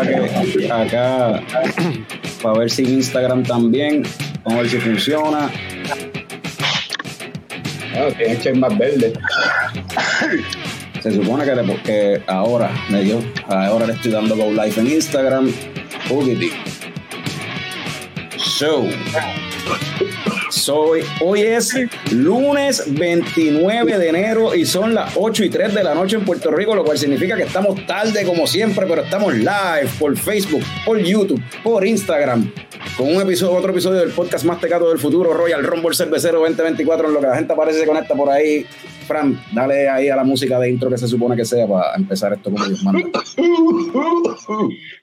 que acá para ver si Instagram también, vamos a ver si funciona. Ah, tiene más verde. Se supone que, que ahora me dio, ahora le estoy dando go live en Instagram. So, soy, hoy es lunes 29 de enero y son las 8 y 3 de la noche en Puerto Rico, lo cual significa que estamos tarde como siempre, pero estamos live por Facebook, por YouTube, por Instagram, con un episodio, otro episodio del podcast más tecato del futuro, Royal Rumble Cervecero 2024, en lo que la gente aparece se conecta por ahí. Fran, dale ahí a la música de intro que se supone que sea para empezar esto como Dios manda.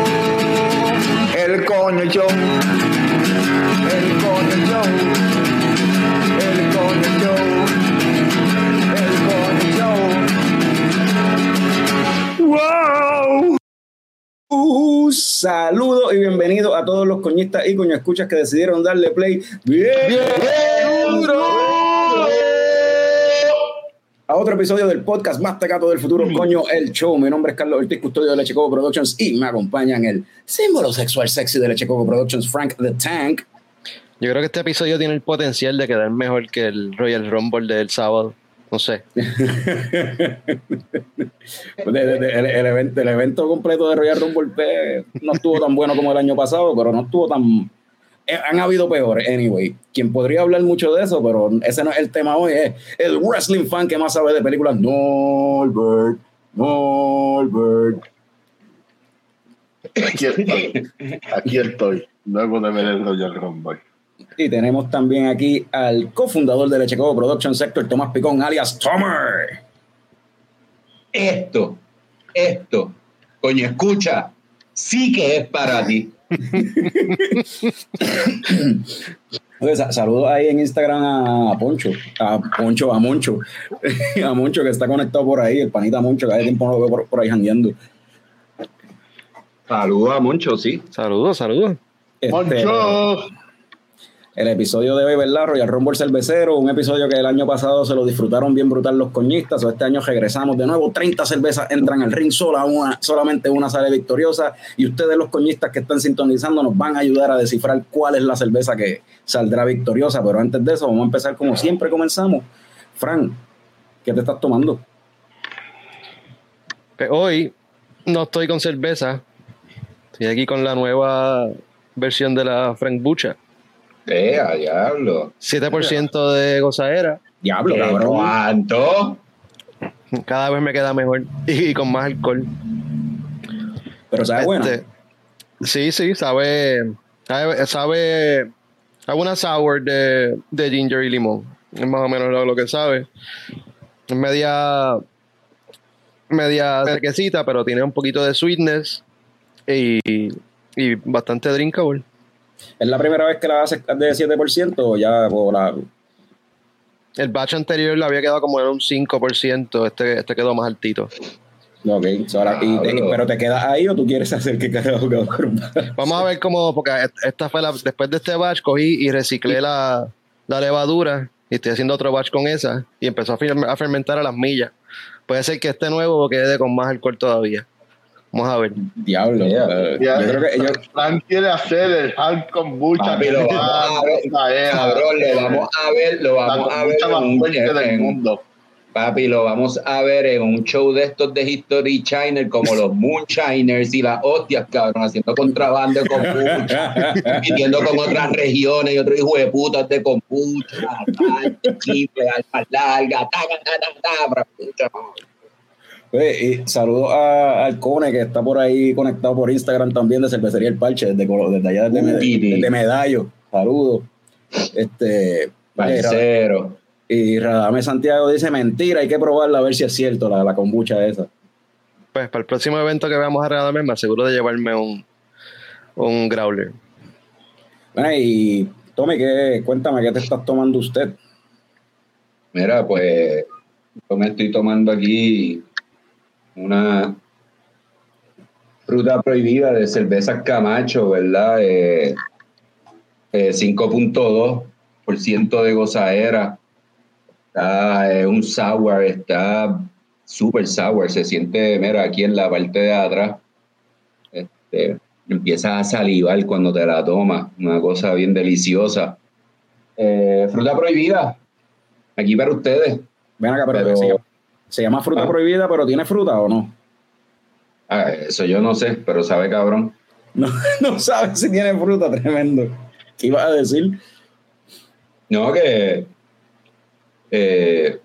el coño show, el coño show, el coño show, el coño show. ¡Wow! Uh, saludos y bienvenidos a todos los coñistas y coño escuchas que decidieron darle play. Bien, duro a otro episodio del podcast más tecato del futuro, coño, el show. Mi nombre es Carlos Ortiz, custodio de Leche Coco Productions y me acompañan el símbolo sexual sexy de Leche Coco Productions, Frank the Tank. Yo creo que este episodio tiene el potencial de quedar mejor que el Royal Rumble del sábado. No sé. De- de- de- el, el evento, el evento completo de Royal Rumble pues, no estuvo tan bueno como el año pasado, pero no estuvo tan. Eh, Han habido peores, anyway. Quien podría hablar mucho de eso, pero ese no es el tema hoy, es el wrestling fan que más sabe de películas. Norbert, Norbert. Aquí estoy. Aquí estoy. Luego de ver el Royal Rumble. Y tenemos también aquí al cofundador de Leche Coco Productions, Sector Tomás Picón, alias Tomer. esto, esto, coño, escucha, sí que es para ti. Saludos ahí en Instagram a Poncho, a Poncho, a Moncho, a Moncho que está conectado por ahí, el panita Moncho, que hace tiempo no lo veo por, por ahí jangueando. Saludos a Moncho, sí. Saludos, saludos. Este, ¡Moncho! El episodio de hoy, ¿verdad? Royal Rumble Cervecero, un episodio que el año pasado se lo disfrutaron bien brutal los coñistas, o este año regresamos de nuevo, 30 cervezas entran al ring, sola una, solamente una sale victoriosa, y ustedes los coñistas que están sintonizando nos van a ayudar a descifrar cuál es la cerveza que saldrá victoriosa, pero antes de eso vamos a empezar como siempre comenzamos. Fran, ¿qué te estás tomando? Pues hoy no estoy con cerveza. Estoy aquí con la nueva versión de la Frank Bucha. Eh, a diablo. 7% de gozadera. Diablo, ¿Qué, cabrón. ¿Cuánto? Cada vez me queda mejor. Y con más alcohol. Pero sabe bueno. Este, Sí, sí, sabe. Sabe. sabe sabe una sour de, de ginger y limón. Es más o menos lo, lo que sabe. Es media. Media sequecita, pero tiene un poquito de sweetness. Y, y bastante drinkable. ¿Es la primera vez que la haces de 7% o ya o la, El batch anterior le había quedado como en un 5%. Este, este quedó más altito. Ok, so ahora- y pero te quedas ahí o tú quieres hacer que carajo? Vamos a ver cómo, porque esta fue la, después de este batch cogí y reciclé la, la levadura y estoy haciendo otro batch con esa y empezó a, fer- a fermentar a las millas. Puede ser que este nuevo quede con más alcohol todavía. Vamos a ver. Diablo. Yeah. Ya, yo creo que ellos, quiere hacer el hard kombucha. Papi, lo vamos a ver. Cabrón, lo vamos a ver, lo La vamos a ver en fuerte del en- mundo. papi, lo vamos a ver en un show de estos de History Chiner, como los Moonshiners y las hostias, cabrón, haciendo contrabando de kombucha, compitiendo con otras regiones y otros hijos de putas de kombucha, tal, triple, alfa larga, ta, ta, ta, ta, ta, Oye, y saludos a, al Cone que está por ahí conectado por Instagram también de Cervecería El Parche, desde, desde allá desde, Med- desde Medallo. Saludos. Este, Parcero. Y Radame Santiago dice mentira, hay que probarla a ver si es cierto la, la kombucha esa. Pues para el próximo evento que veamos a regalarme, me aseguro de llevarme un, un growler. Bueno, y Tommy, ¿qué, cuéntame, ¿qué te estás tomando usted? Mira, pues yo me estoy tomando aquí una fruta prohibida de cerveza Camacho, ¿verdad? Eh, eh, 5.2% de gozadera. Está eh, un sour, está super sour. Se siente, mira, aquí en la parte de atrás. Este, empiezas a salivar cuando te la tomas. Una cosa bien deliciosa. Eh, fruta prohibida. Aquí para ustedes. Ven acá, pero, Pero- se, llama, fruta Ah. prohibida, pero ¿tiene fruta o no? Ah, eso yo no sé, pero sabe cabrón. No, no sabes si tiene fruta, tremendo. ¿Qué ibas a decir? No, que. eh,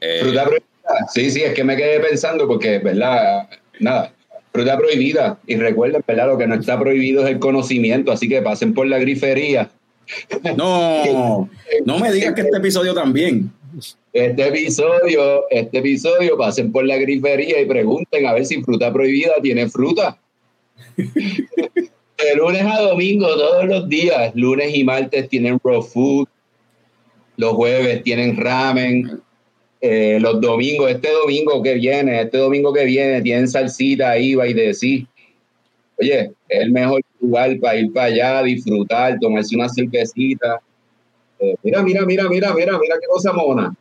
Eh, fruta prohibida. Sí, sí, es que me quedé pensando porque, ¿verdad? Nada. Fruta prohibida. Y recuerden, ¿verdad? Lo que no está prohibido es el conocimiento. Así que pasen por la grifería. No, no me digas que este episodio también. Este episodio, este episodio, pasen por la grifería y pregunten a ver si fruta prohibida tiene fruta. De lunes a domingo, todos los días, lunes y martes tienen raw food, los jueves tienen ramen, eh, los domingos, este domingo que viene, este domingo que viene tienen salsita, IVA y de sí. Oye, es el mejor lugar para ir para allá, disfrutar, tomarse una cervecita. Eh, mira, mira, mira, mira, mira, mira qué cosa mona.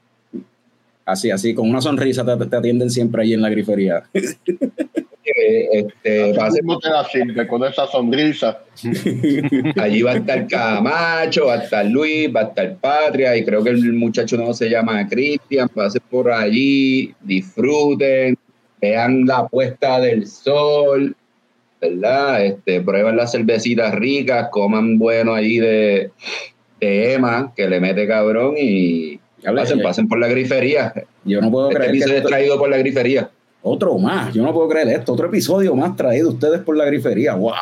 Así, así, con una sonrisa te, te atienden siempre ahí en la grifería. Eh, este, va a ser- ¿Cómo te la sirve con esa sonrisa? allí va a estar Camacho, va a estar Luis, va a estar Patria, y creo que el muchacho no se llama Cristian, ser por allí, disfruten, vean la puesta del sol, ¿verdad? Este, prueben las cervecitas ricas, coman bueno allí de, de Emma, que le mete cabrón, y pasen, pasen por la grifería. Yo no puedo Este creer episodio es esto- traído por la grifería. otro más. Yo no puedo creer esto. Otro episodio más traído ustedes por la grifería. Wow.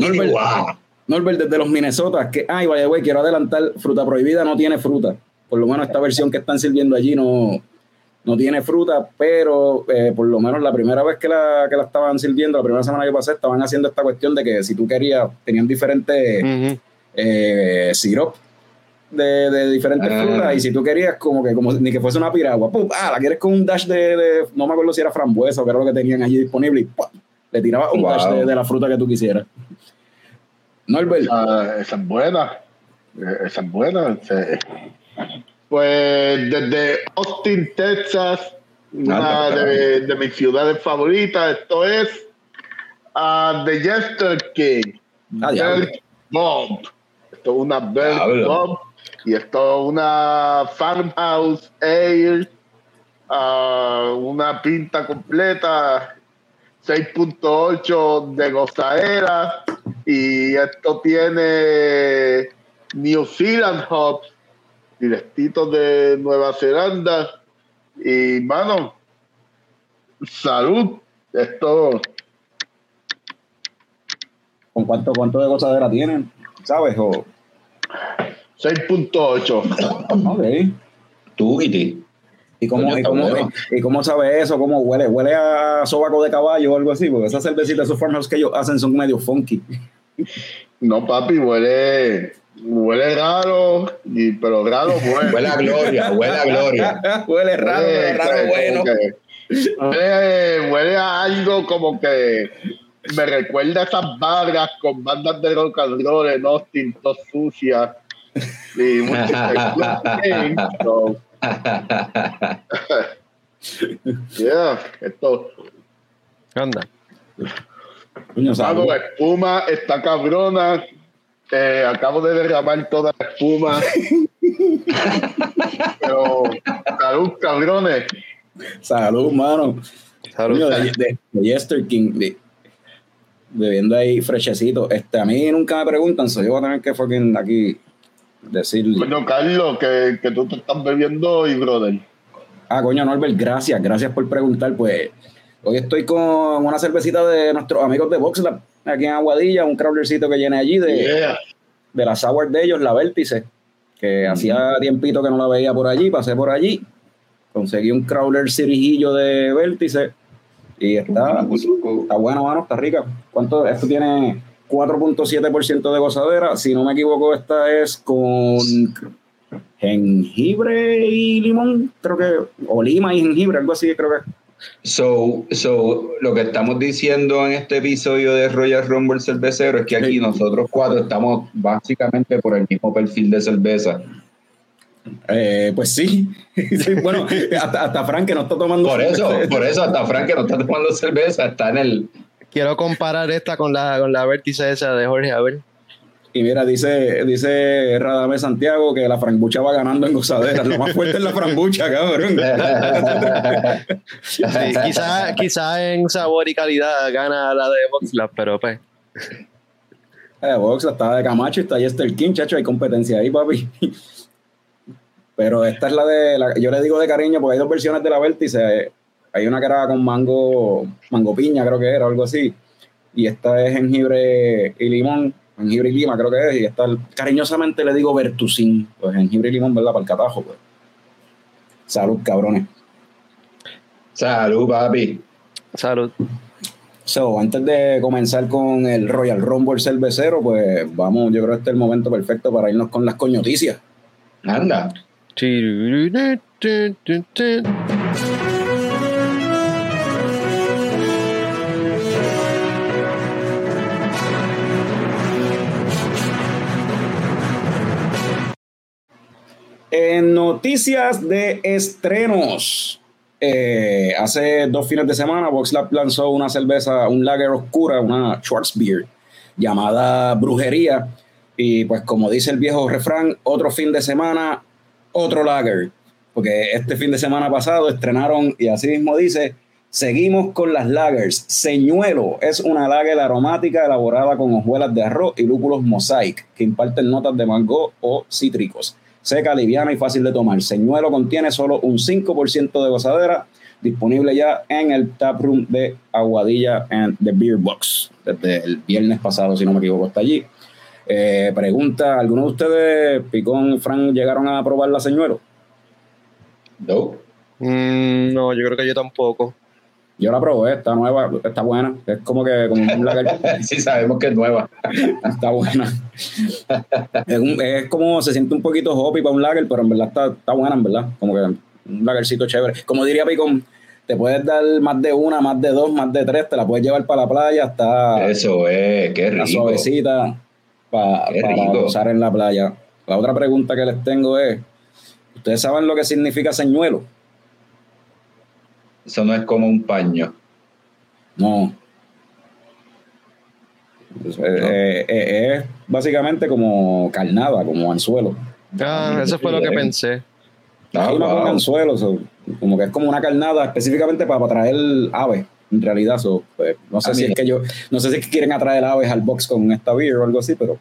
Norbert, Wow. Norbert, desde los Minnesota, que, ay, vaya, güey, quiero adelantar, fruta prohibida no tiene fruta. Por lo menos esta versión que están sirviendo allí no, no tiene fruta, pero eh, por lo menos la primera vez que la, que la estaban sirviendo, la primera semana que pasé, estaban haciendo esta cuestión de que si tú querías, tenían diferentes. Eh, sirop de, de diferentes Ah. frutas y si tú querías como que como ni que fuese una piragua, ¡pum! ah, la quieres con un dash de, de- no me acuerdo si era frambuesa o qué era lo que tenían allí disponible y ¡pum! le tirabas un Wow. dash de, de la fruta que tú quisieras. Norbert, Ah, esa es buena. Eh, Esa es buena. Pues desde Austin, Texas, una de, de mis ciudades favoritas, esto es ah, The Jester King. Ah, Bomb. Esto es una Bird. Bomb. Y esto es una Farmhouse Ale. ah, una pinta completa. 6.8 de gozadera. Y esto tiene New Zealand Hops, directito de Nueva Zelanda. Y, mano, salud. Esto, ¿con cuánto, cuánto de gozadera tienen? ¿Sabes? O, 6.8. ok. Tú, Kitty. ¿Y cómo, y, cómo, y cómo sabe eso? ¿Cómo huele? ¿Huele a sobaco de caballo o algo así? Porque esas cervecitas, esos farmhouse que ellos hacen son medio funky. No, papi, huele, huele raro, y, pero raro bueno. Huele a gloria, huele a gloria. huele raro, Huele, pero raro bueno. que- huele, huele a algo como que me recuerda a esas barras con bandas de rock and roll en Austin, sucias. Y mucho so, yeah, esto, Anda. Mano, la espuma está cabrona. Eh, acabo de derramar toda la espuma. Pero, salud, cabrones. Salud, mano. Salud. De, de- King, de- bebiendo ahí freshecito. Este, a mí nunca me preguntan, so yo voy a tener que fucking aquí decirle. Coño, Carlos, que, que tú te estás bebiendo hoy, brother. Ah, coño, Norbert, gracias, gracias por preguntar. Pues hoy estoy con una cervecita de nuestros amigos de VoxLab, aquí en Aguadilla, un crawlercito que llené allí de, Yeah. de la Sour de ellos, la Vértice, que hacía tiempito que no la veía por allí, pasé por allí, conseguí un crawler cirijillo de Vértice y está, está buena, mano, está rica. ¿Cuánto? Esto tiene 4.7% de gozadera. Si no me equivoco, esta es con jengibre y limón, creo que, o lima y jengibre, algo así, creo que. So, so, lo que estamos diciendo en este episodio de Royal Rumble Cervecero es que aquí Sí. nosotros cuatro estamos básicamente por el mismo perfil de cerveza. Eh, pues sí. Sí, bueno, hasta, hasta Frank que no está tomando. Por eso, por eso hasta Frank que no está tomando cerveza está en el... Quiero comparar esta con la, con la vértice esa de Jorge, a ver. Y mira, dice, dice Radame Santiago que la frambucha va ganando en gozaderas. Lo más fuerte es la frambucha, cabrón. Sí, quizá, quizá en sabor y calidad gana la de Voxlab, pero pues. Eh, Box está de Camacho y está Jester King, chacho, hay competencia ahí, papi. Pero esta es la de, la- yo le digo de cariño porque hay dos versiones de la vértice. Hay una que era con mango, mango piña, creo que era, algo así. Y esta es jengibre y limón, jengibre y lima, creo que es. Y esta, cariñosamente le digo vertucín, pues jengibre y limón, ¿verdad? Para el catajo, pues. Salud, cabrones. Salud, papi. Salud. So, antes de comenzar con el Royal Rumble cervecero, pues vamos, yo creo que este es el momento perfecto para irnos con las coñoticias. Anda. En noticias de estrenos, eh, hace dos fines de semana, VoxLab lanzó una cerveza, un lager oscura, una Schwarzbier, llamada Brujería. Y pues como dice el viejo refrán, otro fin de semana, otro lager. Porque este fin de semana pasado estrenaron, y así mismo dice, seguimos con las lagers. Señuelo es una lager aromática elaborada con hojuelas de arroz y lúpulos mosaic, que imparten notas de mango o cítricos seca, liviana y fácil de tomar. Señuelo contiene solo un 5% de gozadera, disponible ya en el taproom de Aguadilla and the Beer Box, desde el viernes pasado, si no me equivoco, está allí. Eh, pregunta, ¿alguno de ustedes, Picón, Frank, llegaron a probar la señuelo? No. Mm, no, yo creo que yo tampoco. Yo la probé, está nueva, está buena, es como que como un Sí sabemos que es nueva. está buena. Es, un- es como se siente un poquito hoppy para un lager, pero en verdad está, está buena, en verdad. Como que un lagercito chévere. Como diría Picón, te puedes dar más de una, más de dos, más de tres, te la puedes llevar para la playa, está, Eso es, qué está rico. suavecita pa- para usar en la playa. La otra pregunta que les tengo es, ¿ustedes saben lo que significa señuelo? Eso no es como un paño. No. Entonces, eh, eh, es básicamente como carnada, como anzuelo. Ah, eso fue lo que pensé. Ah, Hay una con wow. anzuelo, como que es como una carnada específicamente para, para atraer aves, en realidad. so, pues, no sé si es que yo, no sé si es que quieren atraer aves al box con esta beer o algo así, pero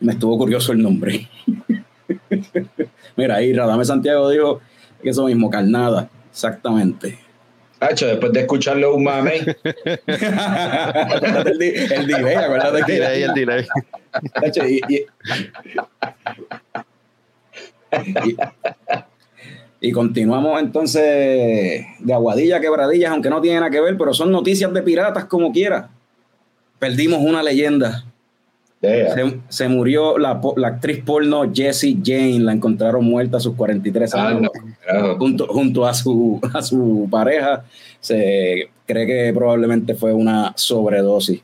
me estuvo curioso el nombre. Mira, ahí Radame Santiago dijo que eso mismo, carnada, exactamente. Hacho, después de escucharlo un mame, el, el delay, acuérdate El que delay, el delay. Tacho, y, y- y- y continuamos entonces de Aguadilla Quebradillas, aunque no tiene nada que ver, pero son noticias de piratas como quiera. Perdimos una leyenda. yeah. Se, se murió la, la actriz porno Jessie Jane, la encontraron muerta a sus 43 Ah, años. no, carajo. junto, junto a, su, a su pareja, se cree que probablemente fue una sobredosis.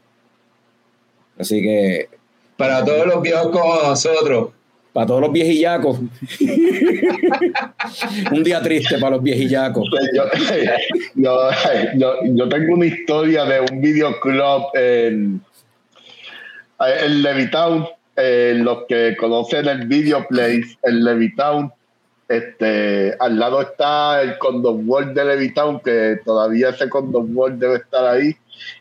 Así que Para todos los viejos como nosotros, para todos los viejillacos, un día triste para los viejillacos. Yo, yo, yo, yo tengo una historia de un videoclub en, en Levitown. Eh, los que conocen el Video Place en Levitown, este, al lado está el Condom World de Levitown, que todavía ese Condom World debe estar ahí.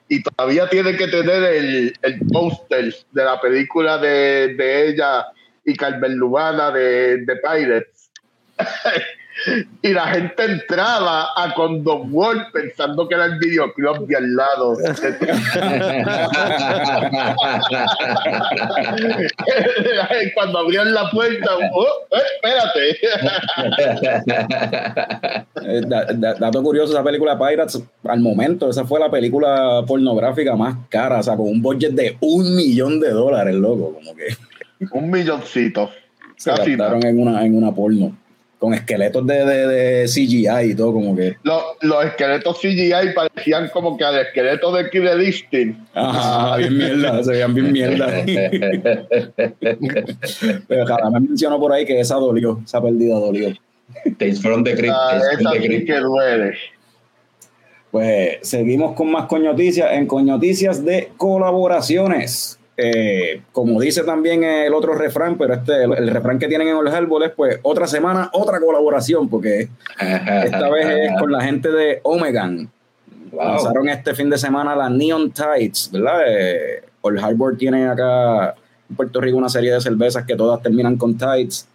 Y todavía tiene que tener el, el póster de la película de, de ella y Carmen Lubana de, de Pirates. y la gente entraba a Condom World pensando que era el videoclub de al lado. Cuando abrieron la puerta, oh, eh, espérate. Eh, da- da- dato curioso, esa película Pirates, al momento, esa fue la película pornográfica más cara, o sea, con un budget de un millón de dólares, loco, como que Un milloncito. se Casi gastaron nada. en una, en una porno, con esqueletos de, de, de CGI y todo, como que, Los, los esqueletos CGI parecían como que al esqueleto de Killer Instinct. ajá, bien mierda, se veían bien mierda. Pero cada me mencionó por ahí que esa dolió, esa pérdida dolió. Tales from the Crypt. Ah, esa the sí que duele. Pues seguimos con más coñoticias. En coñoticias de colaboraciones. Eh, como dice también el otro refrán, pero este, el, el refrán que tienen en los árboles, pues otra semana, otra colaboración, porque esta vez es con la gente de Omegan. Wow. Lanzaron este fin de semana la Neon Tides, ¿verdad? Eh, Old Harbor tiene acá en Puerto Rico una serie de cervezas que todas terminan con Tides.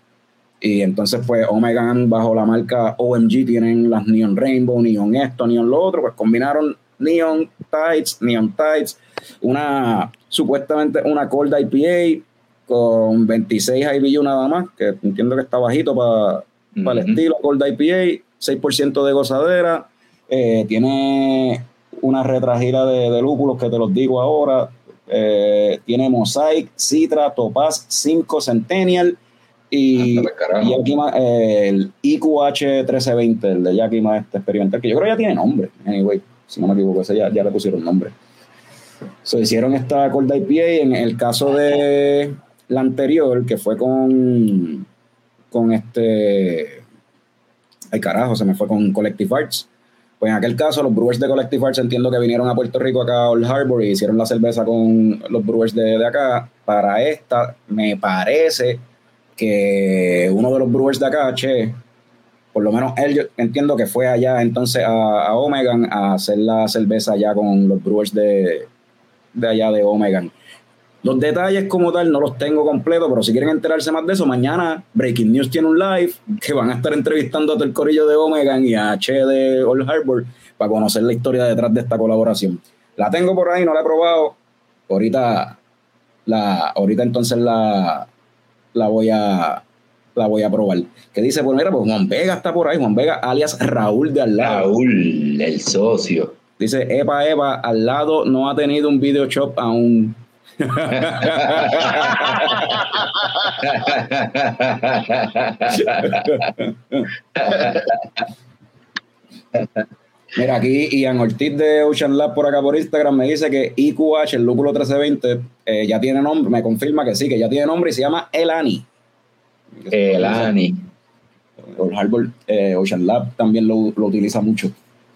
Y entonces, pues, Omegan bajo la marca OMG tienen las Neon Rainbow, Neon esto, Neon lo otro. Pues combinaron Neon Tides, Neon Tides, una supuestamente una Cold IPA con 26 IBU nada más, que entiendo que está bajito para para el estilo Cold IPA, 6% de gozadera, eh, tiene una retragila de, de lúpulos que te los digo ahora, eh, tiene Mosaic, Citra, Topaz, 5 Centennial y, carajo. y Yakima, eh, el IQH 1320, el de Yakima este experimental, que yo creo que ya tiene nombre, anyway, si no me equivoco, ese ya, ya le pusieron nombre. So, hicieron esta Cold IPA en el caso de la anterior, que fue con con este. Ay, carajo, se me fue con Collective Arts. Pues en aquel caso, los brewers de Collective Arts entiendo que vinieron a Puerto Rico, acá a Old Harbor, y hicieron la cerveza con los brewers de, de acá. Para esta, me parece que uno de los brewers de acá, Che, por lo menos él, yo entiendo que fue allá entonces a, a Omegan a hacer la cerveza allá con los brewers de, de allá de Omegan. Los detalles como tal no los tengo completos, pero si quieren enterarse más de eso, mañana Breaking News tiene un live que van a estar entrevistando a todo el corillo de Omegan y a Che de Old Harbor para conocer la historia detrás de esta colaboración. La tengo por ahí, no la he probado. Ahorita, la, ahorita entonces la, la voy a la voy a probar. Que dice, pues mira, pues Juan Vega está por ahí, Juan Vega, alias Raúl de al lado. Raúl, el socio. Dice, Epa, Epa, al lado no ha tenido un video shop aún. Mira, aquí Ian Ortiz de Ocean Lab por acá por Instagram me dice que IQH, el lúpulo 1320, eh, ya tiene nombre, me confirma que sí, que ya tiene nombre y se llama Elani. el Ani. Old Harbor, eh, Ocean Lab también lo, lo utiliza mucho.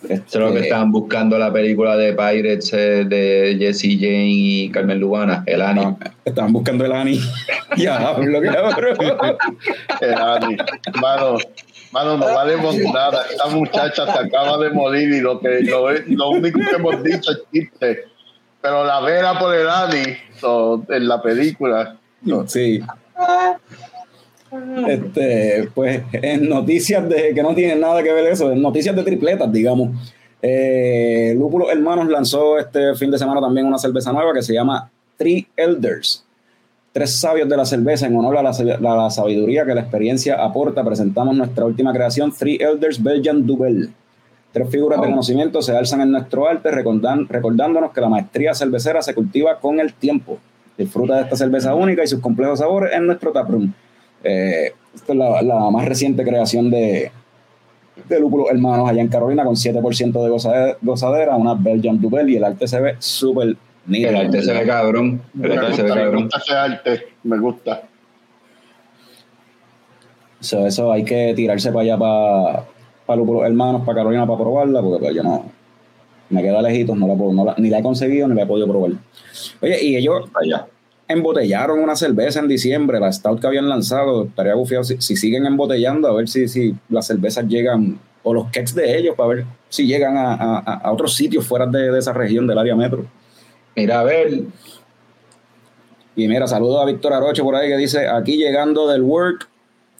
Eso es lo que Este, estaban buscando la película de Pirates eh, de Jesse Jane y Carmen Lubana, el Ani. estaban, estaban buscando el Ani. ya, lo que. Eh, Ani, mano, mano, no valemos nada. Esta muchacha se acaba de morir y lo que lo, lo único que hemos dicho es chiste. Pero la vera por el Ani so, en la película. No, sí. Este, pues en noticias de que no tienen nada que ver eso, en noticias de tripletas, digamos. Eh, Lúpulo Hermanos lanzó este fin de semana también una cerveza nueva que se llama Three Elders. Tres sabios de la cerveza en honor a la, la sabiduría que la experiencia aporta. Presentamos nuestra última creación, Three Elders Belgian Duvel. Tres figuras de conocimiento se alzan en nuestro arte, recordan- recordándonos que la maestría cervecera se cultiva con el tiempo. Disfruta de esta cerveza única y sus complejos sabores en nuestro taproom. Eh, esta es la, la más reciente creación de, de Lúpulos Hermanos allá en Carolina con 7% de gozade- gozadera, una Belgian Duvel y el arte se ve súper nítido. El arte se ve cabrón. El Me arte se ve gusta, me cabrón. gusta ese arte, me gusta. So, eso hay que tirarse para allá, para, para Lúpulos Hermanos, para Carolina, para probarla, porque pues, yo no. Me queda lejitos, no la puedo, no la- ni la he conseguido ni la he podido probar. Oye, y ellos Allá. Embotellaron una cerveza en diciembre, la Stout que habían lanzado. Estaría bufiado si, si siguen embotellando, a ver si, si las cervezas llegan, o los kegs de ellos, para ver si llegan a, a- a otros sitios fuera de, de esa región del área metro. Mira, a ver, Y mira, saludo a Víctor Aroche por ahí que dice, aquí llegando del work,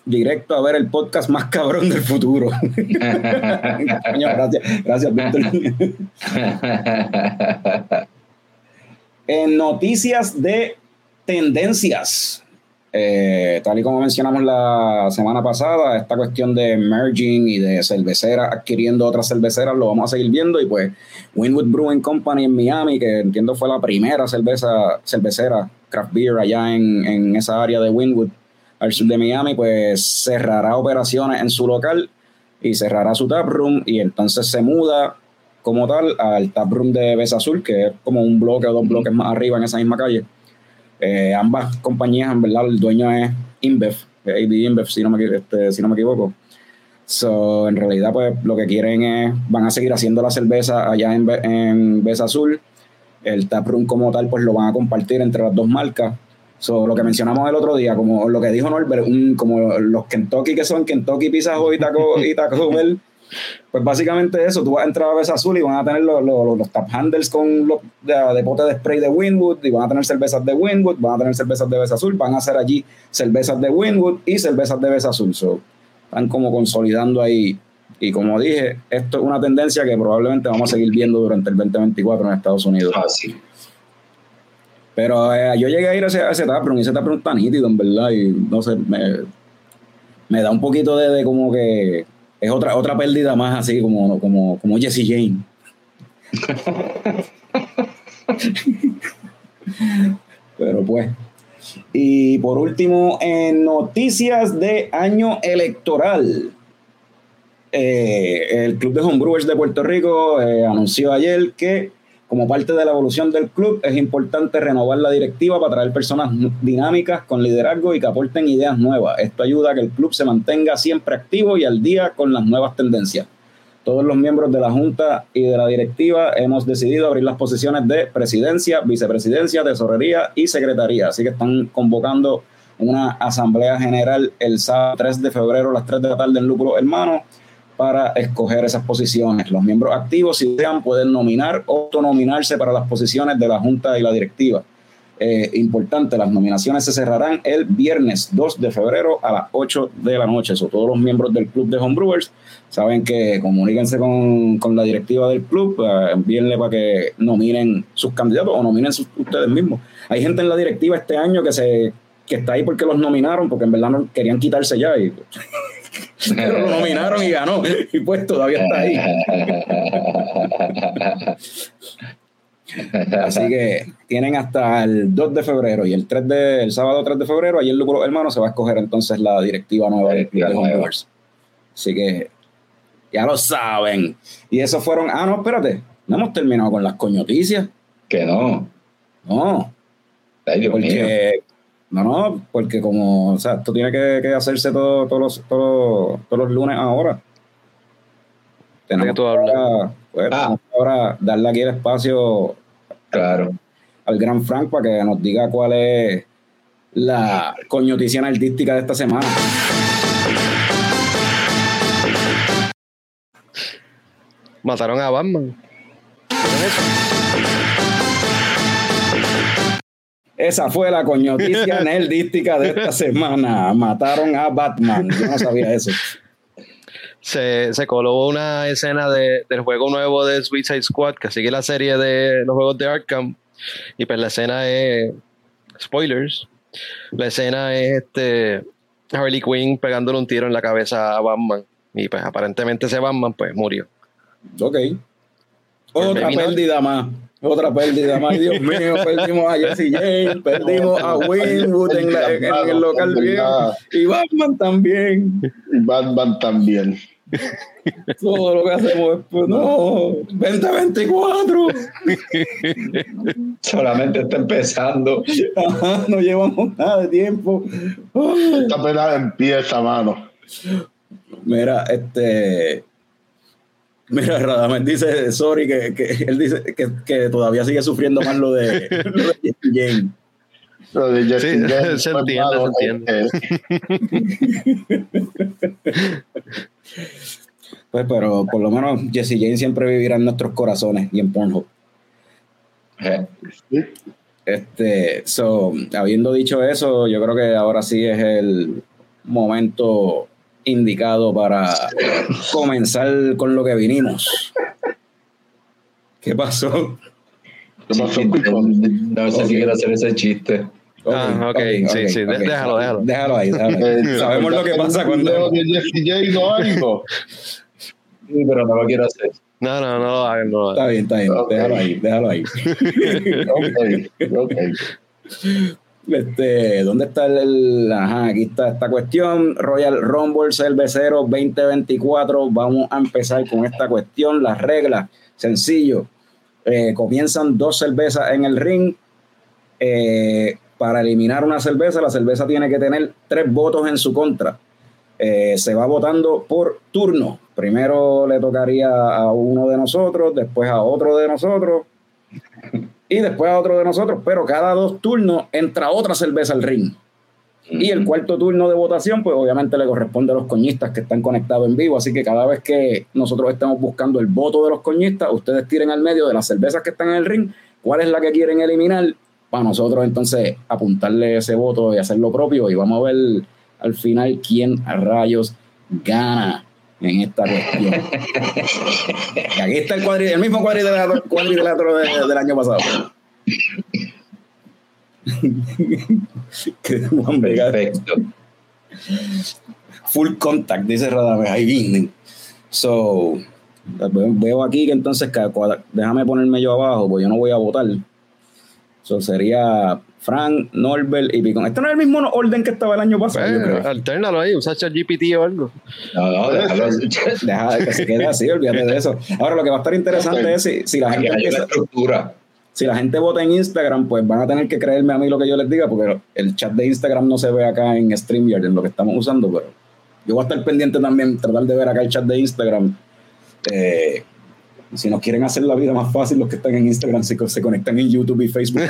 directo a ver el podcast más cabrón del futuro. Gracias, gracias, Víctor. en noticias de tendencias. Eh, tal y como mencionamos la semana pasada, esta cuestión de merging y de cerveceras adquiriendo otras cerveceras lo vamos a seguir viendo. Y pues, Winwood Brewing Company en Miami, que entiendo fue la primera cerveza, cervecera craft beer allá en, en esa área de Winwood, al sur de Miami, pues cerrará operaciones en su local y cerrará su taproom. Y entonces se muda como tal al taproom de Besa Azul, que es como un bloque o dos bloques más arriba en esa misma calle eh, ambas compañías, en verdad, el dueño es InBev, AB InBev, si no me, este, si no me equivoco. So, en realidad, pues lo que quieren es, van a seguir haciendo la cerveza allá en, en Besa Azul. El taproom como tal, pues lo van a compartir entre las dos marcas. So, lo que mencionamos el otro día, como lo que dijo Norbert, como los Kentucky que son Kentucky Pizza Hut y Taco, y Taco Bell, pues básicamente eso, tú vas a entrar a Besa Azul y van a tener los, los, tap handles con los de, de, pote de spray de Winwood y van a tener cervezas de Winwood, van a tener cervezas de Besa Azul, van a hacer allí cervezas de Winwood y cervezas de Besa Azul. So, están como consolidando ahí. Y como dije, esto es una tendencia que probablemente vamos a seguir viendo durante el 2024 en Estados Unidos. Ah, sí. Pero eh, yo llegué a ir a ese, a ese taproom y ese taproom está nítido, en verdad, y no sé, me, me da un poquito de, de como que es otra, otra pérdida más así como, como, como Jesse Jane. Pero pues. Y por último, en noticias de año electoral. Eh, el Club de Homebrewers de Puerto Rico eh, anunció ayer que como parte de la evolución del club, es importante renovar la directiva para traer personas dinámicas con liderazgo y que aporten ideas nuevas. Esto ayuda a que el club se mantenga siempre activo y al día con las nuevas tendencias. Todos los miembros de la Junta y de la directiva hemos decidido abrir las posiciones de presidencia, vicepresidencia, tesorería y secretaría. Así que están convocando una asamblea general el sábado 3 de febrero a las 3 de la tarde en Lúpulo Hermano para escoger esas posiciones. Los miembros activos, si desean, pueden nominar o autonominarse para las posiciones de la Junta y la directiva. Eh, importante, las nominaciones se cerrarán el viernes 2 de febrero a las 8 de la noche. Todos los miembros del club de Homebrewers saben que comuníquense con, con la directiva del club, uh, envíenle para que nominen sus candidatos o nominen sus, ustedes mismos. Hay gente en la directiva este año que se que está ahí porque los nominaron, porque en verdad no querían quitarse ya. Y, pero lo nominaron y ganó. Y pues todavía está ahí. Así que tienen hasta el 2 de febrero y el 3 de, el sábado 3 de febrero, ahí el lucro hermano se va a escoger entonces la directiva nueva de Así que ya lo saben. Y eso fueron. Ah, no, espérate. No hemos terminado con las coñoticias. Que no. No. Ay, Dios porque mío. No, no, porque como, o sea, esto tiene que, que hacerse todo, todos, los, todos, todos los lunes ahora. Tenemos ¿De qué tú que ahora, pues, Ah. tenemos ahora darle aquí el espacio Claro. al gran Frank para que nos diga cuál es la coñoticia artística de esta semana. Mataron a Batman. ¿Vieron eso? Esa fue la coñoticia nerdística de esta semana. Mataron a Batman. Yo no sabía eso. Se, se coló una escena de- del juego nuevo de Suicide Squad que sigue la serie de los juegos de Arkham. Y pues la escena es. Spoilers. La escena es este. Harley Quinn pegándole un tiro en la cabeza a Batman. Y pues aparentemente ese Batman pues murió. Ok. Otra pérdida más. Otra pérdida más. Dios mío, perdimos a Jesse James, perdimos a Winwood en, la- en- el local viejo. Y Batman también. Y Batman también. Todo lo que hacemos es, pues, no, 2024. Solamente está empezando. Ajá, no llevamos nada de tiempo. Esta apenas empieza, mano. Mira, este. Mira, Radamel dice, sorry, que, que él dice que, que todavía sigue sufriendo más lo de, lo de Jesse James. Lo de Jesse Sí, James se entiende, malo, se entiende. eh, Pues, pero por lo menos Jesse James siempre vivirá en nuestros corazones y en Pornhub. Eh, sí. Este, so, habiendo dicho eso, yo creo que ahora sí es el momento indicado para comenzar con lo que vinimos. ¿Qué pasó? ¿Qué pasó, Picón? No sé si quiero hacer ese chiste. Ah, ok, sí, sí, de- déjalo, déjalo. Déjalo ahí, déjalo ahí. Eh, Sabemos lo que pasa ¿un video cuando... de Jessie J o algo? Sí, pero no lo quiero hacer. No, no, no no Está bien, está bien. Déjalo ahí, déjalo ahí. Ok, ok. Este, ¿Dónde está el, Ajá, aquí está esta cuestión. Royal Rumble Cervecero 2024. Vamos a empezar con esta cuestión. Las reglas, sencillo. Eh, comienzan dos cervezas en el ring. Eh, para eliminar una cerveza, la cerveza tiene que tener tres votos en su contra. Eh, se va votando por turno. Primero le tocaría a uno de nosotros, después a otro de nosotros y después a otro de nosotros, pero cada dos turnos entra otra cerveza al ring. Y el cuarto turno de votación, pues obviamente le corresponde a los coñistas que están conectados en vivo, así que cada vez que nosotros estemos buscando el voto de los coñistas, ustedes tiren al medio de las cervezas que están en el ring, cuál es la que quieren eliminar, para nosotros entonces apuntarle ese voto y hacer lo propio, y vamos a ver al final quién a rayos gana en esta cuestión. y aquí está el, cuadri- el mismo cuadrilátero, cuadrilátero de- del año pasado. Juan Vega- Perfecto. full contact, dice Radamés, ahí vienen. So, ve- veo aquí que entonces, déjame ponerme yo abajo, porque yo no voy a votar. So, sería Frank, Norbert y Picón. Este no es el mismo orden que estaba el año pasado, yo Pues, alternalo ahí, usa ChatGPT o algo. No, no, déjalo. Deja que se quede así, olvídate de eso. Ahora, lo que va a estar interesante es si, si la gente empieza- estructura. si la gente vota en Instagram, pues van a tener que creerme a mí lo que yo les diga, porque el chat de Instagram no se ve acá en StreamYard, en lo que estamos usando, pero yo voy a estar pendiente también, tratar de ver acá el chat de Instagram. Eh, si nos quieren hacer la vida más fácil, los que están en Instagram se, se conectan en YouTube y Facebook.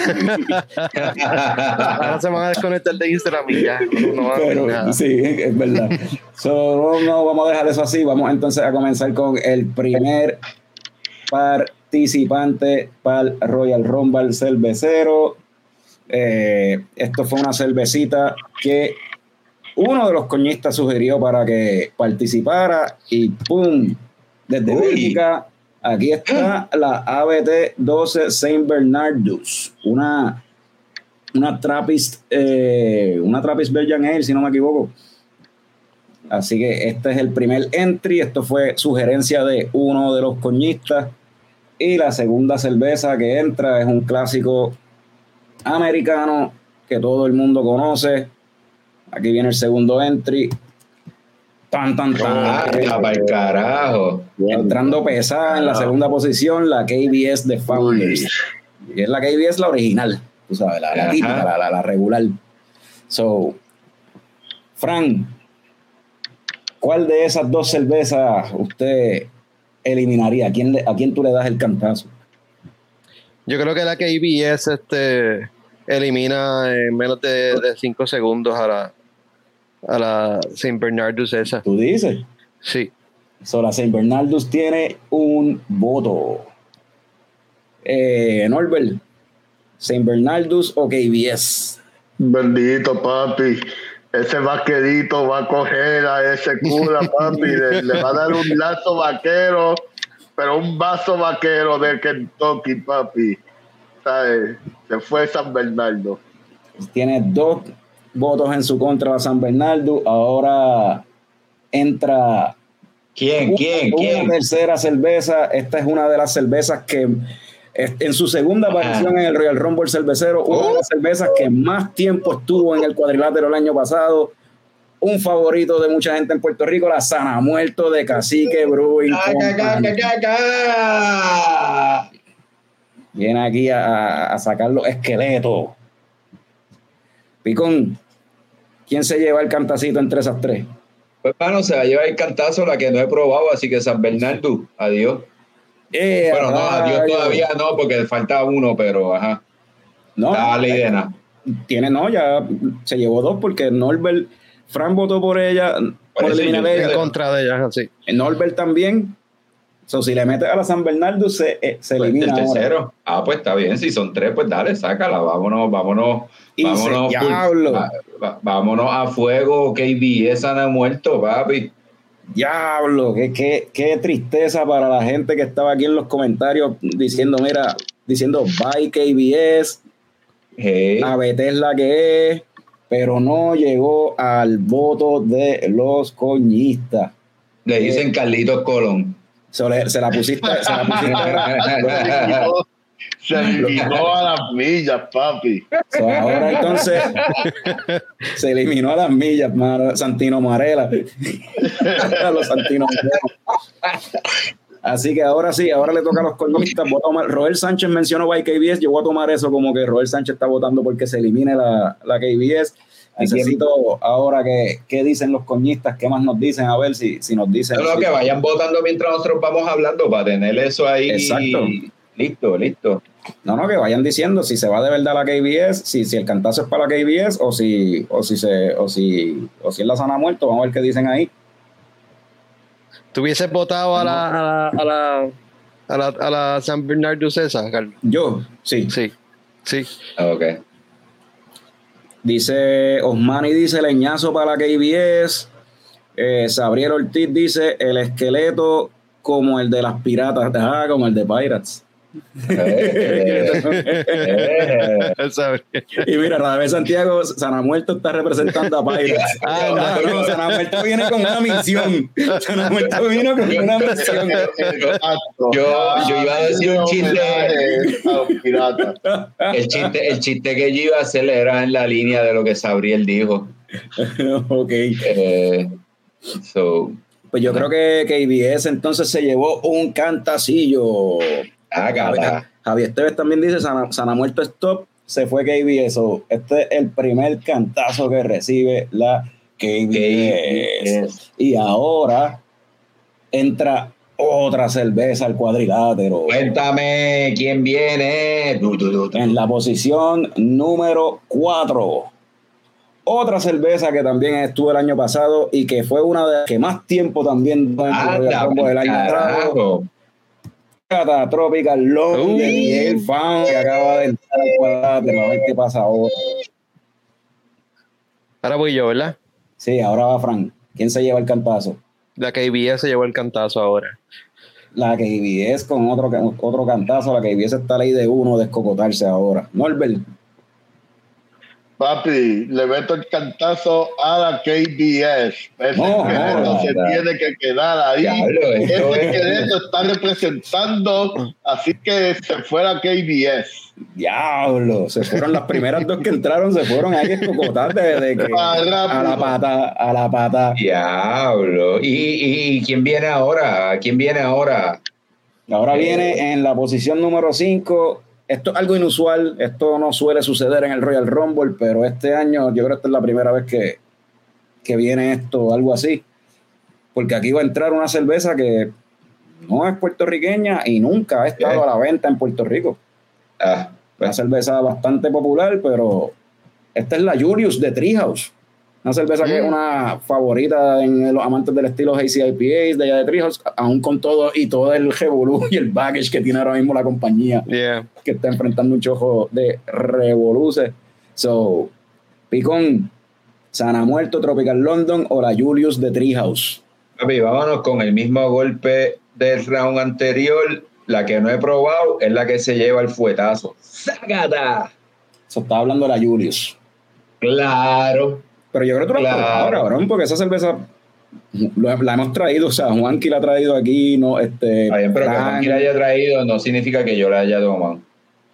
Ahora se van a desconectar de Instagram y ya. No, no van a hacer Pero, nada. sí, es verdad. So, no, vamos a dejar eso así. Vamos entonces a comenzar con el primer participante para el Royal Rumble cervecero. Eh, esto fue una cervecita que uno de los coñistas sugirió para que participara y ¡pum! Desde. Bélgica, aquí está la ABT 12 Saint Bernardus, una una Trappist, eh, una Trappist Belgian Ale, si no me equivoco. Así que este es el primer entry. Esto fue sugerencia de uno de los coñistas. Y la segunda cerveza que entra es un clásico americano que todo el mundo conoce. Aquí viene el segundo entry. Tan, tan, tan. Ah, para el carajo. Entrando pesada en la segunda posición, la KBS de Founders. Y es la KBS la original, tú sabes, la, la Ajá. típica, la, la- la regular. So, Fran, ¿cuál de esas dos cervezas usted eliminaría? ¿A quién, le- a quién tú le das el cantazo? Yo creo que la KBS este, elimina en menos de 5 segundos a la, a la St. Bernardus esa. Tú dices. Sí. So, la Saint Bernardus tiene un voto. Eh, Norbert, Saint Bernardus o KBS. Bendito, papi. Ese vaquerito va a coger a ese cura, papi. Le, le va a dar un lazo vaquero, pero un vaso vaquero de Kentucky, papi. ¿Sabes? Se fue San Bernardo. Tiene dos votos en su contra la San Bernardo. Ahora entra ¿Quién? una- ¿Quién? una ¿Quién? tercera cerveza. Esta es una de las cervezas que en su segunda aparición en el Royal Rumble cervecero, una de las cervezas que más tiempo estuvo en el cuadrilátero el año pasado. Un favorito de mucha gente en Puerto Rico, la Sana Muerto de Cacique Brewing. Viene aquí a, a- a sacar los esqueletos. Picón, ¿quién se lleva el cantacito entre esas tres? Pues, mano, se va a llevar el cantazo la que no he probado, así que San Bernardo, adiós. Eh, Bueno, no, adiós rayos. todavía no, porque falta uno, pero ajá. No, Dale, eh, Idena. tiene no, ya se llevó dos porque Norbert, Fran votó por ella, por eliminar yo- a En ella. contra de ellas, así. Norbert también. So, si le metes a la San Bernardo, se, eh, se Pues, elimina el ahora. tercero. Ah, pues está bien. Si son tres, pues dale, sácala. Vámonos, vámonos. Y vámonos. se- full. Vámonos a fuego, KBS han muerto, papi. Diablo, qué, qué, qué tristeza para la gente que estaba aquí en los comentarios diciendo, mira, diciendo bye KBS, Hey, a Bethesda que es, pero no llegó al voto de los coñistas. le dicen Carlitos Colón. Se, le- se la pusiste, se la pusiste. Se eliminó a las millas, papi. So, ahora entonces se eliminó a las millas, mano, Santino Marela. a los Santino Marela. Así que ahora sí, ahora le toca a los tomar- Roel Sánchez mencionó by KBS. Yo voy a tomar eso como que Roel Sánchez está votando porque se elimine la, la KBS. Necesito ahora que, qué dicen los coñistas, qué más nos dicen, a ver si, si nos dicen. No, no, que vayan votando mientras nosotros vamos hablando para tener eso ahí. Exacto. Listo, listo. No, no, que vayan diciendo si se va de verdad a la KBS, si, si el cantazo es para la KBS o si, o si se, o si, o si es la sana muerto, vamos a ver qué dicen ahí. ¿Tú hubieses votado a la, a la, a la, a la, a la San Bernardo César, Carlos? Yo, sí. Sí, sí. Ok. Dice Osmani dice leñazo para la KBS. Eh, Sabriel Ortiz dice el esqueleto como el de las piratas, ah, como el de Pirates. Eh. Y mira, Radamés Santiago, Sana Muerto está representando a Pirates. Ah, no, no, Sana Muerto viene con una misión. Sana Muerto vino con una misión. Yo- yo iba a decir un chiste. El chiste, el chiste que yo iba a hacer era en la línea de lo que Sabriel dijo. ok. Eh, so, Pues yo creo que KBS entonces se llevó un cantacillo. Ah, cata. Javier Esteves también dice Sana, Sana Muerto Stop, se fue KBS. So, este es el primer cantazo que recibe la KBS. Y ahora entra otra cerveza al cuadrilátero. Cuéntame quién viene. Du, du, du, du. En la posición número 4. Otra cerveza que también estuvo el año pasado y que fue una de las que más tiempo también durante el del año entrado. Tropical Long de Miguel Fan que acaba de entrar al cuadrilátero. A ver qué pasa ahora. Ahora voy yo, ¿verdad? Sí, ahora va Frank. ¿Quién se lleva el cantazo? La KBS se llevó el cantazo ahora. La KBS con otro, otro cantazo. La KBS está ley de uno descocotarse ahora. Norbert. Papi, le meto el cantazo a la KBS. Ese No, esqueleto no, se no. tiene que quedar ahí. Esto Ese es- esqueleto está representando, así que se fue la KBS. Diablo, se fueron las primeras dos que entraron, se fueron ahí a escocotar de, de que, a la pata, a la pata. Diablo. ¿Y, y, y quién viene ahora? ¿Quién viene ahora? Ahora Eh. viene en la posición número 5. Esto es algo inusual, esto no suele suceder en el Royal Rumble, pero este año yo creo que esta es la primera vez que, que viene esto, algo así. Porque aquí va a entrar una cerveza que no es puertorriqueña y nunca ha estado Eh. a la venta en Puerto Rico. Ah, Una cerveza bastante popular, pero esta es la Julius de Treehouse. Una cerveza que es una favorita en los amantes del estilo Hazy IPAs de allá de Treehouse, aún con todo y todo el revolú y el baggage que tiene ahora mismo la compañía, Yeah. que está enfrentando un chojo de revoluce. So, Picón, Sana Muerto, Tropical London o la Julius de Treehouse. papi, vámonos con el mismo golpe del round anterior. La que no he probado es la que se lleva el fuetazo. ¡Sácata! So, estaba hablando de la Julius. Claro. Pero yo creo que tú la has Claro. probado, cabrón, porque esa cerveza la, la hemos traído, o sea, Juanqui la ha traído aquí, no, este. Pero que Fran. Juanqui la haya traído no significa que yo la haya tomado.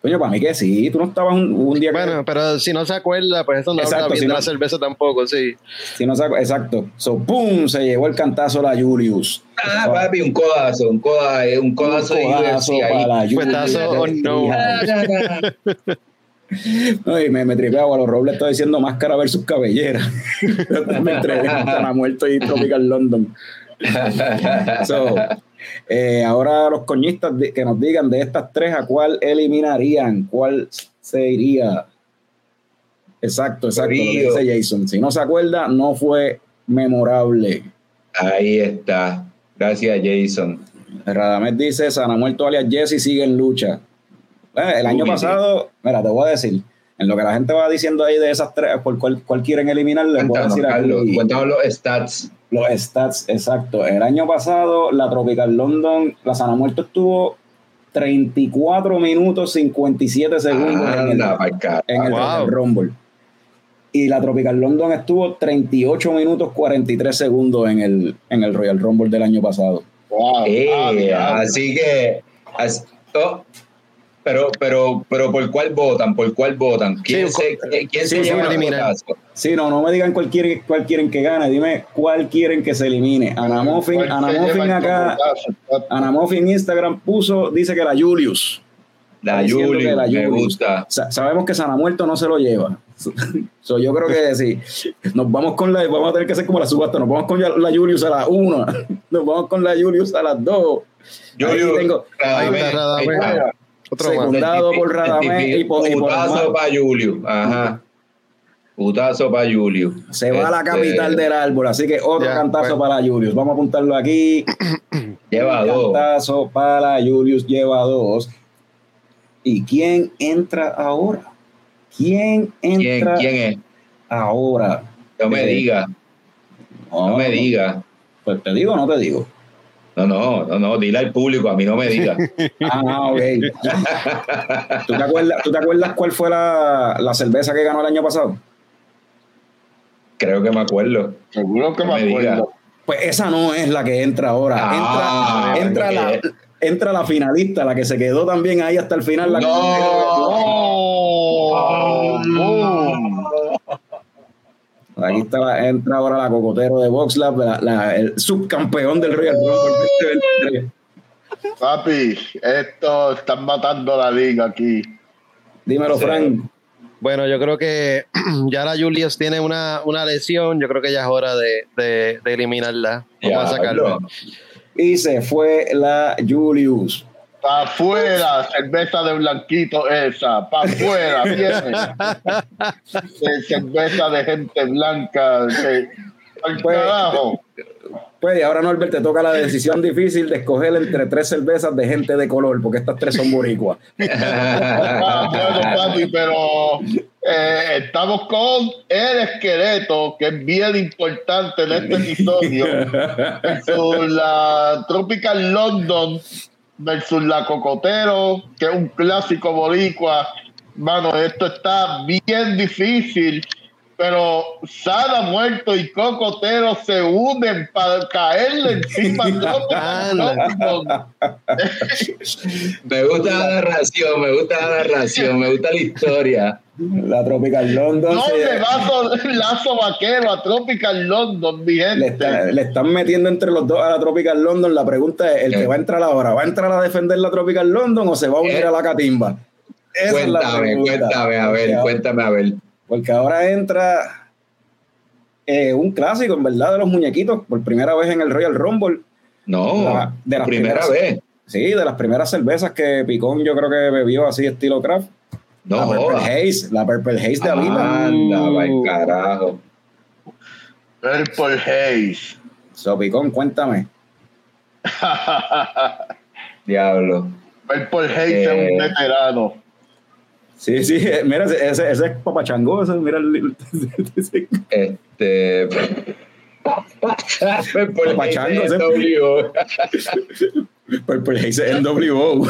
Coño, para mí que sí, tú no estabas un, un día que- Bueno, pero si no se acuerda, pues eso no Exacto, habla bien si de no- la cerveza tampoco, sí. si no saco- exacto. So, ¡pum! Se llevó el cantazo la Julius. Ah, papi, un codazo, un codazo, un codazo, de Un codazo UFC ahí. para la Julius. Fuetazo o no. No, y me, me tripeaba, los Robles está diciendo máscara versus cabellera. me entregué Sana Muerto y Tropical London. So, eh, ahora los coñistas que nos digan de estas tres a cuál eliminarían, cuál se iría. Exacto, exacto, lo que dice Jason. Si no se acuerda, no fue memorable. Ahí está. Gracias, Jason. Radamés dice, Sana Muerto alias Jesse sigue en lucha. Eh, el año pasado, mira, te voy a decir, En lo que la gente va diciendo ahí de esas tres, por cuál, cuál quieren eliminar, les voy a decir Carlos, aquí cuéntanos los stats. los stats exacto. El año pasado, la Tropical London, la Sana Muerto estuvo 34 minutos 57 segundos en el, en el Wow. Royal Rumble. Y la Tropical London estuvo 38 minutos 43 segundos en el, en el Royal Rumble del año pasado. Wow. Eh, Ah, así que, as- oh, pero, pero, pero, ¿por cuál votan? ¿Por cuál votan? ¿Quién Sí, se, quién sí, se sí, lleva el eliminar. Sí, no, no me digan cuál quieren, cuál quieren que gane, dime cuál quieren que se elimine. Ana Muffin, ¿Cuál Ana se Muffin lleva el acá, cocotazo? Ana Muffin en Instagram puso, dice que la Julius. La que la me Julius. gusta. Sa- sabemos que Sana Muerto no se lo lleva. So, yo creo que sí. Nos vamos con la, vamos a tener que hacer como la subasta, nos vamos con la Julius a la una, nos vamos con la Julius a las dos. Ahí Julio, tengo- Radamés, ahí está ahí está. Otro más. Secundado por Radamés y por, y por Putazo para Julio. Ajá. Putazo para Julio. Se va a la Este, capital del árbol, así que otro Ya, cantazo para Julius. Vamos a apuntarlo aquí. Lleva dos. Cantazo para Julius lleva dos. ¿Y quién entra ahora? ¿Quién ¿Quién, entra quién es? ahora? No me Eh, diga. No me diga. Pues te digo o no te digo. No, no, no, no, dile al público, a mí no me diga. Ah, ok. ¿Tú te acuerdas, ¿tú te acuerdas cuál fue la, la cerveza que ganó el año pasado? Creo que me acuerdo. Seguro que No me me diga. acuerdo. Pues esa no es la que entra ahora. Ah, entra, entra, la, entra la finalista, la que se quedó también ahí hasta el final. La ¡Oh! ¡Boom! Aquí está la- entra ahora la cocotero de VoxLab, la, la- el subcampeón del Royal Rumble 2023. Papi, esto están matando la liga aquí. Dímelo, Sí. Frank. Bueno, yo creo que ya la Julius tiene una, una lesión. Yo creo que ya es hora de, de, de eliminarla. Vamos a sacarla. Diablo. Y se fue la Julius. Pa' afuera, cerveza de blanquito esa. Pa' afuera, viene. Cerveza de gente blanca. Al Pues- carajo. Pues y ahora Norbert te toca la decisión difícil de escoger entre tres cervezas de gente de color, porque estas tres son boricuas. Ah, bueno, papi, pero eh, estamos con el esqueleto, que es bien importante en este episodio, la Tropical London versus la Cocotero, que es un clásico boricua. Mano, esto está bien difícil, pero Sada Muerto y Cocotero se unen para caerle encima a Tropical London. Me gusta la narración, me gusta la narración, me gusta la historia. La Tropical London No se- le lazo, lazo vaquero a Tropical London, mi le, gente. está- le están metiendo entre los dos a la Tropical London. La pregunta es: ¿el que Eh. va a entrar ahora va a entrar a defender la Tropical London o se va a unir Eh. a la catimba? Esa es la Cuéntame, cuéntame, a ver, Porque cuéntame, a ver. Porque ahora entra eh, un clásico, en verdad, de los muñequitos, por primera vez en el Royal Rumble. No, La- de las primera primeras- vez. Sí, de las primeras cervezas que Picón yo creo que bebió así estilo craft. No la Purple jodas. Haze, la Purple Haze de Avita. Anda, va el carajo. Purple Haze. So, Picón, cuéntame. Diablo. Purple Haze es Eh. un veterano. Sí, sí, eh, mira, ese, ese, es Papachango, ese, mira el- ese- Este. Por Pachango, ese- W. Purple Haze NWO.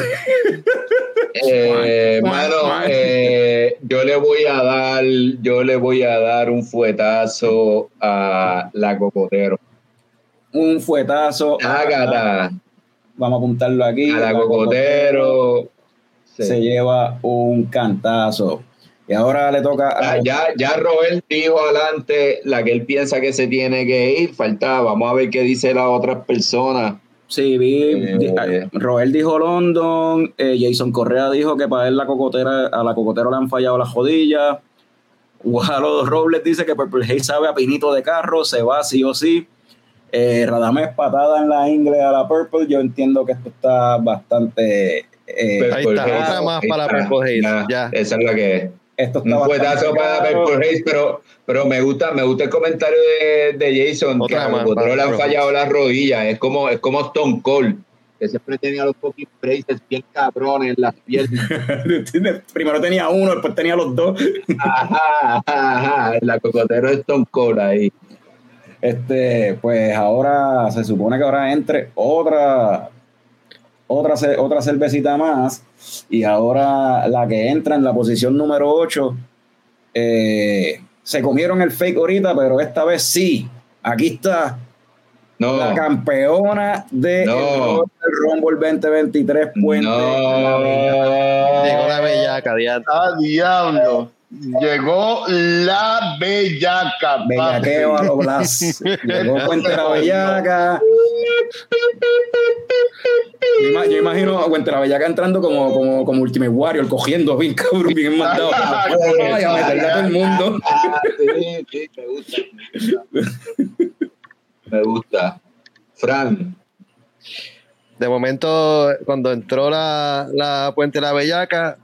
Eh, mano, eh, yo le voy a dar, yo le voy a dar un fuetazo a la cocotero. Un fuetazo. Ágata, Vamos a apuntarlo aquí. a la cocotero. Sí. Se lleva un cantazo. Y ahora le toca a. Ya, ya, ya Robert dijo adelante la que él piensa que se tiene que ir. Faltaba, vamos a ver qué dice la otra persona. Sí, vi. Eh, di- a- Roel dijo London. eh, Jason Correa dijo que para él la cocotera, a la cocotera le han fallado las jodillas. Walo Robles dice que Purple Haze sabe a pinito de carro, se va sí o sí. Eh, Radamés patada en la ingle a la Purple. Yo entiendo que esto está bastante. eh, Ahí está, otra más para. Purple Haze, Ya, ya. Esa es la que es. Esto está Un fuetazo para. Purple Haze, pero, pero me gusta, me gusta el comentario de, de Jason, Otra que a para le han fallado las rodillas. Es como, es como Stone Cold. que siempre tenía los fucking braces bien cabrones en las piernas. Primero tenía uno, después tenía los dos. Ajá, ajá, ajá. La cocotero de Stone Cold ahí. Este, pues ahora se supone que ahora entre otra, otra, otra cervecita más. Y ahora la que entra en la posición número 8. se comieron el fake ahorita, pero esta vez sí. Aquí está No, la campeona de No. el Rumble 2023 Puente. Llegó la no. bellaca. Ah, diablo. Llegó la bellaca. Bellaqueo a los Blas. Llegó Puente la Bellaca. Yo, ima- yo imagino a Puente la Bellaca entrando como, como, como Ultimate Warrior, cogiendo bien cabrón, bien mandado. Ay, a meterle a todo el mundo. Sí, sí, me gusta. Me gusta. Me gusta. Fran, De momento, cuando entró la, la Puente de la Bellaca,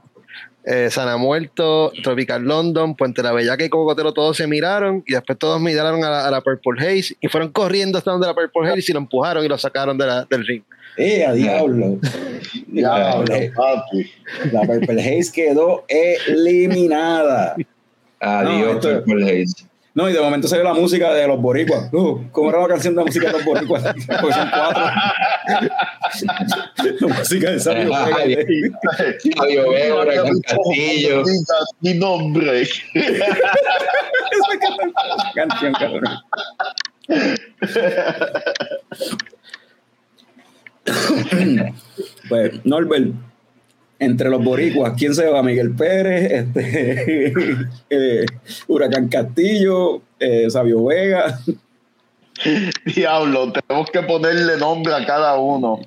eh, Sana Muerto, Tropical London, Puente la Bellaca y Cocotero todos se miraron y después todos miraron a la, a la Purple Haze y fueron corriendo hasta donde la Purple Haze y lo empujaron y lo sacaron de la- del ring. Eh, a diablo. Diablo, papi. La Purple Haze quedó eliminada. adiós, esto- Purple Haze. No, y de momento se ve la música de los boricuas. Uh, ¿Cómo era la canción de la música de los boricuas? Porque son cuatro. la música de Sabio Fabio Vega, Castillo. Mi nombre. Esa canción, cabrón. pues, Norbert, entre los boricuas, ¿quién se va? Miguel Pérez, este, eh, Huracán Castillo, eh, Sabio Vega. Diablo, tenemos que ponerle nombre a cada uno.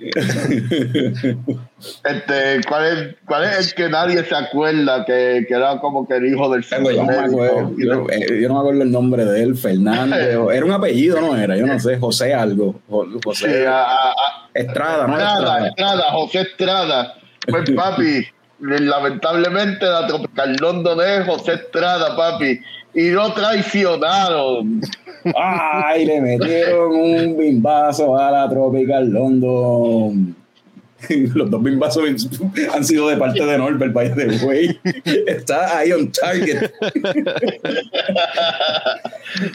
Este, ¿cuál es, cuál es el que nadie se acuerda que, que era como que el hijo del Tengo Yo no, me acuerdo, yo, eh, yo no me acuerdo el nombre de él, Fernández. Era un apellido, ¿no era? Yo no sé, José algo. Sí, José a- a- a- Estrada, ¿no? Estrada, Estrada. Estrada, José Estrada. Pues papi, lamentablemente la Tropical London es José Estrada, papi. Y lo traicionaron. Ay, le metieron un bimbazo a la Tropical London. Los dos bimbazos han sido de parte de Norbert, by the way. Está ahí on target.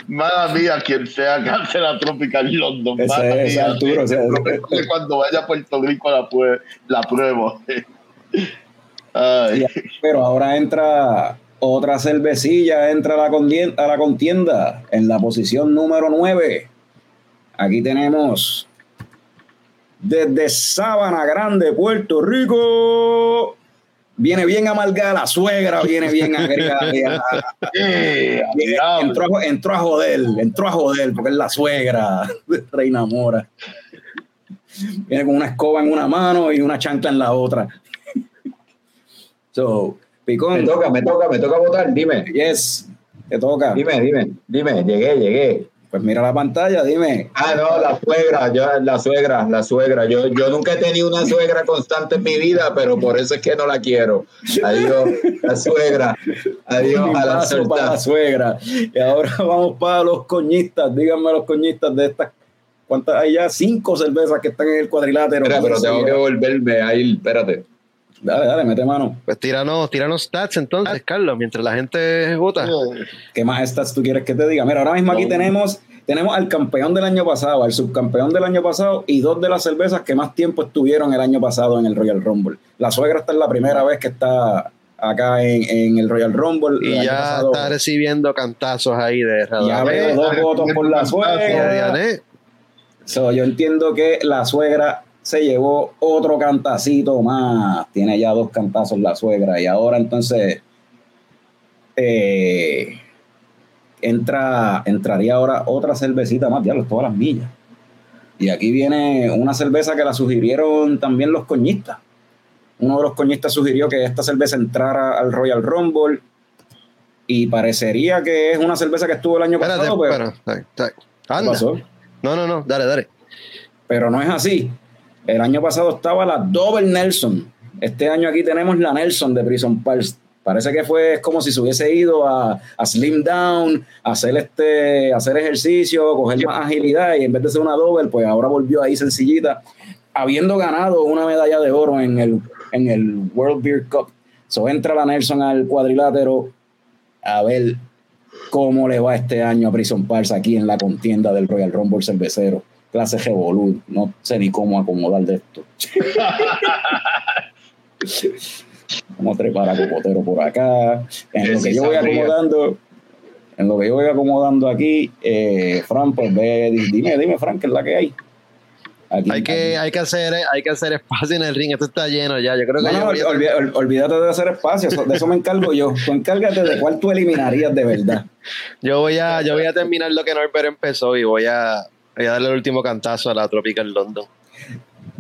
Mala mía, quien sea que hace la Tropical London. Ese mala es mía, Arturo, cuando vaya a Puerto Rico la, prue- la pruebo. Ay. Pero ahora entra otra cervecilla, entra a la, condien- a la contienda en la posición número 9. Aquí tenemos desde Sabana Grande, Puerto Rico. Viene bien amargada la suegra, viene bien agregada. Eh, entró, a, entró a joder, entró a joder, porque es la suegra de Reina Mora. Viene con una escoba en una mano y una chancla en la otra. So, Me Picón, toca, me toca, me toca votar. Dime, yes, te toca. dime, dime, dime. Llegué, llegué. Pues mira la pantalla, dime. Ah, no, la suegra, yo, la suegra, la suegra. Yo, yo nunca he tenido una suegra constante en mi vida, pero por eso es que no la quiero. Adiós, la suegra. Adiós a la para suegra. Y ahora vamos para los coñistas. Díganme los coñistas de estas. ¿Cuántas hay ya? Cinco cervezas que están en el cuadrilátero. Espera, pero tengo que volverme a ir. Espérate. Dale, dale, mete mano. Pues tíranos, tíranos stats entonces, Carlos, mientras la gente vota. ¿Qué más stats tú quieres que te diga? Mira, ahora mismo aquí No. tenemos, tenemos al campeón del año pasado, al subcampeón del año pasado y dos de las cervezas que más tiempo estuvieron el año pasado en el Royal Rumble. La suegra esta es la primera vez que está acá en, en el Royal Rumble. Y ya pasado- está recibiendo cantazos ahí de ya veo Radamés dos votos por la suegra. So, yo entiendo que la suegra se llevó otro cantacito más. Tiene ya dos cantazos la suegra. Y ahora entonces eh, entra, entraría ahora otra cervecita más, diablo, todas las millas. Y aquí viene una cerveza que la sugirieron también los coñistas. Uno de los coñistas sugirió que esta cerveza entrara al Royal Rumble. Y parecería que es una cerveza que estuvo el año Espérate, pasado. No, no, no, dale, dale. pero no es así. El año pasado estaba la Double Nelson. Este año aquí tenemos la Nelson de Prison Pals. Parece que fue como si se hubiese ido a, slim down, a hacer este, a hacer ejercicio, coger más agilidad y en vez de ser una double, pues ahora volvió ahí sencillita. habiendo ganado una medalla de oro en el, en el World Beer Cup. So entra la Nelson al cuadrilátero a ver cómo le va este año a Prison Pals aquí en la contienda del Royal Rumble cervecero. Clase Revolut, no sé ni cómo acomodar de esto. Vamos a trepar a Cocotero por acá. En lo que yo voy acomodando, en lo que yo voy acomodando aquí, eh, Fran, pues ve, dime, dime, Fran, ¿qué es la que hay? Aquí, Hay que, hay, que hacer, hay que hacer espacio en el ring. Esto está lleno ya. Yo creo que No, olvídate de hacer espacio, de eso me encargo yo. Tú encárgate de cuál tú eliminarías de verdad. yo voy a, yo voy a terminar lo que Norbert empezó y voy a, voy a darle el último cantazo a la Tropical London.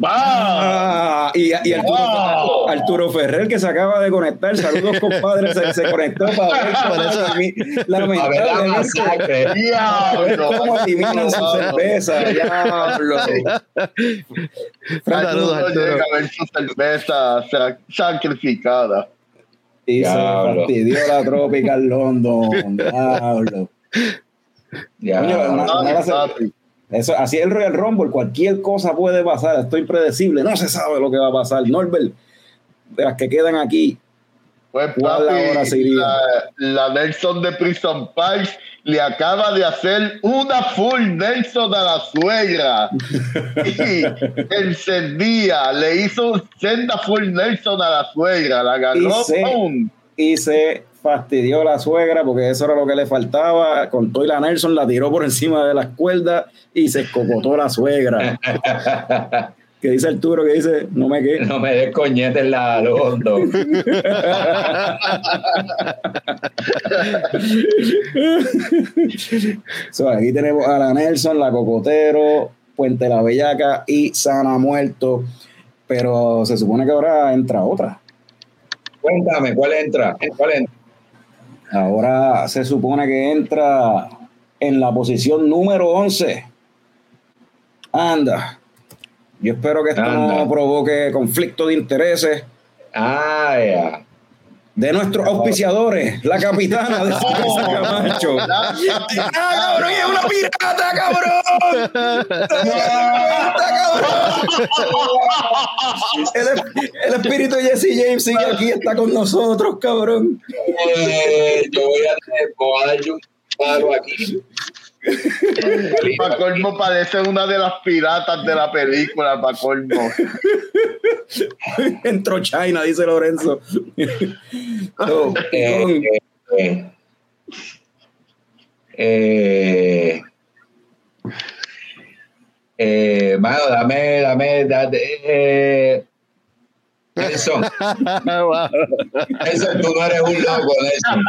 ¡Va! Ah, y, y Arturo, Wow. Arturo Ferrer, que se acaba de conectar. Saludos, compadre. Se, se conectó para ver Por cómo eso- ver la masacre. ¡Diablo! cómo eliminan su cerveza. Diablo. Saludos, Arturo Arturo. llega a ver su cerveza sa- sacrificada. Y se Diablo. fastidió la Tropical London. Diablo. Ya. Coño, una- una- papi. Eso, así es el Royal Rumble, cualquier cosa puede pasar, esto es impredecible, no se sabe lo que va a pasar. Norbert, de las que quedan aquí, Pues la, la Nelson de Prison Pipes le acaba de hacer una full Nelson a la suegra. y encendía, le hizo senda full Nelson a la suegra, la agarró. Y se- y se fastidió la suegra porque eso era lo que le faltaba. Con y la Nelson la tiró por encima de las cuerdas y se escocotó la suegra. que dice Arturo que dice, no me quede. No me des coñete en la London. So, aquí tenemos a la Nelson, la Cocotero, Puente la Bellaca y Sana Muerto. Pero se supone que ahora entra otra. Cuéntame, ¿cuál entra? ¿Cuál entra? Ahora se supone que entra en la posición número 11. Anda. Yo espero que esto Anda. no provoque conflicto de intereses Ah, ya. De nuestros auspiciadores, la capitana de Cerveza Camacho. ¡Ah, cabrón! ¡Es una pirata, cabrón! ¡Pirata, cabrón! El, el espíritu de Jesse James sigue aquí, está con nosotros, cabrón. Eh, yo voy a, tener- voy a darle un paro aquí. Para colmo parece una de las piratas de la película, para colmo. Entró China, dice Lorenzo. So, Eh, eh, eh, eh, mano, dame, dame, dame, Nelson. Nelson, tú no eres un loco, Nelson.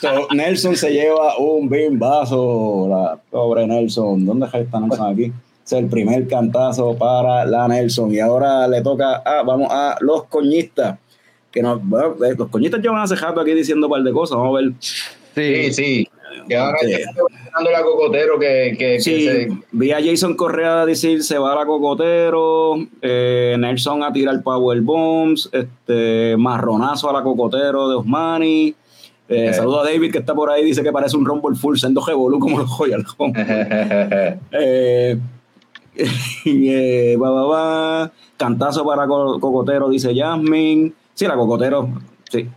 so, Nelson se lleva un bimbazo. La pobre Nelson. ¿Dónde está Nelson aquí? Es el primer cantazo para la Nelson. Y ahora le toca a, vamos a los coñistas. Que nos, bueno, eh, los coñistas llevan hace rato aquí diciendo un par de cosas. Vamos a ver. Sí, sí. Que ahora Ok. ya está mencionando la cocotero que, que, que Sí, se- vi a Jason Correa decir se va a la cocotero, eh, Nelson a tirar power bombs, este marronazo a la cocotero de Osmani. Eh, Eh. Saludo a David que está por ahí, dice que parece un Rumble full sendo Revolú como los Royal. Eh, eh. Cantazo para Co- Cocotero, dice Jasmine. Sí, la Cocotero, sí.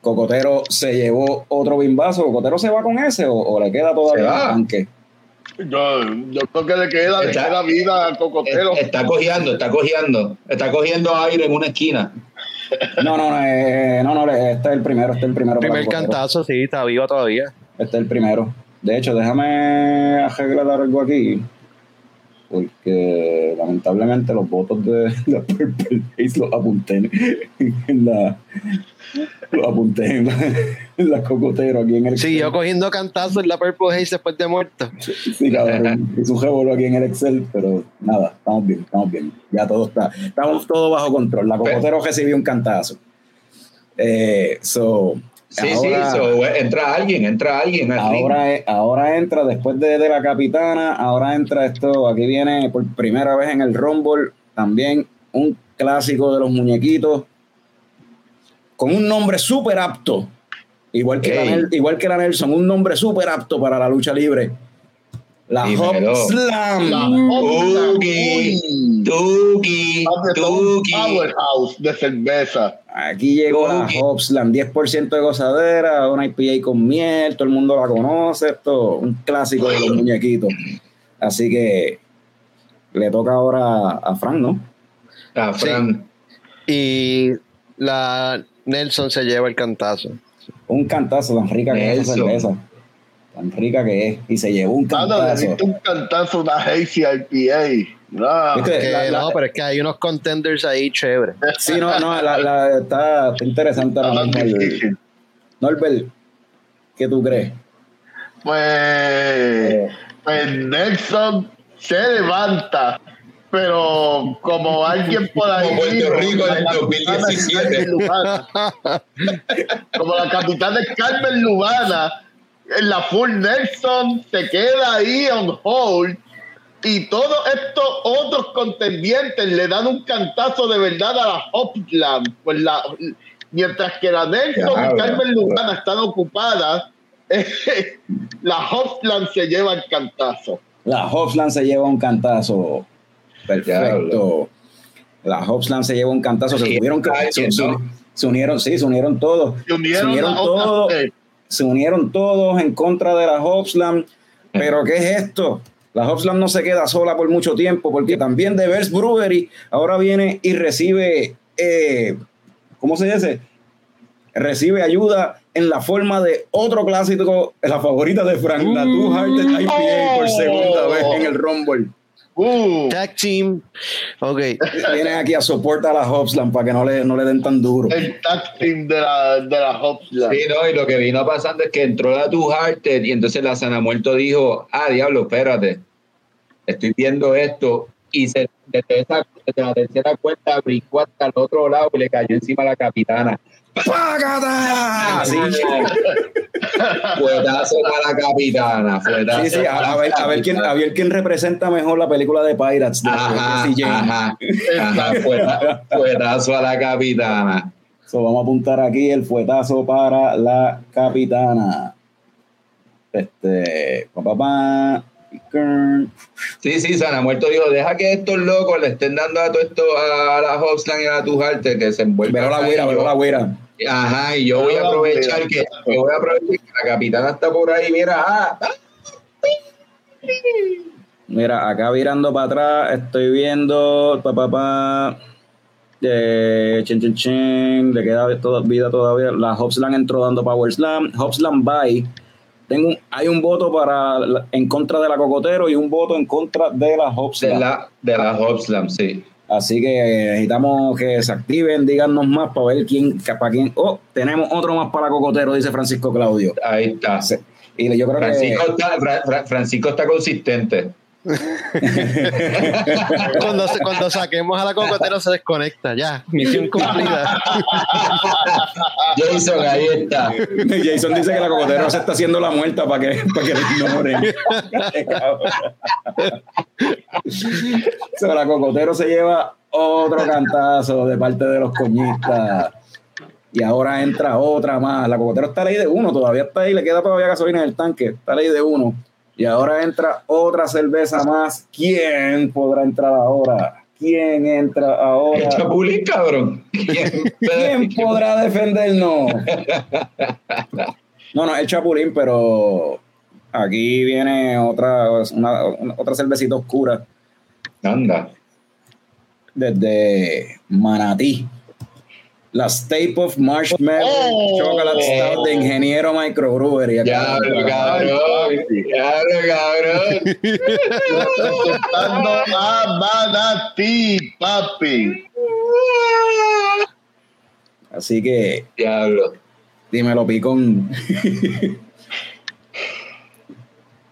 Cocotero se llevó otro bimbazo. ¿Cocotero se va con ese o, o le queda todavía Se en va. el tanque? Yo, yo creo que le queda, le Está- queda vida al cocotero. está cogiendo, está cogiendo, está cogiendo aire en una esquina. No, no, no, eh, no, no, le- este es el primero, este es el primero. Primer cantazo, sí, está viva todavía. Este es el primero. De hecho, déjame arreglar algo aquí. Porque lamentablemente los votos de la Purple Haze los apunté en, en la. Los apunté en la, en la cocotero aquí en el Siguió cogiendo cantazos en la Purple Haze después de muerto. Sí, cabrón. Hice un revolú aquí en el Excel, pero nada, estamos bien, estamos bien. Ya todo está. Estamos todo bajo control. La cocotero recibió un cantazo. Eh, so, Sí, ahora- sí, so, entra alguien, entra alguien al. Ahora, e- ahora entra, después de, de la capitana, ahora entra esto, aquí viene por primera vez en el Rumble, también un clásico de los muñequitos, con un nombre súper apto, igual que, la igual que la Nelson, un nombre súper apto para la lucha libre. La. Hop Slam. La Hopland, Tuki, un Tuki. powerhouse de cerveza. Aquí llegó la. Hopsland, 10% de gozadera, una IPA con miel, todo el mundo la conoce, esto un clásico de los muñequitos. Así que le toca ahora a Frank, ¿no? Ah, Fran. Y la Nelson se lleva el cantazo. Un cantazo tan rica que es esa cerveza. Tan rica que es. Y se llevó un le cantazo. un cantazo, una Hazy IPA. No, ¿Viste? Que La- la- no, pero es que hay unos contenders ahí chéveres. Sí, no, no, la, la- está, está interesante ahora está mismo. Norbert, ¿qué tú crees? Pues, pues Nelson se levanta, pero como alguien por ahí. Como Puerto Rico en el la capitana 2017. Carmen Lubana, como la capitana Carmen Lubana, la full Nelson se queda ahí on hold. Y todos estos otros contendientes le dan un cantazo de verdad a la Hopland. Pues la, mientras que la Nelson Claro. y Carmen Lubana están ocupadas, la Hopland se lleva el cantazo. La Hopsland se lleva un cantazo. Perfecto. La Hopsland se lleva un cantazo. Se, Sí, tuvieron que- se, se- se unieron, sí, se unieron todos. Se unieron, las otras todos. Se unieron todos en contra de la Hopsland. Pero ¿qué es esto? La Hopsland no se queda sola por mucho tiempo, porque también de Best Brewery ahora viene y recibe, eh, ¿cómo se dice? Recibe ayuda en la forma de otro clásico, la favorita de Frank, la Two Hearted IPA por segunda vez en el Rumble. Uh, Tag team. Ok. Vienen aquí a soportar a la Hopsland para que no le, no le den tan duro. el tag team de la, de la. Sí, no, y lo que vino pasando es que entró la Tu Hearted y entonces la Sana Muerto dijo, ah, diablo, espérate, estoy viendo esto y se, desde, esa, desde la tercera cuenta brincó hasta el otro lado y le cayó encima a la capitana. ¡Págata! Sí, Fuetazo para la capitana, fuetazo sí, sí, a, ver, a, ver quién, a ver quién representa mejor la película de Pirates. De Ajá, ajá, ajá, fueta- fuetazo a la capitana. So, vamos a apuntar aquí el fuetazo para la capitana. Este, pa, pa, pa, Kern. Sí, sí, Sana Muerto dijo, deja que estos locos le estén dando a todo esto a la Hopsland y a Tu Hearted que se envuelvan. Veo la güera, veo la güera. Ajá, y yo voy a aprovechar que yo voy a aprovechar que la capitana está por ahí, mira, ah, ah, Mira, acá virando para atrás, estoy viendo, pa, pa, pa, eh, chen, chen, chen, le queda toda, vida todavía. La Hopsland entró dando Power Slam. Hopsland bye. Tengo un- hay un voto para la- en contra de la Cocotero y un voto en contra de la de Hopsland. la, de la Hopslam, sí. Así que necesitamos que se activen, díganos más para ver quién, para quién. Oh, tenemos otro más para Cocotero, dice Francisco Claudio. Ahí está. Y yo creo Francisco que está, Fra- Fra- Francisco está consistente. Cuando, se- cuando saquemos a la cocotera se desconecta. Ya, misión cumplida. Jason, ahí está. Jason dice que la Cocotero se está haciendo la muerta para que, para que ignoren. So, la Cocotero se lleva otro cantazo de parte de los coñistas. Y ahora entra otra más. La Cocotero está a ley de uno, todavía está ahí, le queda todavía gasolina en el tanque. Está a ley de uno. Y ahora entra otra cerveza más. ¿Quién podrá entrar ahora? ¿Quién entra ahora? El chapulín, cabrón. ¿Quién podrá defendernos? No, no, el Chapulín, pero aquí viene otra, una- otra cervecita oscura Anda. desde Manatí. La State of Marshmallow Oh. Chocolate Stout de Ingeniero Microbrewery. Ya, cabrón. Ya, cabrón. Representando a Manatí, papi. Así que Diablo. dímelo, Picón.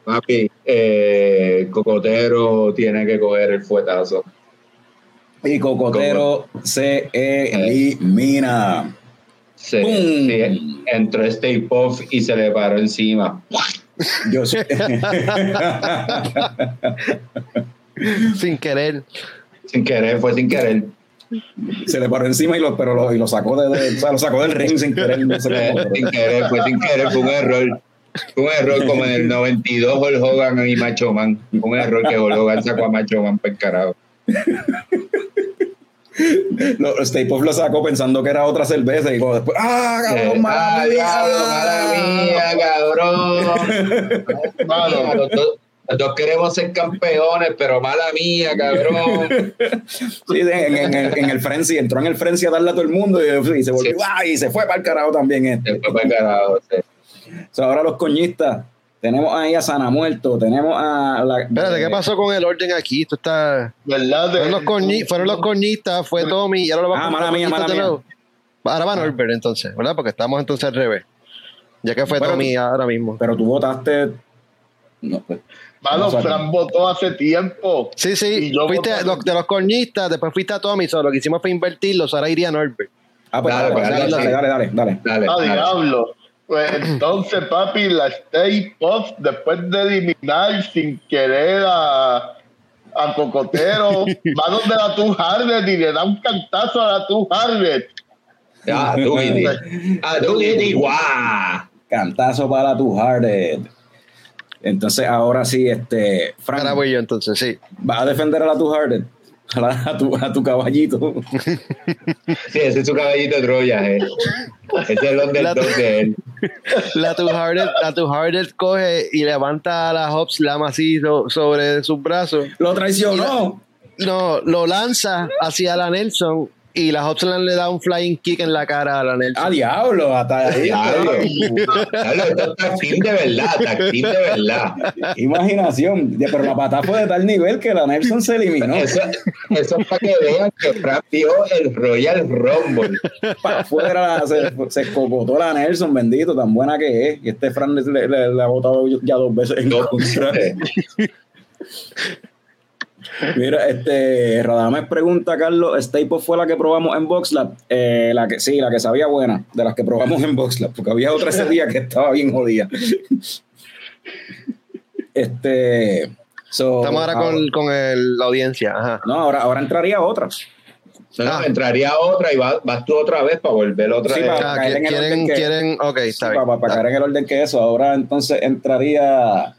Papi, eh, Cocotero tiene que coger el fuetazo. Y Cocotero se elimina. Entró Stay Puff y se le paró encima. Yo sé. sin querer. Sin querer, fue sin querer. se le paró encima y lo, pero lo, y lo sacó de, de- o sea, lo sacó del ring sin querer. No sé sin querer, fue sin querer, fue un error. Un error como en el 92 Hulk Hogan y Macho Man. Un error que Hulk Hogan sacó a Macho Man para el carajo. Lo, Stay Puft lo sacó pensando que era otra cerveza y como después, ¡ah, cabrón, mala Ay, mía! cabrón, mala mía, cabrón. Mano, Los dos, los dos queremos ser campeones, pero mala mía, cabrón. Sí, en, en- en- en el frenzy, entró en el frenzy a darle a todo el mundo y, y se volvió, Sí. ¡ah! y se fue para el carajo también este. Después para el carajo. sí. O sea, ahora los coñistas, tenemos ahí a Sana Muerto, tenemos a la... Espérate, ¿qué pasó con el orden aquí? Esto está. ¿verdad? Fueron los, corni- fueron los cornistas, fue Tommy y ahora lo Ah, vamos mala mía, mala mía. Ahora va Norbert entonces, ¿verdad? Porque estamos entonces al revés. Ya que fue Pero- Tommy ahora mismo. Pero tú votaste... No, pues, Mano, Fran votó hace tiempo. Sí, sí, Y yo fuiste los- de los cornistas, después fuiste a Tommy, solo lo que hicimos fue invertirlos, ahora iría Norbert. Ah, pues Dale, dale, pues, dale, dale, dale, dale, dale, dale. Dale, Ah, dale. diablo. Pues entonces, papi, la Stay Puft, después de eliminar sin querer a, a Cocotero, va donde la Tu Harvard y le da un cantazo a la Tu Guidi. Ah, tú, Guidi, guau. Cantazo para tu Hearted. Entonces, ahora sí, este... Frank, Ahora voy yo entonces, sí. ¿vas a defender a la tu Hearted? A, la- a tu, a tu caballito. Sí, ese es su caballito de Troya, eh. Ese es el underdog de él. La Hearted, la Two Hearted coge y levanta a la Hopslam así so- sobre sus brazos. Lo traicionó. No, lo lanza hacia la Nelson y la Hopslam le da un flying kick en la cara a la Nelson. Ah, diablo, hasta ahí. Diablo. Diablo, esto es tag team de verdad, tag team de verdad. Imaginación. Pero la patada fue de tal nivel que la Nelson se eliminó. Eso, eso es para que vean que Fran vio el Royal Rumble. Para afuera se, se escocotó la Nelson, bendito, tan buena que es. Y este Fran le, le- le ha votado ya dos veces en No, contra. Mira, este Radames pregunta, Carlos, Staples fue la que probamos en VoxLab. Eh, la que, sí, la que sabía buena, de las que probamos en VoxLab, porque había otra ese día que estaba bien jodida. Este. so, Estamos ahora con, con el- la audiencia. Ajá. No, ahora, ahora entraría otra. No, no, Ah. entraría otra y vas, vas tú otra vez para volver otra Sí, vez. para- Ah, caer en el quieren, orden que- quieren, ok, está Sí, bien. para, para caer en el orden que eso. Ahora entonces entraría.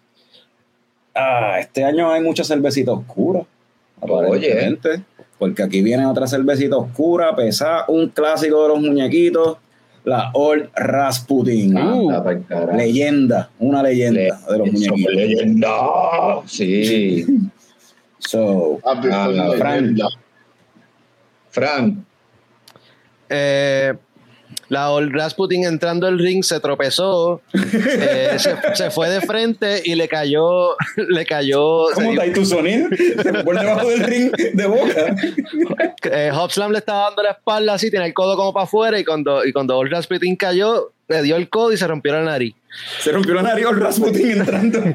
Ah, este año hay mucha cervecita oscura. aparentemente, Porque aquí viene otra cervecita oscura, pesada, un clásico de los muñequitos, la Old Rasputin. Uh. Carajo. leyenda, una leyenda Le- de los Somos muñequitos. leyenda. Sí. So, Ah, son no, Fran. leyendas. Fran, Eh, la Old Rasputin entrando al ring se tropezó, eh, se, se fue de frente y le cayó, le cayó. ¿cómo está ahí tu sonido? Se fue por debajo del ring de boca. eh, Hopslam le estaba dando la espalda así, tiene el codo como para afuera y cuando, y cuando Old Rasputin cayó, le dio el codo y se rompió la nariz. Se rompió la nariz Old Rasputin entrando.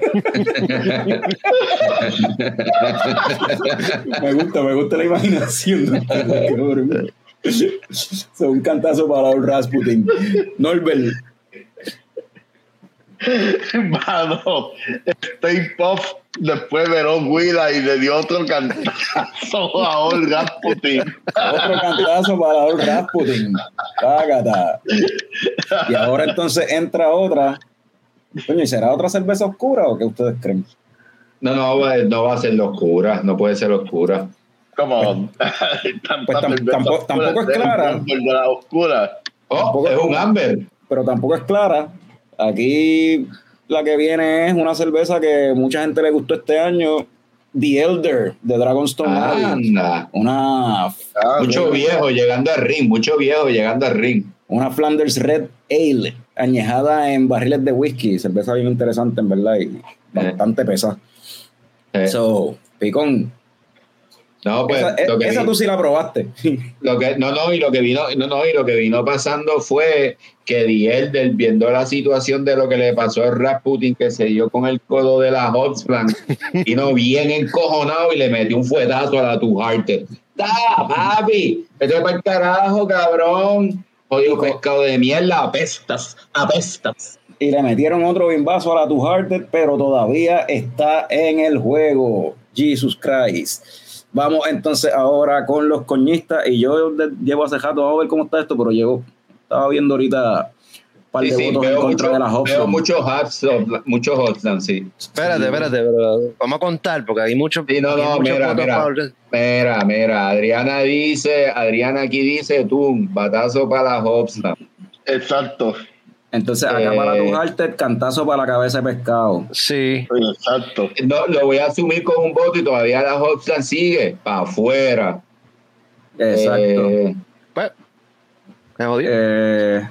me gusta, me gusta la imaginación. Un cantazo para Old Rasputin. Norbert, Mano, Stay Puff después veró Guida y le dio otro cantazo a Olga Putin. otro cantazo para Old Rasputin. Págata. Y ahora entonces entra otra. Coño, ¿y será otra cerveza oscura o qué ustedes creen? no, no, no va a ser oscura, no puede ser oscura. Como Pues tam- tampoco- tampoco es clara. De la oscura. Oh, Tampoco- es un Amber. pero tampoco es clara. Aquí la que viene es una cerveza que mucha gente le gustó este año, The Elder de Dragonstone. Anda. Una, Ah, Mucho viejo llegando al ring, mucho viejo llegando al ring. una Flanders Red Ale, añejada en barriles de whisky. Cerveza bien interesante, en verdad, y bastante pesada. Eh, So, Picón, no, pues esa, lo que esa vi- tú sí la probaste. Lo que, no, no, y lo que vino, no, no, y lo que vino pasando fue que Dielder, viendo la situación de lo que le pasó a Rasputin, que se dio con el codo de la Hotsplan, vino bien encojonado y le metió un fuetazo a la Tu Hearted. ¡Da, papi! Vete para el carajo, cabrón. Jodido pescado de mierda, apestas, apestas. y le metieron otro bimbazo a la Two Hearted, pero todavía está en el juego. Jesus Christ. Vamos entonces ahora con los coñistas. Y yo de- llevo hace rato, vamos a ver cómo está esto, pero llevo, estaba viendo ahorita par Sí, de sí, votos en veo, contra mucho- de las veo Hobson. muchos Hobson, muchos Hobson, sí. Espérate, espérate, pero vamos a contar porque hay muchos. Sí, no, no, mira, mira. Mira, mira, Adriana dice, Adriana aquí dice, tú, batazo para la Hobson. Exacto, Entonces, acá Eh. para tu Halter, cantazo para la cabeza de pescado. Sí. exacto. No, lo voy a asumir con un voto y todavía la Hobson sigue para afuera. Exacto. Eh, Pues, me jodió. Eh,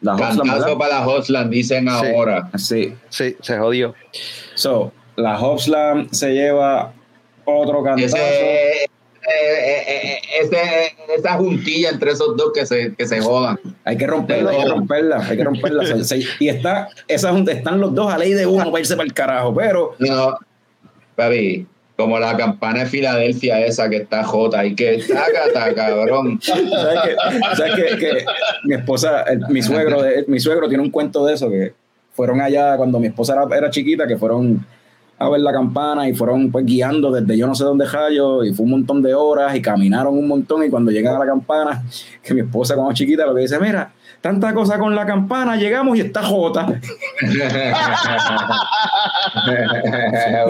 la cantazo para la Hobson, dicen Sí. ahora. Sí. Sí, se jodió. So, la Hobslam se lleva otro cantazo. Ese, eh, eh, eh, ese- esa juntilla entre esos dos que se, que se jodan. Hay que romperla, hay que romperla, hay que romperla. Se- se- y está, esa junta, están los dos a ley de uno para irse para el carajo, pero No, papi, como la campana de Filadelfia esa que está jota, hay que taca, cabrón. ¿sabes que, sabes que, que mi esposa, el- mi suegro, mi suegro tiene un cuento de eso, que fueron allá cuando mi esposa era, era chiquita, que fueron a ver la campana y fueron pues guiando desde yo no sé dónde rayo y fue un montón de horas y caminaron un montón y cuando llegan a la campana, que mi esposa como chiquita lo que dice, mira, tanta cosa con la campana, llegamos y está jota.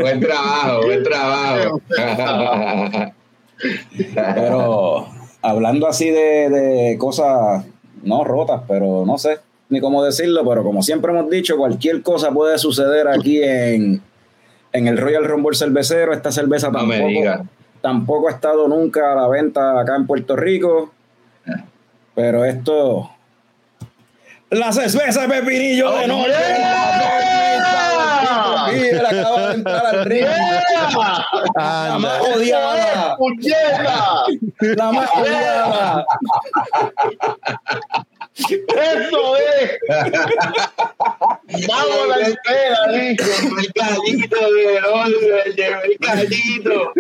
buen trabajo, buen trabajo. Pero hablando así de, de cosas no rotas, pero no sé ni cómo decirlo, pero como siempre hemos dicho, cualquier cosa puede suceder aquí en, en el Royal Rumble cervecero. Esta cerveza No tampoco, tampoco ha estado nunca a la venta acá en Puerto Rico. Pero esto. La cerveza de Pepinillo de Norte. Mira, acaba de entrar al ring. La más odiada. La más odiada. ¡Eso es! ¡Vamos a la espera, dijo! el gallito de Oliver, llegó el gallito.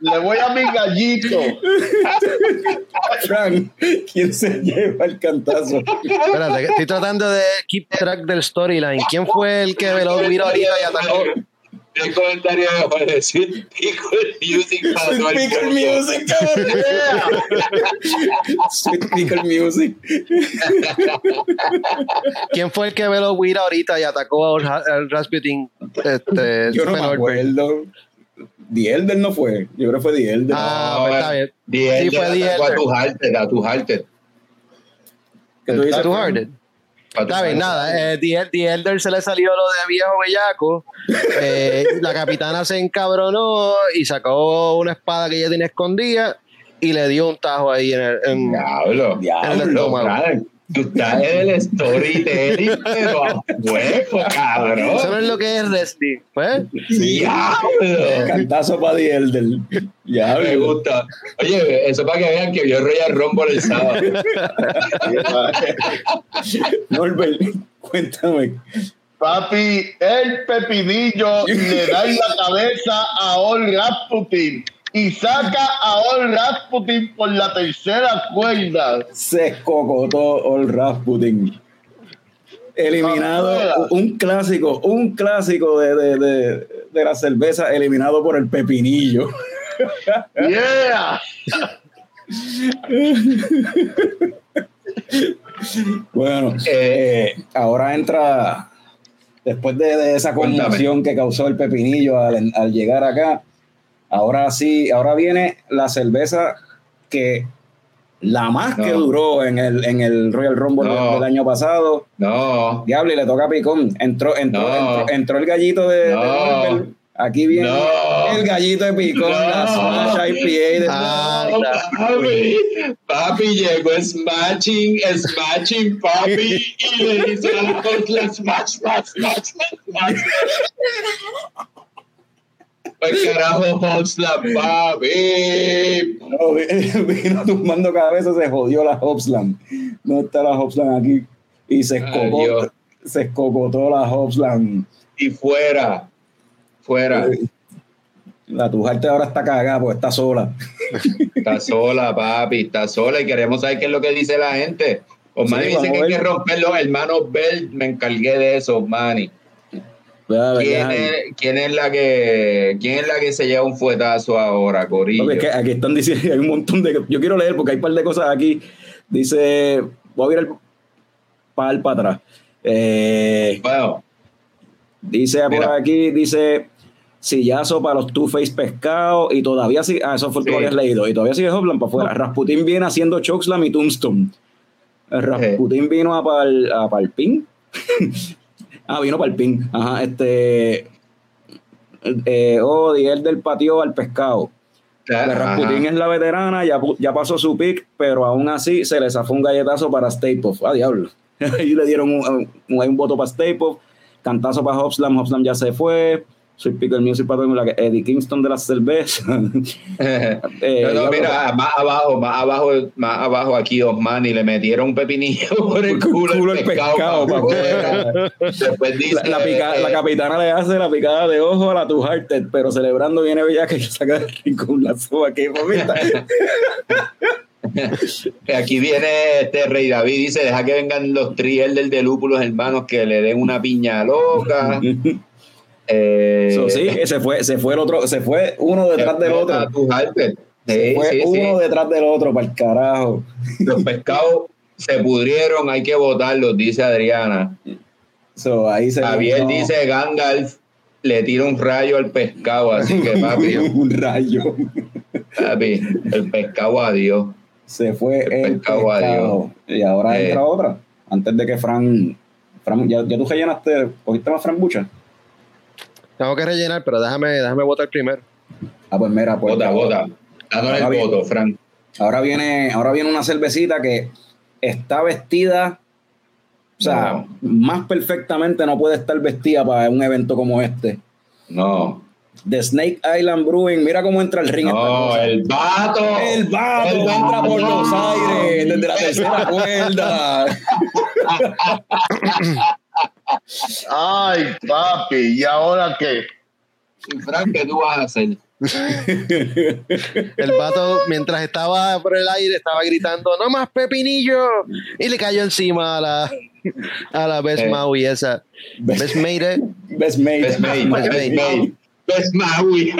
Le voy a mi gallito. Frank, ¿quién se lleva el cantazo? Espérate, estoy tratando de keep track del storyline. ¿Quién fue el que veló miró ahorita y atacó? El comentario de decir Pickle Music Pickle. Music, cabrón. Sweet Pickle Music. ¿Quién fue el que veló Wira ahorita y atacó al, al Rasputin? Este, Yo no me acuerdo. The Elder no fue. Yo creo que fue The Elder. Ah, pues está bien. Sí, fue a tu a tu. Está bien, nada. Eh, The, The Elder se le salió lo de viejo bellaco. Eh, la capitana se encabronó y sacó una espada que ella tenía escondida y le dio un tajo ahí en el. en- Diablo. Diablo. en el estómago. Brian, Tú estás en el storytelling, pero a huevo, cabrón. Eso no es lo que es wrestling. Pues, Diablo. Cantazo para The Elder. Ya, Me gusta. Oye, eso para que vean que vio Royal Rumble el sábado. Norbert, cuéntame. Papi, el pepinillo le da en la cabeza a Ol Rasputin y saca a Ol Rasputin por la tercera cuerda. Se escocotó All Rasputin. Eliminado, un clásico, un clásico de, de, de, de la cerveza eliminado por el pepinillo. ¡Yeah! Bueno, Eh, ahora entra, después de, esa conmoción que causó el pepinillo al, al llegar acá, ahora sí, ahora viene la cerveza que la más que duró en el, en el Royal Rumble No. del año pasado. No, Diablo, y le toca a Picón. Entró, entró, No. entró, entró el gallito de. Aquí viene el gallito de Picón, la Smash IPA de Ah, papi, papi llegó smashing, smashing, papi, y le dice a la smash, smash, smash, smash, smash. Pues carajo, Hopsla, papi. No, vi- vino tumbando cabeza, se jodió la Hopsland. No está la Hopsland aquí. Y se Ay, escocotó, Dios. se escocotó la Hopsland. Y fuera, fuera. La Tujarte ahora está cagada porque está sola. Está sola, papi, está sola y queremos saber qué es lo que dice la gente. Osmani Sí, dice que hay que romper los hermanos Bell, me encargué de eso, Osmani. ¿Quién es, quién es la que quién es la que se lleva un fuetazo ahora, Corillo? Porque es que aquí están diciendo, hay un montón de. Yo quiero leer porque hay un par de cosas aquí. Dice, voy a virar para para atrás. Eh, Bueno, dice por Mira. aquí, dice sillazo para los Two-Face pescados y todavía sigue, ah, eso fue lo que Sí. habías leído, y todavía sigue Hopland para afuera. Rasputin viene haciendo chokeslam y tombstone. Rasputin vino a pal, a Palpín. ah, vino Palpín. Ajá, este. Eh, oh, el del patio al pescado. La ajá. Rasputin es la veterana, ya, ya pasó su pick, pero aún así se le zafó un galletazo para Stay Puft. Ah, diablo. Ahí le dieron un, un- un voto para Stay Puft, cantazo para Hopslam, Hopslam ya se fue. Soy Pickle Music mundo, la que- Eddie Kingston de las cervezas. Eh, No, mira, más abajo, más abajo, más abajo aquí Osmani le metieron un pepinillo por el culo, el pescado, para. Después dice, la, la pica- eh, la capitana le hace la picada de ojo a la Two Hearted, pero celebrando viene Bella que saca del rincón la soba que mamita. Aquí viene este Rey David, dice, deja que vengan los triel de lúpulos hermanos que le den una piña loca. Eh, So, sí, se fue, se fue el otro, se fue uno detrás del otro. Se fue sí, sí. uno detrás del otro, para el carajo. Los pescados se pudrieron, hay que botarlos, dice Adriana. So, ahí se Javier no, dice Gandalf le tira un rayo al pescado, así que papi, un rayo. papi, el pescado adiós. Se fue El el, pescado, pescado. Y ahora Eh. entra otra. Antes de que Fran. Fran ya, ya tú rellenaste, cogiste más Fran Bucha. Tengo que rellenar, pero déjame, déjame votar primero. Ah, pues mira, pues. Vota, vota. Dándole Ahora el voto, Frank. Ahora viene, ahora viene una cervecita que está vestida, o sea, No. más perfectamente no puede estar vestida para un evento como este. No, The Snake Island Brewing, mira cómo entra el ring. no, el vato. El vato El entra por los aires desde la tercera cuerda. Ay, papi, ¿y ahora qué? Frank, ¿qué tú vas a hacer? El vato, mientras estaba por el aire, estaba gritando, no más pepinillo. Y le cayó encima a la, a la Best Eh. Maui esa. Best Made. Best mate. Best mate, Best best mate. Best Maui.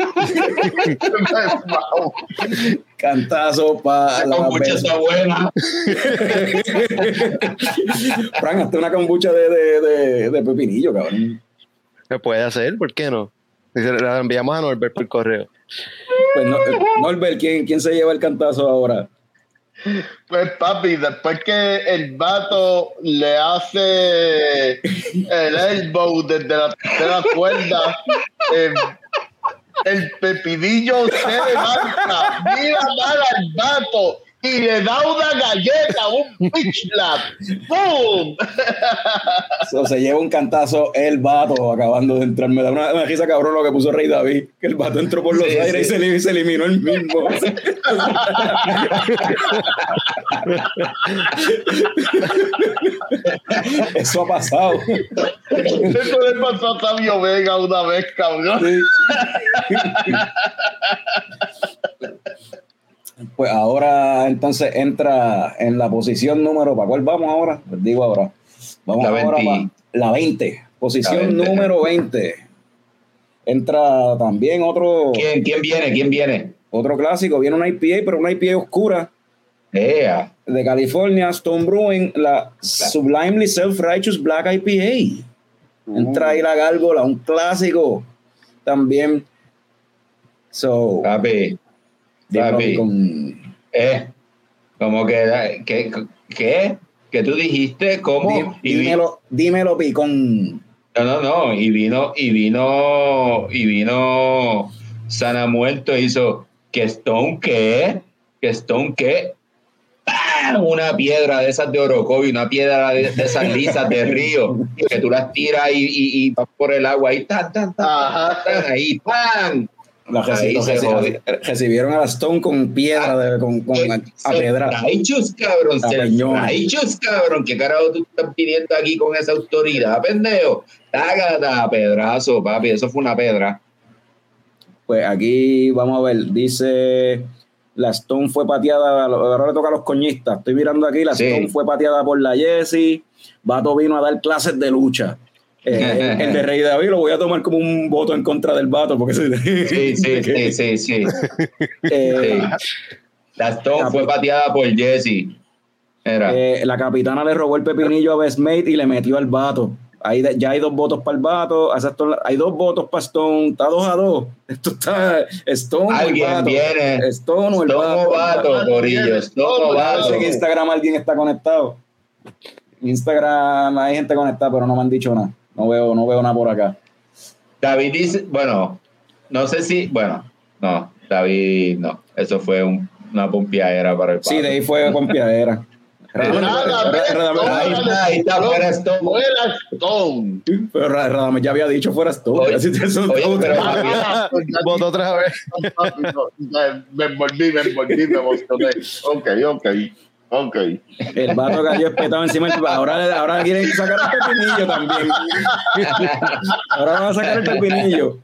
Cantazo para La kombucha Best está buena. Fran, hazte una kombucha de, de, de, de pepinillo, cabrón. Se puede hacer, ¿por qué no? La enviamos a Norbert por correo. Pues no, eh, Norbert, ¿quién, ¿quién se lleva el cantazo ahora? Pues papi, después que el vato le hace el elbow desde la tercera cuerda, eh, el pepinillo se levanta, mira mal al vato y le da una galleta, un pitch. ¡Pum! So, se lleva un cantazo el vato acabando de entrar. Me da una, una risa cabrón lo que puso Rey David, que el vato entró por los Sí, aires sí. y se eliminó el mismo. Eso ha pasado. Eso le pasó a Sabio Vega una vez, cabrón. Sí. Pues ahora entonces entra en la posición número, ¿para cuál vamos ahora? Les digo ahora. Vamos La ahora 20. para la 20, posición La 20. número 20. Entra también otro, ¿Quién, ¿Quién viene? ¿Quién viene? otro clásico, viene una IPA, pero una IPA oscura Ea. de California, Stone Brewing, la Sublimely Self-Righteous Black IPA. Entra ahí la gárgola, un clásico también. So, Papi. Papi. con- Eh. Como que. ¿Qué? ¿Qué? ¿Qué tú dijiste? ¿Cómo? Dí- Y dímelo, dímelo, Picón. No, no, no. Y vino, y vino, y vino Sana Muerto hizo que Stone qué, que Stone qué. ¡Pam! Una piedra de esas de Orocovi, una piedra de, de esas lisas de río, que tú las tiras y, y, y vas por el agua ahí, tan, tan, tan, tan, ahí, ¡pam! La reci- Ahí los se reci- jode. recibieron a la Stone con piedra, de- con, con a, a piedra. Self-righteous, cabrón. Self-righteous, cabrón. ¿Qué carajo tú estás pidiendo aquí con esa autoridad, pendejo? Tágata, pedrazo, papi. Eso fue una pedra. Pues aquí vamos a ver, dice la Stone fue pateada, ahora le toca a los coñistas. Estoy mirando aquí, la Sí. Stone fue pateada por la Jessie. Vato vino a dar clases de lucha. Eh, el de Rey David lo voy a tomar como un voto en contra del vato, porque Sí, sí, sí, sí, sí. Eh, sí. La Stone fue pateada por Jesse. Era. eh, la capitana le robó el pepinillo a Bestmate y le metió al vato. Ahí de- ya hay dos votos para el vato, exacto, hay dos votos para Stone, está dos a dos. Esto está Stone o el Alguien vato. viene. Stone o el Stone vato. vato, Corillo. Stone o vato. sé que Instagram alguien está conectado. Instagram hay gente conectada, pero no me han dicho nada. No veo, no veo nada por acá. David dice, bueno, no sé si, bueno, no, David, no, eso fue un- una pompiadera para el Sí, pato. de ahí fue con piadera. Nada, Radamel- Radamel- Ahí está, fuera Stone. Fuera Stone. Pero Ra- Radamel ya había dicho fuera Stone. Oye, Así pero- Ah, Voto otra vez. Me envolví, me envolví, me emocioné. Ok, ok, ok. El vato cayó espetado encima del ahora, ahora quieren sacar el pepinillo también. Ahora van a sacar el pepinillo.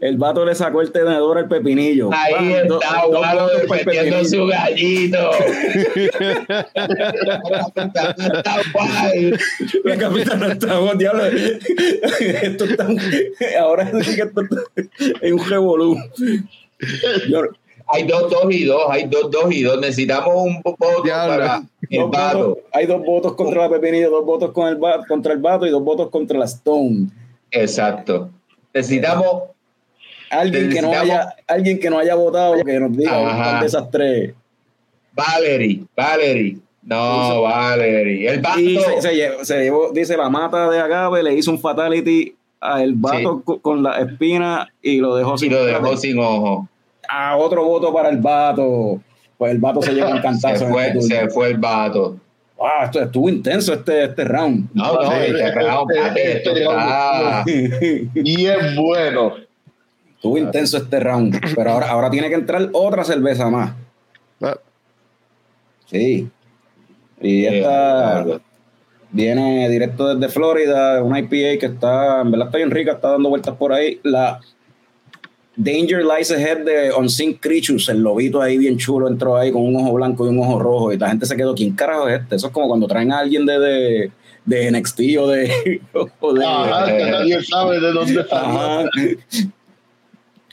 El vato le sacó el tenedor al pepinillo. Ahí do- está, dos Walo defendiendo pepinillo. su gallito. está guay. La capitana está, oh, diablo. Esto está, ahora sí que esto está en un revolú. Yo- Hay dos, dos y dos, hay dos, dos y dos. Necesitamos un voto Diablo. para el dos vato. votos- hay dos votos contra la pepinillo, dos votos con el va- contra el vato y dos votos contra la Stone. Exacto. Necesitamos Alguien que no haya, alguien que no haya votado, que nos diga de esas tres. Valerie, Valerie. No, Valerie. El vato. Y se, se llevó, se llevó- dice la mata de Agave, le hizo un fatality a el vato co- con la espina y lo dejó y sin lo dejó sin ojo. A otro voto para el vato. Pues el vato se lleva un Se cantazo. fue, este se fue el vato. Wow, esto estuvo intenso este, este round. No, no, este round, este- este está- Y es bueno. Estuvo intenso este round. Pero ahora, ahora tiene que entrar otra cerveza más. Ah, Sí. Y esta viene directo desde Florida, una IPA que está, en verdad está bien rica, está dando vueltas por ahí. La Danger Lies Ahead de Unseen Creatures, el lobito ahí bien chulo entró ahí con un ojo blanco y un ojo rojo. Y la gente se quedó, ¿quién carajo es este? Eso es como cuando traen a alguien de, de, de NXT o de. o de- Ajá, que nadie sabe de dónde. Ajá.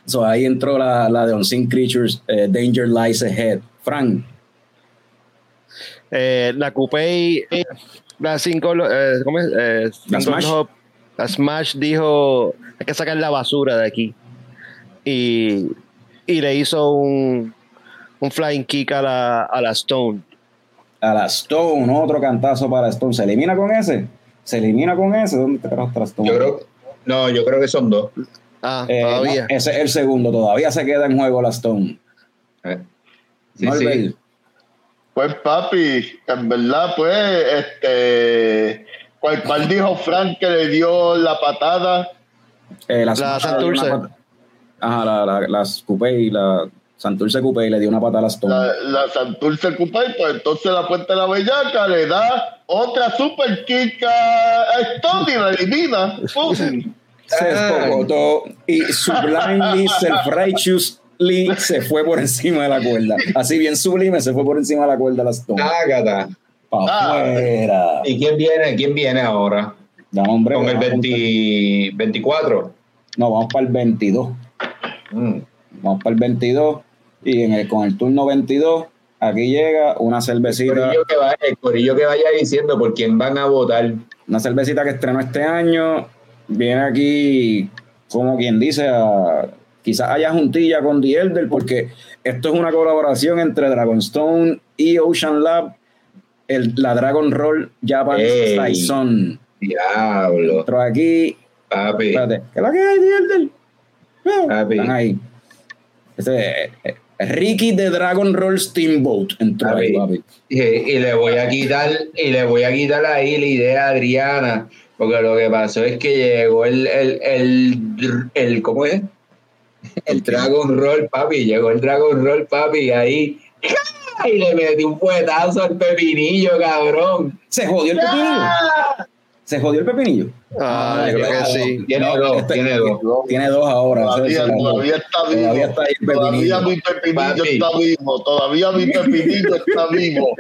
So, ahí entró la, la de Unseen Creatures, eh, Danger Lies Ahead. Frank, eh, la Coupé, la 5, eh, ¿cómo es? Eh, La Smash. La Smash dijo, hay que sacar la basura de aquí. Y, y le hizo un, un flying kick a la, a la Stone. a la Stone, otro cantazo para Stone. ¿Se elimina con ese? ¿Se elimina con ese? ¿Dónde te la Stone? Yo creo, no, yo creo que son dos. Ah, Eh, todavía. no, ese es el segundo, todavía se queda en juego la Stone. Eh, Sí, sí. Pues papi, en verdad, pues, este, ¿cuál, cuál dijo Frank que le dio la patada? eh, la, La Santurce. una Ajá, la, la, las Coupé y la Santurce Coupé le dio una pata a la Stone. La, la Santurce Cupay, pues entonces la Puerta de la Bellaca le da otra super kick a Stone y la elimina. Se escogotó y sublimely, self-righteously se fue por encima de la cuerda. Así bien sublime, se fue por encima de la cuerda la Stone. Ágata. Ah. afuera. ¿Y quién viene? ¿Quién viene ahora? Da, hombre, Con el vamos a 20 24. No, vamos para el 22. Mm. Vamos para el 22 y en el, con el turno 22 aquí llega una El, cervecita, corillo que vaya, el corillo que vaya diciendo por quién van a votar. una cervecita que estrenó este año, viene aquí como quien dice a quizás haya juntilla con The Elder porque esto es una colaboración entre Dragonstone y Ocean Lab, el, la Dragon Roll Japanese Ey. Saison. Diablo, Entró aquí, papi. espérate, ¿qué es la que hay The Elder? Están ahí. Este, eh, eh, Ricky de Dragon Roll Steamboat entró ahí, papi. Y, y le voy a quitar, y le voy a quitar ahí la idea a Adriana, porque lo que pasó es que llegó el, el, el, el ¿cómo es? El Dragon Roll, papi, llegó el Dragon Roll, papi, ahí, y le metí un puetazo al pepinillo, cabrón. Se jodió el pepinillo. ¿Se jodió el pepinillo? Ah, yo creo que sí. Tiene No, dos, este- tiene dos. Tiene dos ahora. Todavía, está vivo. Todavía está ahí el Todavía pepinillo. mi pepinillo Papi. está vivo. Todavía mi pepinillo está vivo.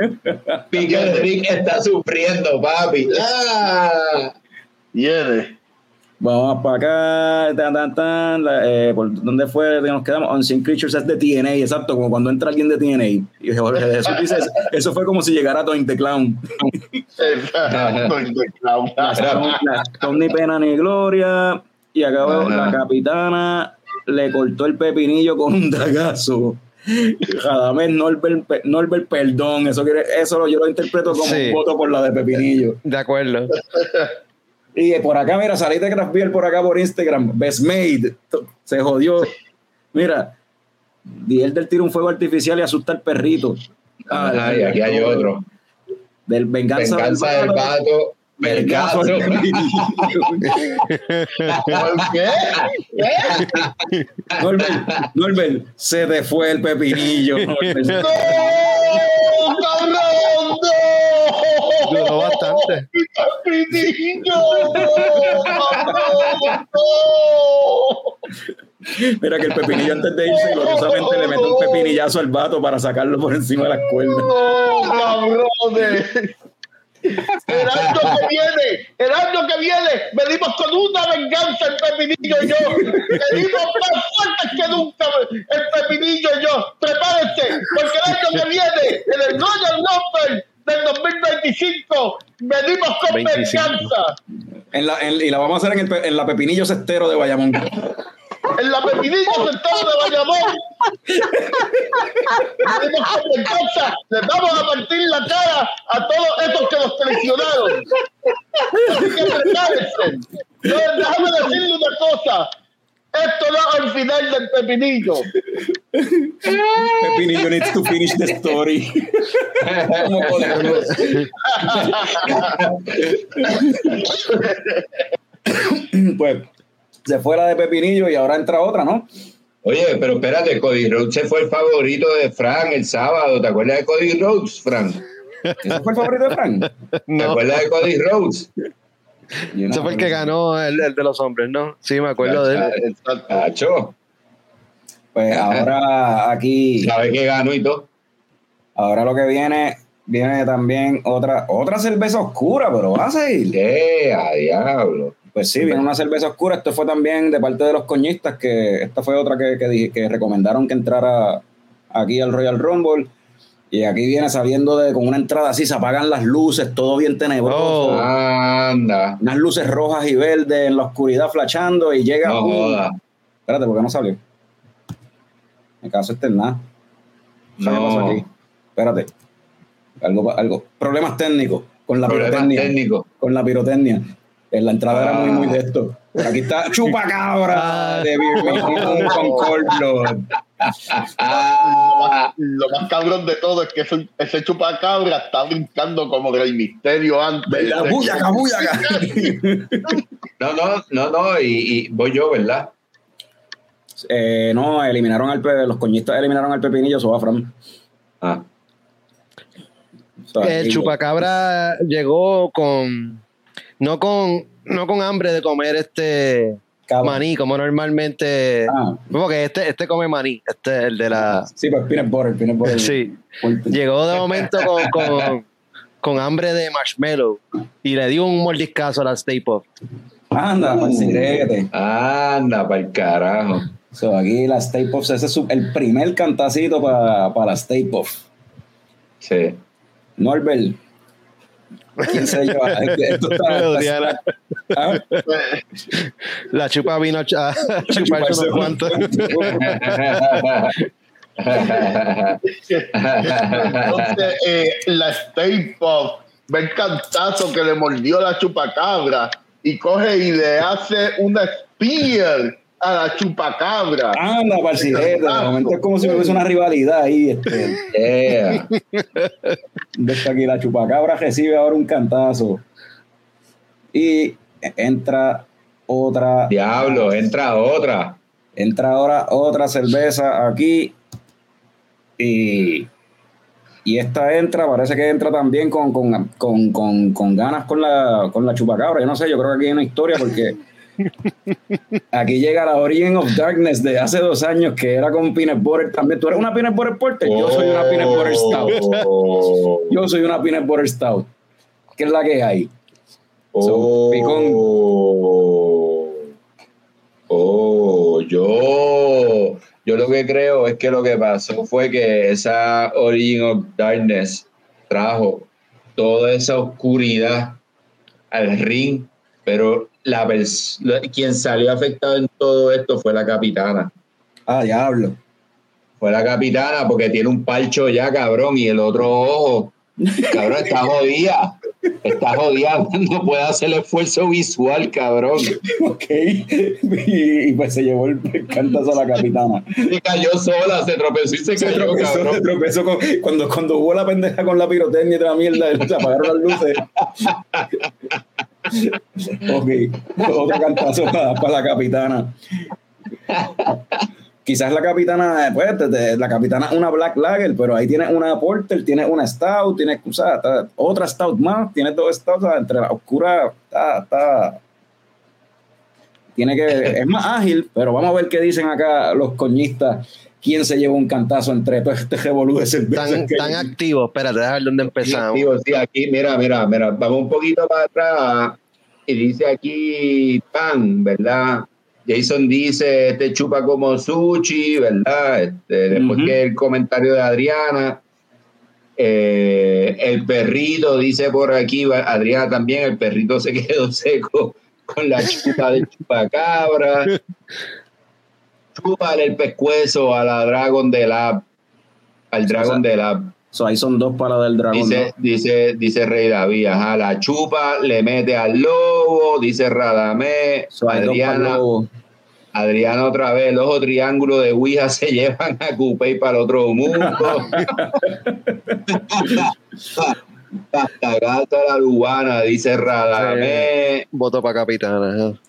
Pique Rick está sufriendo, papi. Ah. Viene. Vamos para acá. Tan, tan, tan, la- eh, ¿Por dónde fue que nos quedamos? Unseen Creatures es de TNA, exacto, como cuando entra alguien de TNA. Y Jorge Jesús dice: Eso fue como si llegara Tony the Clown. La Tony Pena ni Gloria. Y acabó la capitana le cortó el pepinillo con un dagazo. Radamés Norbert, Norbert, perdón, eso, quiere, eso yo lo interpreto como Sí. un voto por la de Pepinillo. De acuerdo. Y por acá, mira, salí de Craft Beer por acá por Instagram. Best Made. Se jodió. Mira, Diel del tiro un fuego artificial y asusta al perrito. Ah, Ajá, y aquí hay otro. Del venganza, Venganza del vato. Del perrillo. ¿Por qué? Norbert, Norbert, se te fue el pepinillo. Norbert. ¡No! Duró bastante. Mira que el pepinillo antes de irse, gloriosamente le mete un pepinillazo al vato para sacarlo por encima de las cuerdas. ¡No, cabrones! El año que viene, el año que viene, venimos con una venganza el Pepinillo y yo. Venimos más fuertes que nunca el Pepinillo y yo. Prepárense, porque el año que viene, en el Royal Rumble del 2025, venimos con 25. venganza. En la, en- y la vamos a hacer en, el, en la pepinillo cestero de Bayamón. En la Pepinillo sentado de Bayamón. Venimos con venganza. Les vamos a partir la cara a todos estos que nos traicionaron. Así que prepárense. Déjame decirle una cosa. Esto no es el final del pepinillo. Pepinillo needs to finish the story. Pues se fue la de Pepinillo y ahora entra otra, ¿no? Oye, pero espérate, Cody Rhodes se fue el favorito de Frank el sábado. ¿Te acuerdas de Cody Rhodes, Frank? ¿Ese fue el favorito de Frank? ¿Te No, acuerdas de Cody Rhodes? Ese fue el que ganó el, el de los hombres, ¿no? Sí, me acuerdo de él. Exacto. Pues ahora aquí, ¿sabes que ganó y todo? ahora lo que viene, viene también otra, otra cerveza oscura, pero va a seguir. ¡Eh, a diablo! Pues sí, viene una cerveza oscura. Esto fue también de parte de los coñistas, que esta fue otra que, que, dije- que recomendaron que entrara aquí al Royal Rumble. Y aquí viene saliendo de con una entrada así, se apagan las luces, todo bien tenebroso. Oh. Anda, Unas luces rojas y verdes en la oscuridad flashando y llega. no un-. Espérate, ¿por qué no salió? Me caso este nada. ¿Qué pasó No. aquí? Espérate. Algo, algo. Problemas técnicos con la Problemas pirotecnia. técnicos. Con la pirotecnia. En la entrada era muy, Ah. muy de esto. Aquí está Chupacabra Ah. de Birmingham con Cold Blood. Ah, Lo más cabrón de todo es que ese, ese chupacabra está brincando como Rey Misterio antes. ¿Verdad? Buyaca, buyaca. no, no, no, no, y, y voy yo, ¿verdad? Eh, no, eliminaron al pe- los coñistas eliminaron al pepinillo, eso va Fran. Ah, O sea, El chupacabra llegó con no con no con hambre de comer este maní como normalmente Ah. porque este este come maní este es el de la Sí, pues peanut butter, peanut butter. sí llegó de momento con, con, con hambre de marshmallow y le dio un mordiscazo a la Stay Puft. Anda, parcirete. anda, para el carajo. So, aquí la Stay Puft, ese es el primer cantacito para la Stay Puft. Sí. Norbert. ¿Quién se lleva? Esto está. ¿Ah? La chupa vino a ch- a chuparse cuantos. Entonces, eh, la Stay Puft ve el cantazo que le mordió la chupacabra y coge y le hace una spear a la chupacabra. Anda, parcirete. De momento es como si hubiese una rivalidad ahí. Este, Yeah. aquí, la chupacabra recibe ahora un cantazo. Y entra otra. Diablo, entra otra. Entra ahora otra cerveza aquí. Y Y esta entra, parece que entra también con, con, con, con, con ganas con la, con la chupacabra. Yo no sé, yo creo que aquí hay una historia porque aquí llega la Origin of Darkness de hace dos años que era con Peanut Butter también. ¿Tú eres una Peanut Butter Porter? Yo soy una Peanut Butter Stout. Oh. Yo soy una Peanut Butter Stout. ¿Qué es la que hay? Oh, oh, yo, yo lo que creo es que lo que pasó fue que esa Origin of Darkness trajo toda esa oscuridad al ring, pero la la- quien salió afectado en todo esto fue la capitana. Ah, diablo. Fue la capitana porque tiene un parcho ya, cabrón, y el otro ojo, cabrón, está jodida. Está jodida, no puede hacer el esfuerzo visual, cabrón. Ok. Y, y pues se llevó el cantazo a la capitana. Se cayó sola, se tropezó y se, Se cayó, tropezó, se cabrón. tropezó con, cuando, cuando hubo la pendeja con la pirotecnia y toda la mierda, se apagaron las luces. ok, otro cantazo para, la capitana. Quizás la capitana, pues, te- te- la capitana es una Black Lager, pero ahí tienes una Porter, tienes una Stout, tienes o sea, está- otra Stout más, tienes dos Stouts, o sea, entre la oscura, está, está, tiene que, es más ágil, pero vamos a ver qué dicen acá los coñistas, quién se lleva un cantazo entre todo este revolú de cervezas Tan, que- tan activo. Espérate, déjame ver dónde empezamos. Digo, sí, aquí, mira, mira, mira, vamos un poquito para atrás y dice aquí pan, ¿verdad? Jason dice, este chupa como sushi, ¿verdad? Este, después que el comentario de Adriana, eh, el perrito dice por aquí, Adriana también, el perrito se quedó seco con la chupa del chupacabra. Chúpale el pescuezo a la Dragon de Lab, al Dragon de Lab. So, ahí son dos para del dragón. Dice, dice, dice Rey David, ajá, la chupa, le mete al lobo, dice Radamé. So, Adriana, otra vez, el ojo triángulo de Ouija se llevan a Coupé para el otro mundo. Pastagato a la lubana, dice Radamé, Voto para capitana. ajá.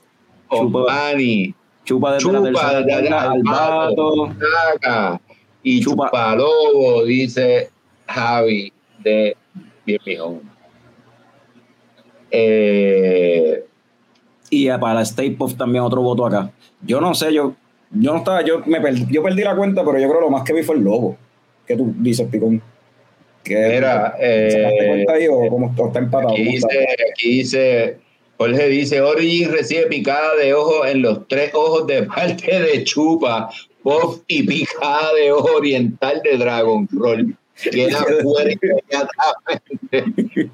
Omani, Chupa de chupa la tercera de cuerda al saca, y Chupa. chupa lobo, dice Javi de Birmingham. Eh, Y eh, para la Stay Puff también otro voto acá. Yo no sé, yo, yo no estaba, yo me perdí, yo perdí la cuenta, pero yo creo lo más que vi fue el lobo. ¿Qué tú dices, Picón? ¿Qué, ¿Sacaste eh, cuenta ahí o cómo o está empatado? Aquí ¿Cómo dice, aquí dice, Jorge dice, Origin recibe picada de ojo en los tres ojos de parte de Chupa, Puff y picada de ojo oriental de Dragon Roll. Queda fuera inmediatamente.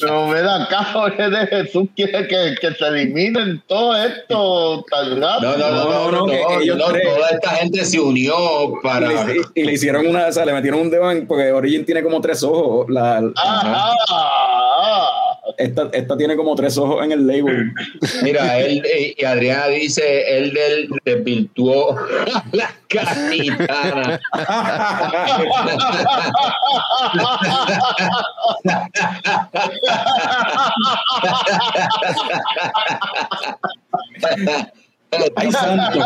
Pero ven acá, Jorge de Jesús quiere que, que se eliminen todo esto tan rápido. No, no, no, no, no, No, no, no, ellos no, toda esta gente se unió Y para... le, y le hicieron una, o sea, le metieron un dedo en, porque Origin tiene como tres ojos. La, esta, esta tiene como tres ojos en el label. Mira, él eh, y Adriana dice, él del desvirtuó la capitana. Ay, santo.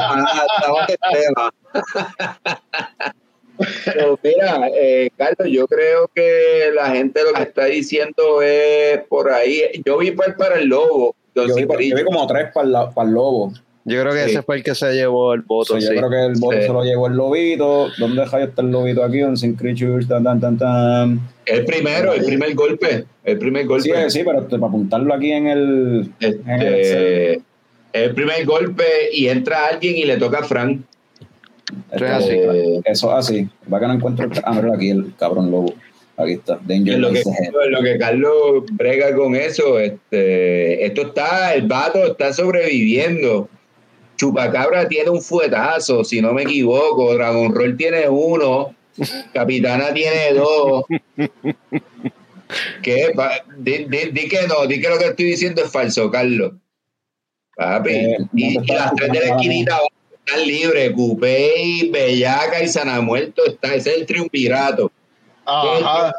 Pero mira, eh, Carlos, yo creo que la gente lo que está diciendo es por ahí. Yo vi para, para el lobo. Yo vi, yo vi como tres para para el lobo. Yo creo que Sí. ese fue el que se llevó el voto. Yo creo que el voto Sí. se lo llevó el lobito. ¿Dónde está el lobito aquí? On Sin Creatures, tan, tan, tan, tan. El primero, el primer golpe. El primer Sí, golpe. sí, pero este, para apuntarlo aquí en el. en el Este, el primer golpe y entra alguien y le toca a Frank. este, es así. Eh, Eso así. Va que no encuentro. el- Ah, mira aquí el cabrón lobo. Aquí está. Danger en lo que, en lo que Carlos brega con eso, este, esto está, el vato está sobreviviendo. Chupacabra tiene un fuetazo, si no me equivoco. Dragon Roll tiene uno. Capitana tiene dos. ¿Qué? Di, di- di que no, di que lo que estoy diciendo es falso, Carlos. Papi. Eh, no y, las tres de la esquinita están libres. Cupey, Bellaca y Sanamuerto. Está, ese es el triunvirato. Ajá.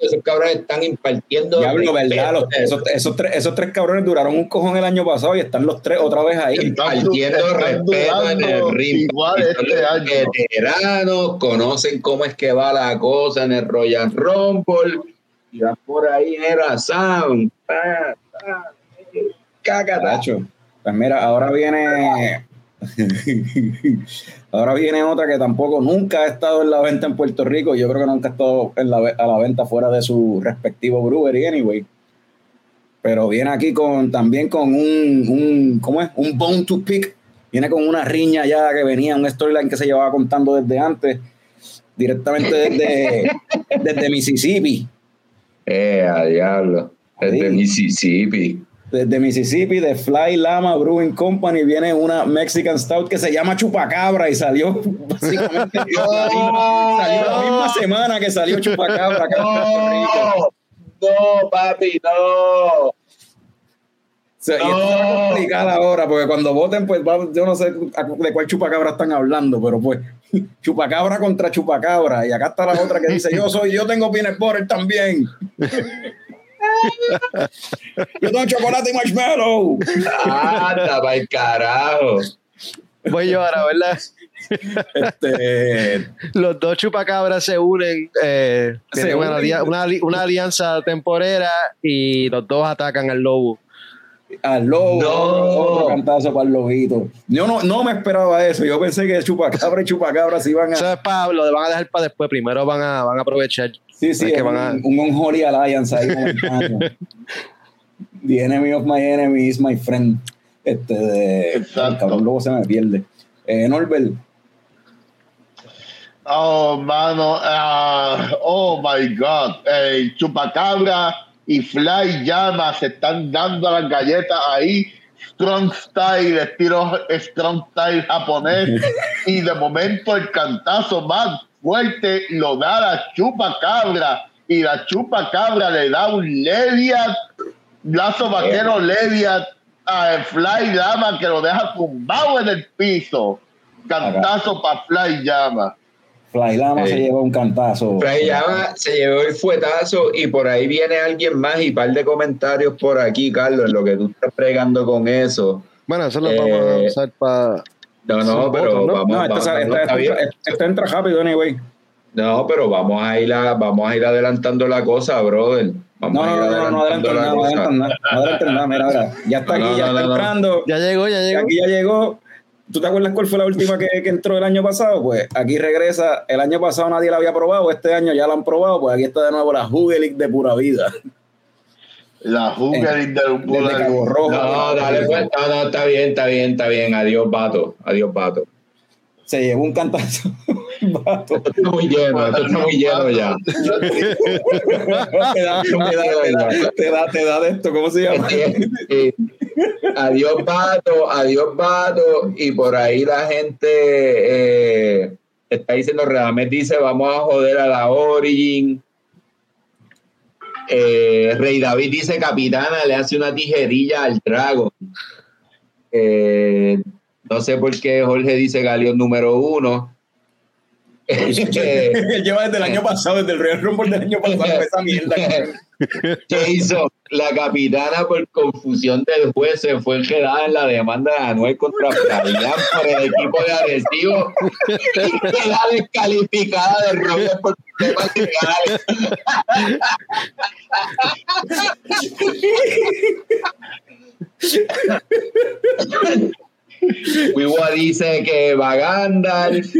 Esos cabrones están impartiendo. Diablo, ¿verdad? Los- respeto, esos, esos tres, esos tres cabrones duraron un cojón el año pasado y están los tres otra vez ahí. impartiendo respeto en el ring. igual este año. veteranos, conocen cómo es que va la cosa en el Royal Rumble. Y van por ahí, era Sound. pa, pa, cácata. Tacho. Pues mira, ahora viene. ahora viene otra que tampoco nunca ha estado en la venta en Puerto Rico. Yo creo que nunca ha estado en la, ve- a la venta fuera de su respectivo brewery, anyway. Pero viene aquí con también con un, un ¿cómo es? Un bone to pick. Viene con una riña ya que venía, un storyline que se llevaba contando desde antes, directamente desde, desde Mississippi. Eh, a diablo. Desde Sí. Mississippi. Desde Mississippi, de Fly Lama Brewing Company, viene una Mexican Stout que se llama Chupacabra y salió básicamente salió la misma semana que salió Chupacabra acá en Puerto Rico. No, no, papi, no. O sea, y esto va a complicar ahora, porque cuando voten, pues va- yo no sé de cuál chupacabra están hablando, pero pues chupacabra contra chupacabra. Y acá está la otra que dice, yo soy, yo tengo peanut butter también. yo tengo chocolate y marshmallow. Anda, para el carajo. Voy yo ahora, ¿verdad? Este, Los dos chupacabras se unen. eh, Se tienen una, unen. alia- una ali- una alianza temporera y los dos atacan al lobo. Al lobo, No. otro, cantazo para el lobito. Yo no, no me esperaba eso. Yo pensé que chupacabra y chupacabra se iban a. Eso es para, lo van a dejar para después. Primero van a, van a aprovechar. Sí, sí, Es que es van a- un, un Unholy Alliance ahí. The enemy of my enemy is my friend. Este de. Exacto. Ay, cabrón, luego se me pierde. Eh, Norbert, Oh, mano. ah, oh, my God. Eh, Chupacabra y Fly Llama se están dando a las galletas ahí. Strong Style, estilo Strong Style japonés. y de momento el cantazo más fuerte lo da la Chupacabra. Y la Chupacabra le da un Leviat, lazo vaquero Leviat a Fly Llama que lo deja tumbado en el piso. Cantazo para Fly Llama. Fly Lama Sí. se lleva un cantazo. Fray Llama se llevó el fuetazo y por ahí viene alguien más y par de comentarios por aquí, Carlos, en lo que tú estás pregando con eso. Bueno, eso lo Eh, vamos a usar para. No, no, pero votos, ¿no? vamos, No, entra rápido, anyway. No, pero vamos a ir a, vamos a ir adelantando la cosa, brother. Vamos No, no, no, no, no adelanten nada, no adelanten nada, no adelanten nada, mira, mira, ya está No, aquí, no, ya no, está no, no. entrando, Ya llegó, ya llegó. aquí ya llegó. ¿Tú te acuerdas cuál fue la última que, que entró el año pasado? Pues aquí regresa, el año pasado nadie la había probado, este año ya la han probado, pues aquí está de nuevo la Jugelic de pura vida. La Hungary de un Desde Cabo Rojo. No, dale, pues, no, no, está bien, está bien, está bien. Adiós, vato. Adiós, vato. Se llevó un cantazo. Esto está muy lleno, esto está muy lleno ya. te, da, te, da, te, da, te, da, te da de esto, ¿cómo se llama? Eh, adiós, vato, adiós, vato. Y por ahí la gente eh, está diciendo, realmente dice, vamos a joder a la Origin. Eh, Rey David dice, capitana, le hace una tijerilla al Dragon. Eh, no sé por qué Jorge dice Galeón número uno. Él lleva desde el año pasado, desde el Real Rumble del año pasado, esa mierda. Jason, la capitana por confusión del juez se fue enredada en la demanda de Anuel contra Fabián por el equipo de Arecibo y queda descalificada de Robert por temas legales. Wiwa dice que va Gandalf.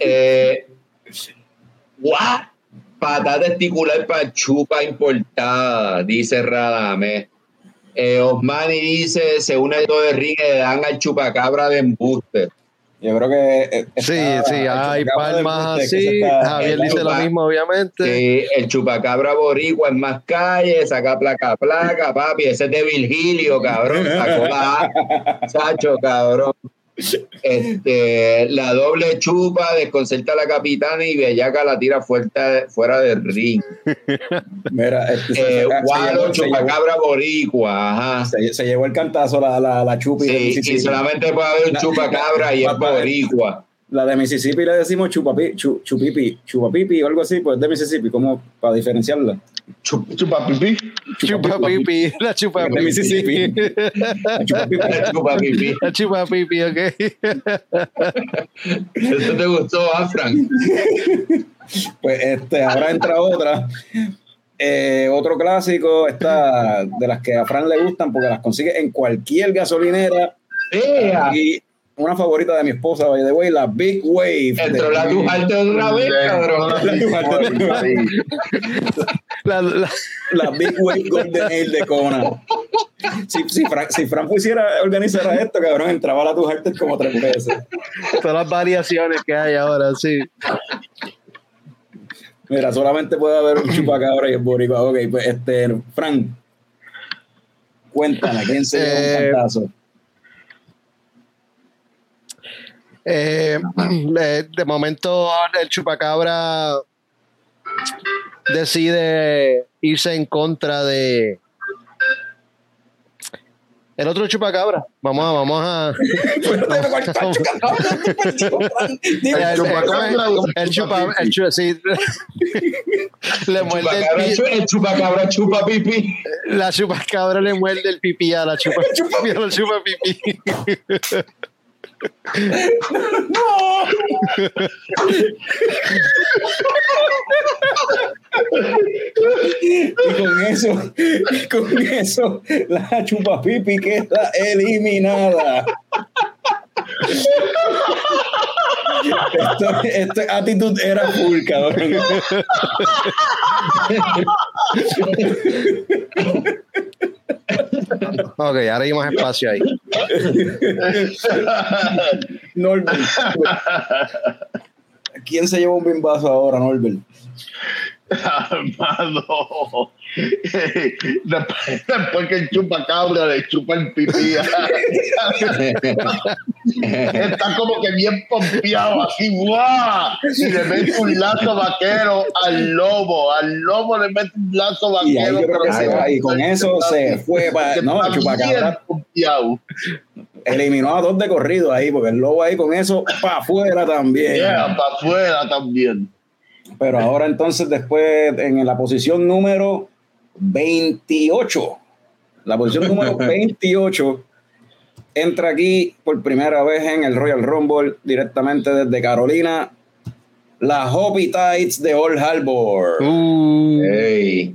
Eh, ¿What? Patada testicular para chupa importada, dice Radame. Eh, Osmani dice, se une todo de ring y le dan al chupacabra de embuste. Yo creo que. eh, Sí, sí, hay palmas así. Javier dice lo mismo, obviamente. Sí, el chupacabra boricua en más calle, saca placa placa, papi, ese es de Virgilio, cabrón, sacó la A, Sacho, cabrón. Este, la doble chupa desconcerta a la capitana y Bellaca la tira fuerte, fuera del ring. Mira, este, Eh, chupacabra boricua, ajá. se, se llevó el cantazo la, la, la chupi. Sí, sí, y solamente puede haber un chupacabra y es Papá, boricua. La de Mississippi le decimos chupapi, chu- chupipi, chupapipi o algo así, pues de Mississippi, como para diferenciarla. Chupa pipí. Chupa pipi, la chupa De Mississippi. pipi. La chupapipi. La chupa pipi, ok. ¿Eso te gustó, ah, Frank? Pues este, ahora entra otra. Eh, otro clásico, esta de las que a Fran le gustan porque las consigue en cualquier gasolinera. ¡Ea! Y una favorita de mi esposa, by the way, la Big Wave. Entró la tujarte otra vez, cabrón. La, la- la Big Wave Golden Ale de Kona. Si, si, Fran, si Fran pusiera, organizara esto, cabrón, entraba la Tujarter como tres veces. todas las variaciones que hay ahora, sí. Mira, solamente puede haber un chupacabra y el boricua. Ok, pues este, Fran, cuéntame, ¿quién se lleva Eh, un cantazo? Eh, eh, de momento el chupacabra decide irse en contra de el otro chupacabra. Vamos a, vamos a. El, chupacabra el chupa, el chu- sí. le muerde el Chupacabra, pi- chu- el chupacabra chupa pipí. la chupacabra le muerde el pipí a la chupa, a la chupa pipí. Y con eso, con eso, la chupapipi queda eliminada. Esto, esto actitud era full, cabrón. Ok, ahora hay más espacio ahí. Norbert. ¿Quién se lleva un bimbazo ahora, Norbert? Hermano. Después, después que el chupacabra le chupa el pipí. Está como que bien pompeado, así, ¡guau! Y le mete un lazo vaquero al lobo. Al lobo le mete un lazo Y ahí vaquero. yo creo que pero se va. Y con eso se fue para. No, el chupacabra eliminó a dos de corrido ahí, porque el lobo ahí con eso para afuera también. Yeah, para afuera también. Pero ahora entonces después en la posición número 28, la posición número 28 entra aquí por primera vez en el Royal Rumble directamente desde Carolina, la Hoppy Tights de Old Harbor. Uh, Ey.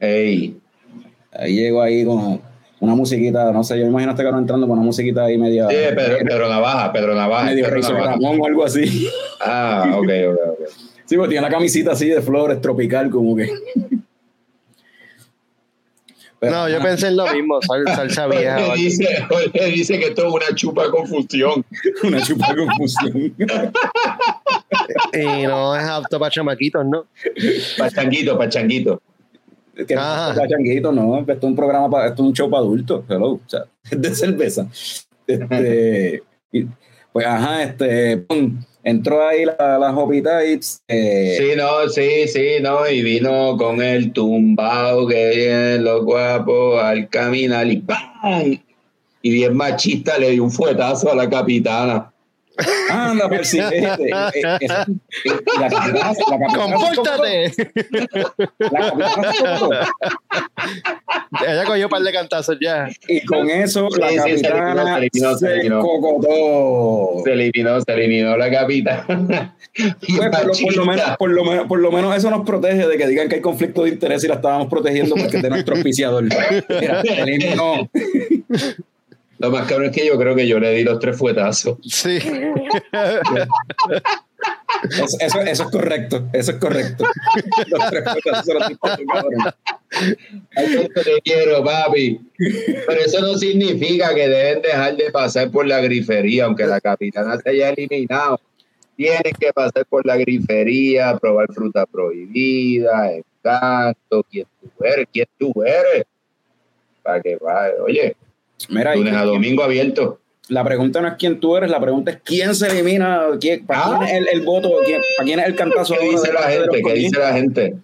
Ey. Ahí llego ahí con una musiquita, no sé, yo me imagino a este cabrón entrando con una musiquita ahí media, Sí, Pedro, Pedro Navaja, Pedro Navaja. medio Pedro Navaja. Ramón o algo así. Ah, ok, ok, ok. Sí, porque tiene la camisita así de flores tropical como que. No, yo pensé en lo mismo, sal- salsa vieja. Jorge dice, Jorge dice que esto es una chupa confusión. una chupa confusión. Y no es apto para chamaquitos, ¿no? Pachanguito, pachanguito. que Ajá. no, changuito, no, esto es un programa para, esto es un show para adultos, hello, o sea, es de cerveza. Este, y, pues ajá, este, pum, entró ahí la, la Hoppy Tights, eh, Sí, no, sí, sí, no, y vino con el tumbao que viene los guapos al caminar y ¡pam! Y bien machista le dio un fuetazo a la capitana. Anda, se ¡Compórtate! se Ella cogió un par de cantazos ya. y con eso Sí, la sí, se eliminó, capitana se eliminó, se se eliminó. cocotó. Se eliminó, se eliminó la capitana. Pues, por, lo, por, lo menos, por, lo menos, por lo menos eso nos protege de que digan que hay conflicto de interés y la estábamos protegiendo porque es de nuestro auspiciador. Mira, eliminó. Lo más cabrón es que yo creo que yo le di los tres fuetazos. Sí. Eso, eso, eso es correcto, eso es correcto. Los tres puestos se los cuánto te quiero, papi. Pero eso no significa que deben dejar de pasar por la grifería, aunque la capitana se haya eliminado. Tienen que pasar por la grifería, probar fruta prohibida, encanto, quién tú eres, quién tú eres. Para que vaya, oye, Mira, lunes a domingo abierto. la pregunta no es quién tú eres, la pregunta es quién se elimina, quién, para Ah. quién es el, el voto, quién, para quién es el cantazo ¿Qué dice de la gente? ¿Qué dice la gente?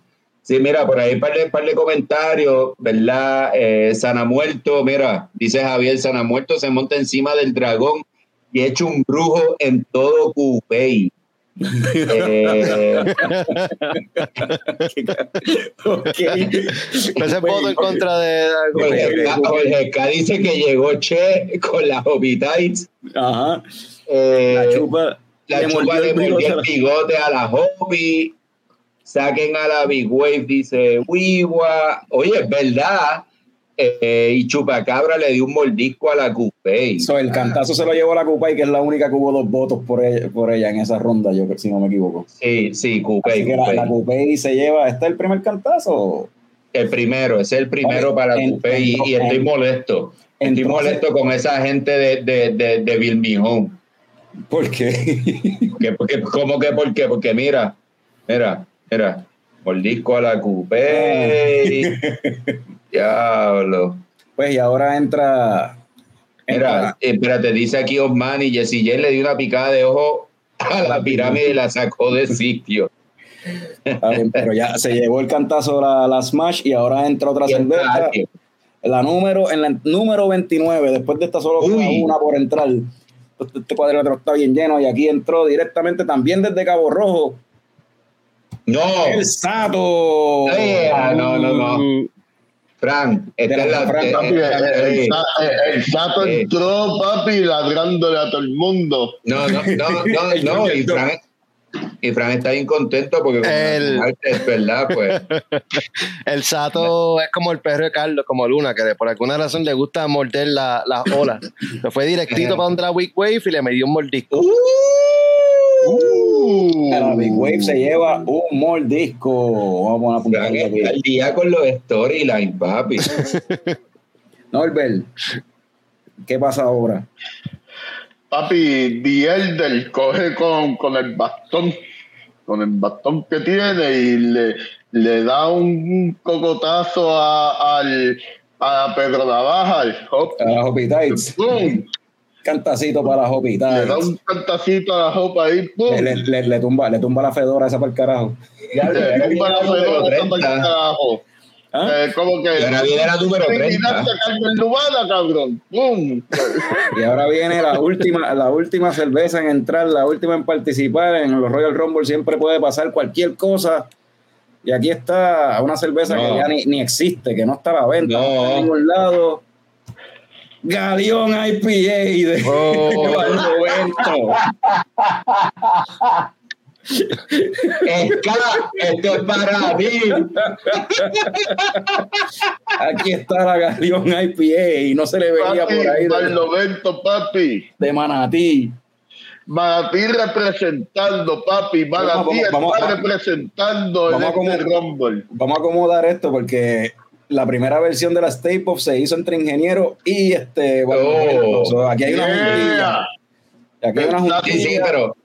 Sí, mira, por ahí par de, par de comentarios, ¿verdad? Eh, Sana Muerto, mira, dice Javier, Sana Muerto se monta encima del dragón y hecho un brujo en todo Cupey. Eh, Ok. Ese voto en contra de. Jorge, Jorge K dice que llegó Che con las Hobitites. Ajá. Eh, La chupa. la le chupa mordió le el mordió bigote. el bigote a la Hopi. Saquen a la Big Wave, dice Wiwa. Oye, es verdad. Eh, y Chupacabra le dio un mordisco a la Cupey. So, el cantazo se lo llevó la Cupa y que es la única que hubo dos votos por ella, por ella en esa ronda, yo creo, si no me equivoco. Sí, sí, que la, la Cupey se lleva, ¿este es el primer cantazo? El primero, ese es el primero para en- y, y estoy en- molesto. Estoy molesto con esa gente de, de, de, de. ¿Por qué? Que- porque- ¿Cómo que por qué? Porque mira, mira, mira, mordisco a la Cupey. Diablo. pues y ahora entra... Mira, eh, espérate, dice aquí Osman y Jesse J le dio una picada de ojo a la pirámide y la sacó de sitio. Pero ya se llevó el cantazo la, la Smash y ahora entra otra cerveza. La número, en la número 29, después de esta solo una por entrar. Este este cuadrilátero está bien lleno y aquí entró directamente también desde Cabo Rojo. No, El Sato. Eh, ah, no, no, no. Fran, esta De es la-. Fran, eh, Papi, el, eh, el, el- el Sato eh. entró, papi, ladrándole a todo el mundo. No, no, no, no, no, y Fran, y Fran está bien contento porque El- es verdad, pues. El Sato es como el perro de Carlos, como Luna, que por alguna razón le gusta morder la- las olas. Se fue directito para donde la Weak Wave y le me dio un mordisco. Uh. La Big Wave se lleva un mordisco. Vamos a Fran apuntarlo aquí. al día con los storylines, papi. Norbert, ¿qué pasa ahora? Papi, The Elder coge con, con el bastón, con el bastón que tiene y le, le da un cocotazo a, al, a Pedro Navaja, al Hop. A. Cantacito para las Le da un cantacito a la Hopa ahí, ¡pum! Le, le- le- le tumba, le tumba la fedora esa para el carajo. Le tumba la fedora esa para el carajo. ¿Ah? Eh, como que. Y ahora viene la número 30. Eliminaste a Carmen Lubana, cabrón. ¡Pum! Y ahora viene la última, la última cerveza en entrar, la última en participar. En los Royal Rumble siempre puede pasar cualquier cosa. Y aquí está una cerveza No. que ya ni, ni existe, que no está a la venta, no, No. está en ningún lado. Galeón IPA de Oh. Barlovento. Escala, esto es para mí. Aquí está la Galeón IPA y no se le veía Papi, por ahí de, Barlovento, papi. de Manatí. Manatí representando, papi. Manatí Vamos, vamos, está vamos. representando en este Rumble. Vamos a acomodar esto porque la primera versión de la Stay Pop se hizo entre ingeniero y este. Barlovento. Oh. Aquí hay una Yeah. juntilla. Aquí hay una Sí, Sí, sí, juntilla. pero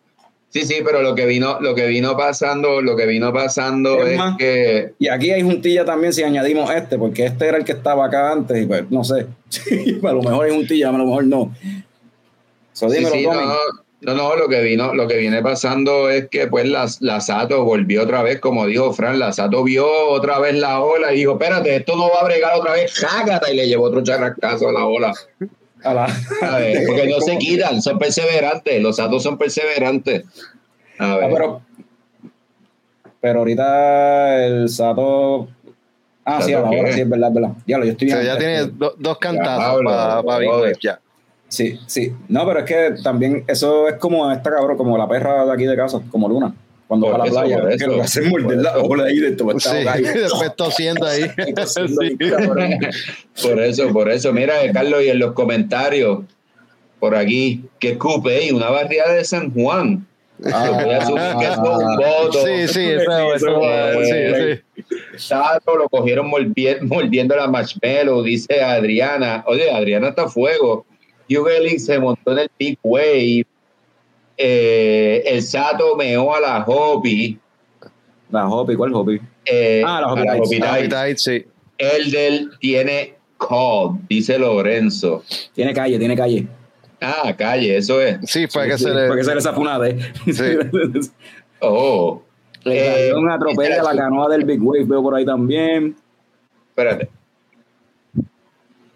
sí, sí, pero lo que vino, lo que vino pasando, lo que vino pasando Es es, más, que Y aquí hay juntilla también si añadimos este, porque este era el que estaba acá antes y pues no sé. a lo mejor hay juntilla, a lo mejor no. So, sí, dímelo, sí, Tommy. no, no, no, lo que vino, lo que viene pasando es que pues la, la Sato volvió otra vez, como dijo Fran, la Sato vio otra vez la ola y dijo, espérate, esto no va a bregar otra vez, cágata, y le llevó otro charrascazo a la ola. A la- A ver, porque no se quitan, son perseverantes, los Satos son perseverantes. A Ah, ver. pero, pero ahorita el Sato. Ah, sí, ¿Sato ahora qué? sí, es verdad, es verdad. Ya lo, yo estoy O sea, ya tiene do- dos cantazos para brother. Wave ya. Sí, sí. No, pero es que también eso es como esta cabrón, como la perra de aquí de casa, como Luna. Cuando Por va a la playa, que lo que hace es morder por la ola ahí de esto. Sí, después tosiendo ahí. Sí. Por eso, por eso. Mira, eh, Carlos, y en los comentarios, por aquí, que escupe, y una barriada de San Juan. Ah. Yo voy a asumir que eso es un voto. Sí, sí, eso, eso, Eh, sí, sí. Sato lo cogieron mordi- mordiendo la marshmallow, dice Adriana. Oye, Adriana está a fuego. Hugh Ellis se montó en el Big Wave. Eh, el Sato meó a la Hopi. La Hopi, ¿cuál Hopi? Eh, Ah, la Hopi la. Hopi sí. Elder tiene call, dice Lorenzo. Tiene calle, tiene calle. Ah, calle, eso es. Sí, fue que Sí, se le. Porque se le zafunade. Sí. Oh, El Eh, avión atropella la canoa del Big Wave, veo por ahí también. espérate.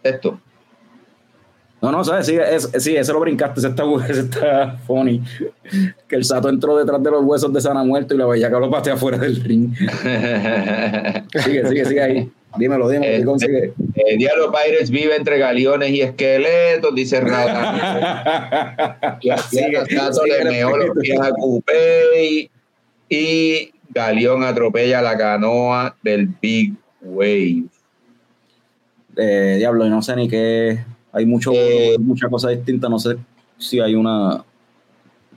Esto. No, no, ¿sabes? Sí, es, sí, ese lo brincaste, ese está, ese está funny. Que el Sato entró detrás de los huesos de Sana Muerto y la bellaca lo patea afuera del ring. Sigue, sigue, sigue ahí. Dímelo, dímelo. ¿qué Eh, consigue? eh, Diablo Pirates vive entre galeones y esqueletos, dice Rata. y así Caso sigue le el meó los pies a Coupé y Galeón atropella la canoa del Big Wave. Eh, diablo, y no sé ni qué. Hay mucho, Eh. muchas cosas distintas. No sé si hay una.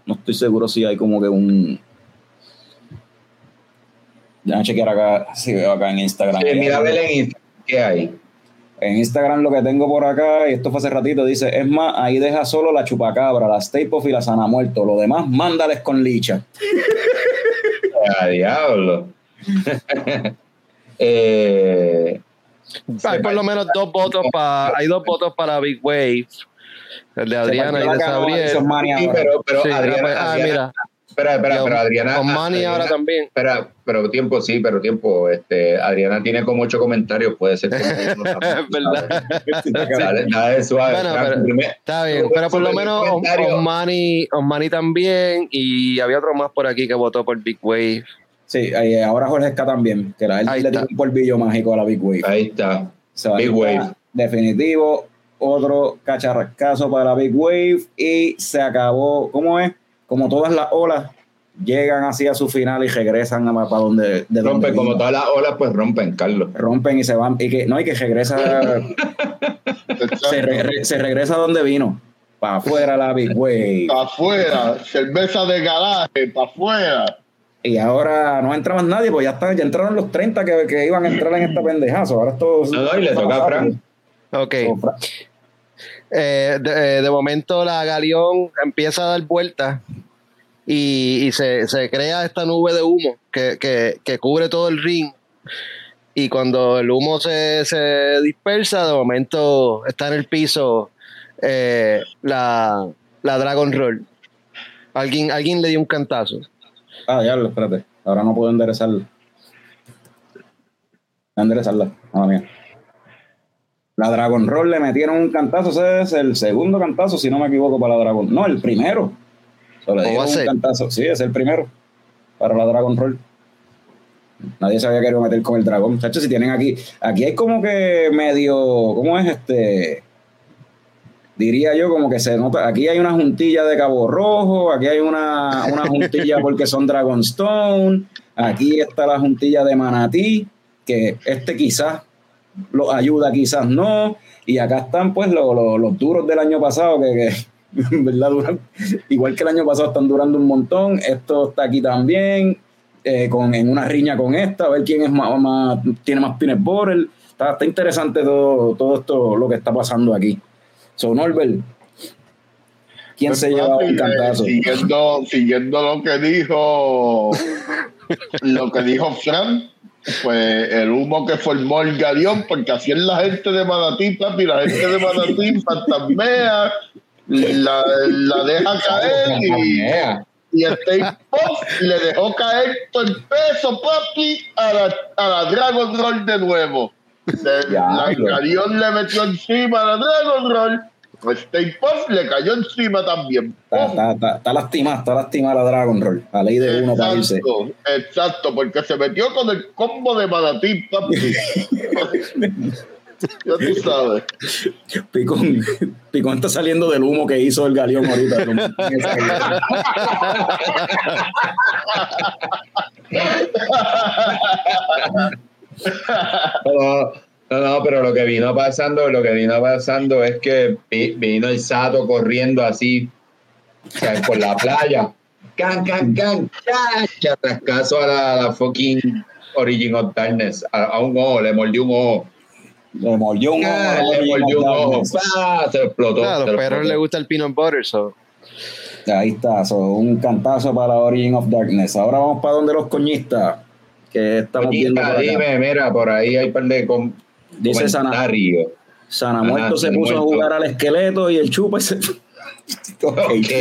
No estoy seguro si hay como que un. Déjame chequear acá. Si veo acá en Instagram. Sí, mira, en Instagram, ¿qué hay? En Instagram lo que tengo por acá, y esto fue hace ratito, dice, es más, ahí deja solo la chupacabra, la puff y la sana muerto. Lo demás, mándales con licha. A diablo. eh, Hay por lo menos dos votos para. Hay dos votos para Big Wave. El de Adriana y Se de. Mania sí, pero, pero Sí, Adriana, pues, ah, Adriana- mira. espera, espera, pero Adriana. Con Manny Adriana- ahora también. Espera, pero tiempo, sí, pero tiempo. Este, Adriana tiene como ocho comentarios, puede ser que no Es verdad. Dale, dale suave. Bueno, Frank, pero- primer- Está bien, pero por lo el menos. Osmani, Osmani también. Y había otro más por aquí que votó por Big Wave. Sí, ahora Jorge Esca también, que la él Ahí le está. dio un polvillo mágico a la Big Wave. Ahí está. Big Wave. Definitivo, otro cacharrascazo para Big Wave y se acabó. ¿Cómo es? Como todas las olas llegan así a su final y regresan a, para donde. De donde Rompen como todas las olas, pues rompen, Carlos. Rompen y se van. Y que, no, y que regresa. se, re- se regresa a donde vino. Para afuera la Big Wave. Para afuera, cerveza de garaje, para afuera. Y ahora no entra más nadie, pues ya, están, ya entraron los 30 que, que iban a entrar en esta pendejazo. Ahora esto. No, no, y le toca a Frank. Ok. Eh, de, eh, de momento la Galeón empieza a dar vueltas y, y se, se crea esta nube de humo que, que- que cubre todo el ring. Y cuando el humo se, se dispersa, de momento está en el piso eh, la, la Dragon Roll. Alguien, alguien le dio un cantazo. Ah, diablo, espérate. Ahora no puedo enderezarla. Voy a enderezarla. Ah, mía. La Dragon Roll le metieron un cantazo. Ese es el segundo cantazo, si no me equivoco, para la Dragon. No, el primero. So, le ¿Cómo dieron va a un cantazo. Sí, es el primero. Para la Dragon Roll. Nadie se había querido meter con el dragón. Muchachos, si tienen aquí. Aquí hay como que medio. ¿Cómo es este? Diría yo como que se nota, aquí hay una juntilla de Cabo Rojo, aquí hay una, una juntilla porque son Dragonstone, aquí está la juntilla de Manatí, que este quizás los ayuda, quizás no, y acá están pues los, los- duros del año pasado, que, igual que el año pasado están durando un montón, esto está aquí también, eh, con, en una riña con esta, a ver quién es más, más- tiene más peanut butter, está, está interesante todo, todo esto, lo que está pasando aquí. So, Norbert, ¿quién se lleva un Eh, cantazo? Siguiendo, siguiendo lo que dijo lo que dijo Frank, pues el humo que formó el galeón, porque así es la gente de Manatí, papi, la gente de Manatí fantasmea, la, la deja caer y, y Steve Pop le dejó caer todo el peso, papi, a la, a la Dragon Roll de nuevo. De- Ya, la le metió encima a la Dragon Roll. Steve Pop le cayó encima también. Está, está, está, está lastimada, está lastimada la Dragon Roll. A ley de uno para irse. Exacto, exacto, porque se metió con el combo de Manatí, papi. ya tú sabes. Picón, Picón está saliendo del humo que hizo el galeón ahorita. No, no, no, pero lo que vino pasando, lo que vino pasando es que vi- vino el Sato corriendo así o sea, por la playa. Can, can, can, can, chascascazo a la, a la fucking Origin of Darkness, a, a un ojo, le mordió un ojo. Le mordió un ojo. Ah, le mordió un ojo. ¡pa! se explotó. Claro, a se los perros explotó. les gusta el peanut butter, so. Ahí está, so, un cantazo para Origin of Darkness. Ahora vamos para donde los coñistas. Que estamos viendo Coñita, por acá. dime, mira, por ahí hay un par de com- Dice comentarios. Sana Muerto se puso a Muerto. jugar al esqueleto y el chupa se. Ok. Ok.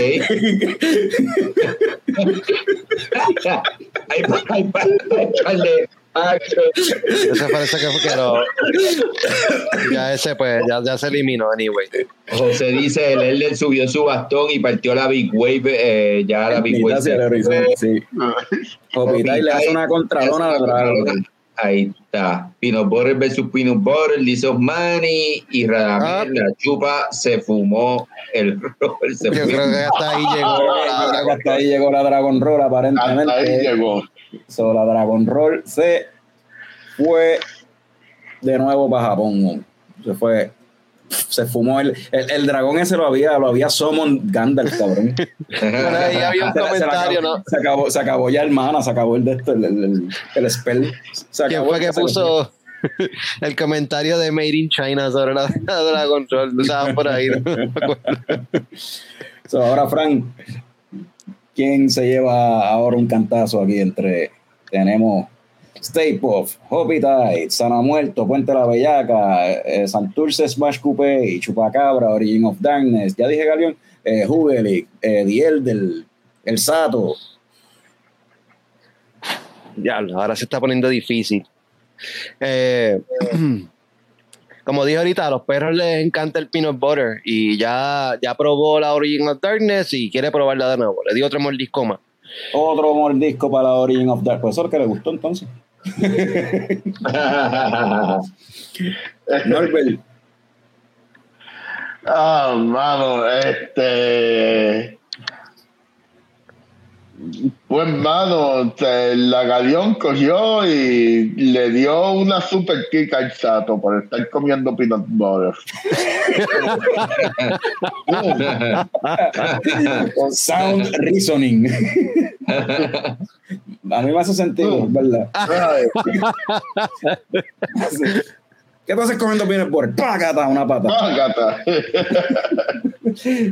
hay, hay, hay, hay par de, Ese parece que fue que lo. Ya ese, pues, ya, ya se eliminó, anyway. José dice, el Elder subió su bastón y partió la Big Wave, eh, ya la Big Wave. Horizonte, sí. Hopital le hace una contralona a Dragon. Ahí está. Peanut Butter versus Peanut Butter, dice Osmani y Radamel, la chupa se fumó el rol. Se Yo creo que hasta ahí llegó. Yo creo que hasta ahí llegó la Dragon Roll Hasta ahí aparentemente. llegó. So, la Dragon Roll se fue de nuevo para Japón. Se fue. Se fumó el, el, el dragón ese lo había, lo había summon Gandalf, cabrón. Ahí había un Se se comentario, acabó- ¿no? Se acabó, se acabó ya el mana, se acabó el de esto, el, el, el- el spell. Se ¿Quién acabó fue que se puso el comentario de Made in China sobre la, la Dragon Roll? Estaba por ahí. ¿no? So, ahora, Frank, ¿quién se lleva ahora un cantazo aquí entre. Tenemos Stay Puft, Hoppy Tide, Sana Muerto, Puente la Bellaca, eh, Santurce Smash Coupé Chupacabra, Origin of Darkness. Ya dije, Galeón, eh, Hugely, eh, Diel del El Sato. Ya, ahora se está poniendo difícil. Eh, como dije ahorita, a los perros les encanta el peanut butter y ya, ya probó la Origin of Darkness y quiere probarla de nuevo. Le di otro mordisco más. Otro mordisco para la Origin of Darkness. Pues eso es lo que le gustó entonces. Norbert, Ah, mano, este. Pues, mano, este, la Galeón cogió y le dio una super kick al Sato por estar comiendo peanut butter. Sound Reasoning. A mí me hace sentido, ¿verdad? ¿Qué tú haces comiendo peanut butter? ¡Págata! Una pata. págata.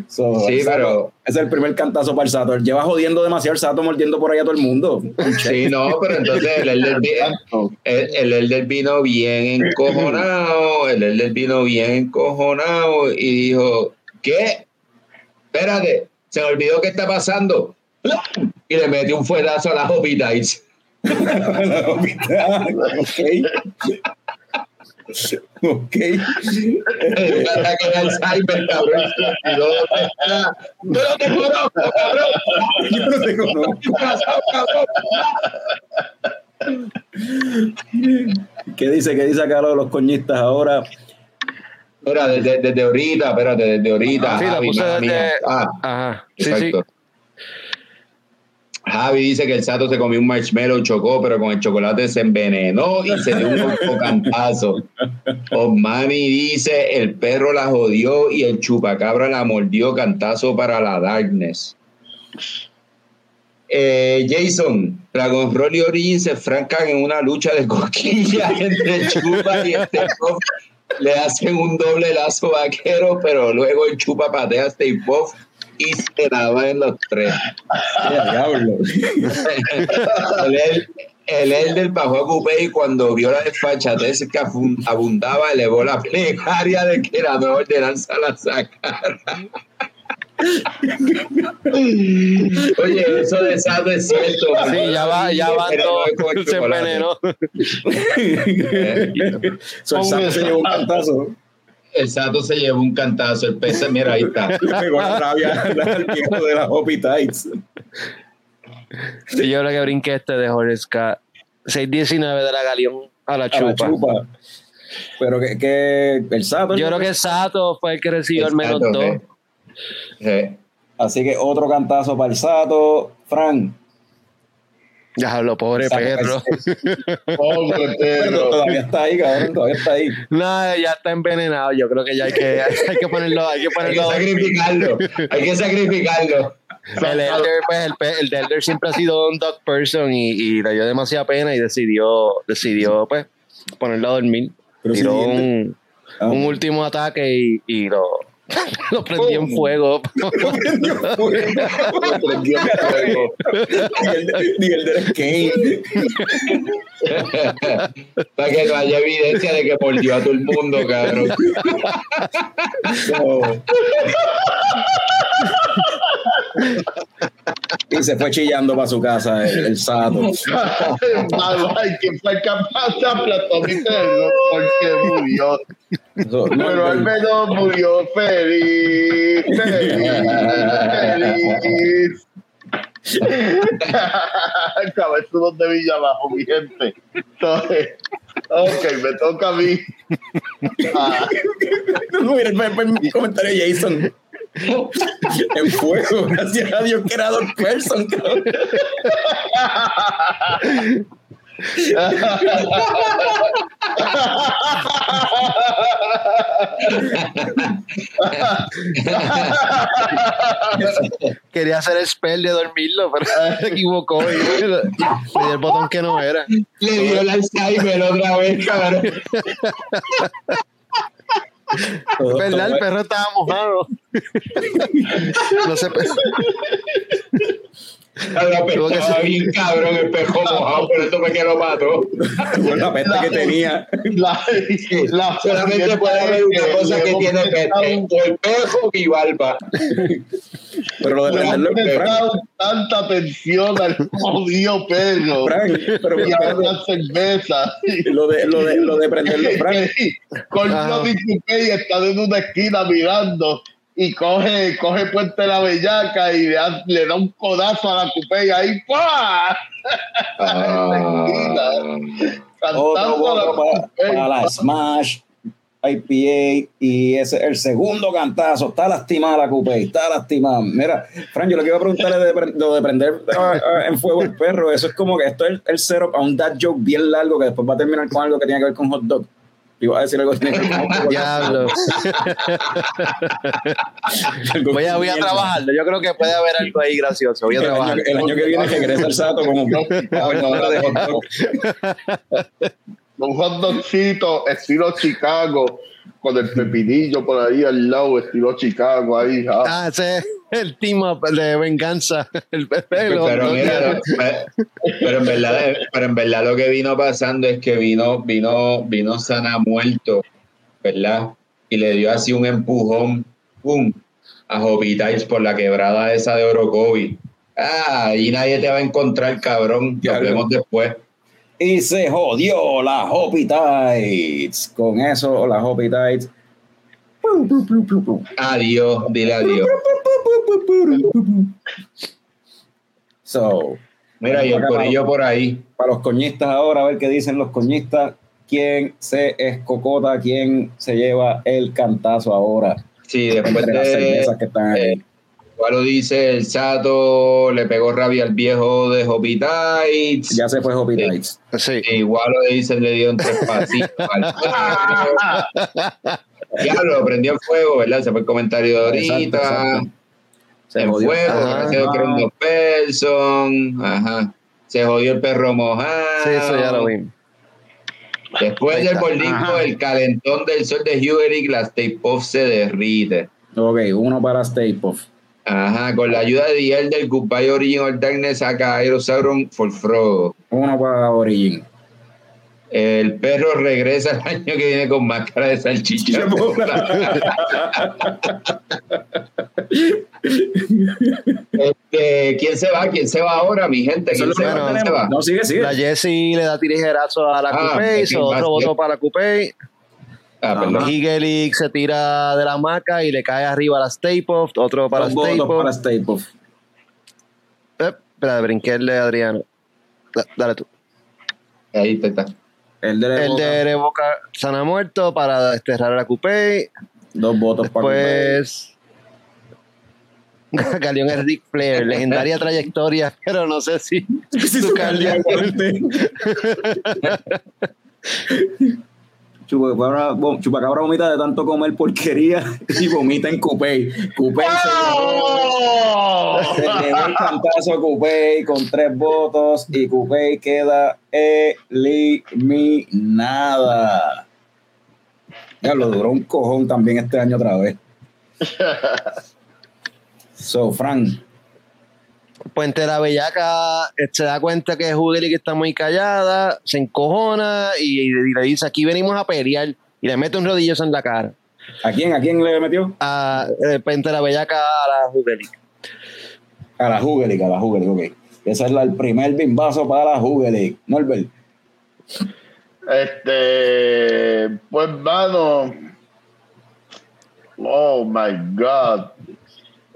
So, Sí, el pero- Ese es el primer cantazo para el Sato. Él lleva jodiendo demasiado el Sato mordiendo por ahí a todo el mundo. Sí, no, pero entonces el Elder, vi- el, el vino bien encojonado, el Elder vino bien encojonado y dijo, ¿qué? Espérate, se me olvidó qué está pasando. Y le metió un fuetazo a las Hobbitites. ok. Ok. Un ataque de Alzheimer, cabrón. "Ah, ¡Yo no te conozco, cabrón! Yo no te conozco. ¿Qué pasó, cabrón? ¿Qué dice? ¿Qué dice acá lo de los coñistas ahora? Mira, desde, desde ahorita, espérate, desde ahorita. Sí, la puse desde-. Ah, Ajá. Sí, sí. Javi dice que el Sato se comió un marshmallow, chocó, pero con el chocolate se envenenó y se dio un cantazo. Osmani dice, el perro la jodió y el chupacabra la mordió, cantazo para la darkness. Eh, Jason, Dragon Roll y Origin se francan en una lucha de cosquillas entre Chupa y este. Le hacen un doble lazo vaquero, pero luego el Chupa patea a Stay Puff y va en los tres. Diablo. El, el, el Elder bajó a Coupé y cuando vio la desfachatez que abundaba, elevó la plegaria de que la nueva ordenanza la sacara. Oye, eso de Sato es cierto. Sí, ya va, ya el dos. Se envenenó. Sato se llevó un cantazo. El Sato se llevó un cantazo, el pez, mira, ahí está. Pegó la rabia al viejo de las Hoppy Tights. Sí, yo creo que brinqué este de Horace K. 619 de la Galeón a la A la chupa. chupa. Pero que, que el Sato. Yo creo que Sato fue el que recibió el menos Sato, dos. eh. Eh, Así que otro cantazo para el Sato. Frank. Ya hablo, pobre perro. Pobre perro. todavía está ahí, cabrón. Todavía está ahí. No, ya está envenenado. Yo creo que ya hay que, hay que ponerlo, hay que Hay que ponerlo. sacrificarlo, hay que sacrificarlo. El Elder, pues, el, de Elder siempre ha sido un dog person y, y le dio demasiada pena y decidió, decidió pues, ponerlo a dormir. Pero Tiró diente- un, Ah. un último ataque y, y lo, lo prendió en fuego. Prendió fuego. Prendió fuego. Ni el de- Ni el de Kane. Para que no haya evidencia de que mordió a todo el mundo, cabrón. Y se fue chillando para su casa el, el sato. Malo, ay, que fue capaz de aplastar mi perro porque murió. Eso, no, Pero al menos murió feliz, feliz, feliz. Cabezudos de Villa Abajo, mi gente. Entonces, ok, me toca a mí. Ah, No, mira, el, el- el comentario de Jason. En fuego, gracias a Dios que era dos person, cabrón. Quería hacer el spell de dormirlo, pero se equivocó y le dio el botón que no era. Le dio el Alzheimer otra vez, cabrón. ¿Verdad? El perro estaba mojado. No sé. Cabrón, estaba ser- bien cabrón el pejo mojado, por eso fue que lo mató. Con la peste que tenía. la, la, Solamente puede haber una cosa que tiene peste, o el pejo y barba. Pero lo de Le han prenderlo, Frank, prestado tanta atención al jodido perro. Frank, pero Y ahora cerveza. lo de, lo de, lo de prenderlo, Frank. Con. Johnny Coupé está en una esquina mirando y coge, coge Puente la Bellaca y le da, le da un codazo a la Coupé y ahí ¡pua! Ah. Otro Cantando la para, Coupé. para la Smash IPA y ese es el segundo cantazo. Está lastimada la Coupé, está lastimada. Mira, Fran, yo lo que iba a preguntar es de, lo de prender ah, ah, en fuego el perro. Eso es como que esto es el, el setup a un dad joke bien largo que después va a terminar con algo que tiene que ver con hot dog. Iba a decir algo dog. Diablo. Voy a, voy a trabajarlo. Yo creo que puede haber algo ahí gracioso. Voy a El año, trabajar. el año que viene regresa el sato como gobernadora de hot dog. Un hot dogcito estilo Chicago con el pepinillo por ahí al lado, estilo Chicago ahí. ah. Ah, es el team up de venganza. El. Pero mira, no, pero en verdad, pero en verdad lo que vino pasando es que vino, vino, vino Sana muerto, ¿verdad? Y le dio así un empujón, ¡pum! a Hobbitiles por la quebrada esa de Orocovi. Ah, y nadie te va a encontrar, cabrón. Nos vemos después. Y se jodió la Hoppy Tights. Con eso, la Hoppy Tights. Adiós, dile adiós. So, Mira, y el corillo por ahí. para los coñistas ahora, a ver qué dicen los coñistas. ¿Quién se escocota? ¿Quién se lleva el cantazo ahora? Sí, después Entre las de. cervezas que están aquí. eh, igual lo dice el Sato, le pegó rabia al viejo de Hobbitites. ya se fue sí. Tights. Sí. Igual lo dice, le dio un tres pasitos al Diablo, lo prendió en fuego, ¿verdad? Se fue el comentario de ahorita. Exacto, exacto. Se en jodió. fuego, con dos person. Ajá. Se jodió el perro mojado. Sí, eso ya lo vi. Después del Ajá. el calentón del sol de Huberic, la Stay Puff se derrite. Ok, uno para Stay Puff. Ajá, con la ayuda de Diel del Goodbye Original Darkness saca Aerosauron for Frodo. Uno para Origin. El perro regresa el año que viene con máscara de salchicha. Este, ¿Quién se va? ¿Quién se va ahora, mi gente? ¿Quién se va? que ¿Quién se va? No, sigue, sigue. La Jessie le da tirijerazo a la Ah, Coupé, sí, otro voto para la Coupé. Ah. Higelic se tira de la hamaca y le cae arriba a la Stay Puft, otro para Puff. Eh, espera, brinqué el de Adriano. Da- Dale tú. Ahí está. El de, El de Revoca Sana Muerto para desterrar a la Coupé. Dos votos para Pues. Galeón es Ric Flair, legendaria trayectoria, pero no sé si Sí, su su Galeón-. Chupacabra, Chupacabra vomita de tanto comer porquería y vomita en Coupé. Coupé ¡Oh! se, llevó- se llevó el cantazo a Coupé con tres votos y Coupé queda eliminada. Ya lo duró un cojón también este año otra vez. So, Frank, Puente de la Bellaca eh, se da cuenta que Hugely que está muy callada, se encojona y, y le dice: Aquí venimos a pelear. Y le mete un rodillo en la cara. ¿a quién, a quién le metió? A eh, Puente de la Bellaca a la Hugely. A la Jugelic, a la Jugelic, ok. Ese es la- el primer bimbazo para la Jugelic. Norbert. Este, pues, mano. Oh my God.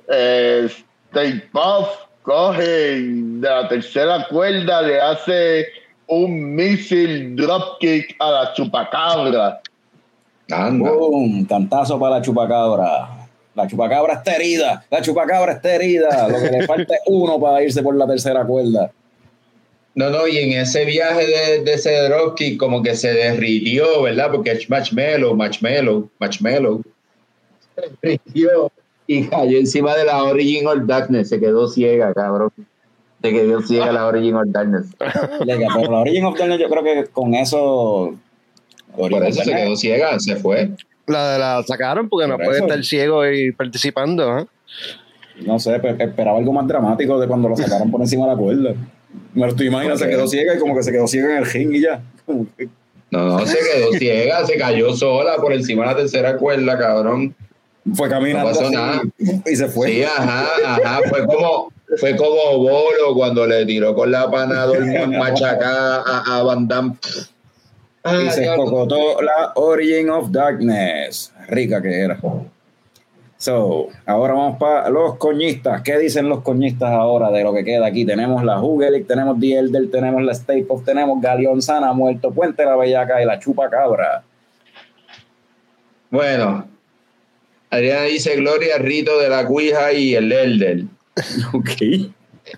Eh, Stay Puff coge de la tercera cuerda, le hace un missile dropkick a la chupacabra. Anda. Boom, cantazo para la chupacabra. La chupacabra está herida. La chupacabra está herida. Lo que le falta es uno para irse por la tercera cuerda. No, no, y en ese viaje de, de ese dropkick como que se derritió, ¿verdad? Porque es marshmallow, marshmallow, marshmallow. Se derritió y cayó encima de la Origin of Darkness. Se quedó ciega, cabrón. Se quedó ciega la Origin of Darkness. Pero la Origin of Darkness, yo creo que con eso. Por eso se quedó ciega, se fue. La, la sacaron porque no Por puede eso. estar ciego y participando. ¿eh? No sé, pe- esperaba algo más dramático de cuando lo sacaron por encima de la cuerda. Me lo estoy imaginando, se quedó ciega y como que se quedó ciega en el ring y ya. No, no, se quedó ciega, se cayó sola por encima de la tercera cuerda, cabrón. Fue caminando No pasó nada. y se fue. Sí, ajá, ajá. Fue como, fue como Bolo cuando le tiró con la panador machacada a, a Van Damme. y se escocotó la Origin of Darkness. Rica que era. So, ahora vamos para los coñistas. ¿Qué dicen los coñistas ahora de lo que queda aquí? Tenemos la Hugelic, tenemos The Elder, tenemos la Stay Puft, tenemos Galeón Sana, Muerto Puente, la Bellaca y la Chupa Cabra. Bueno, Adriana dice Gloria, Rito de la Cuija y el Elder. Ok.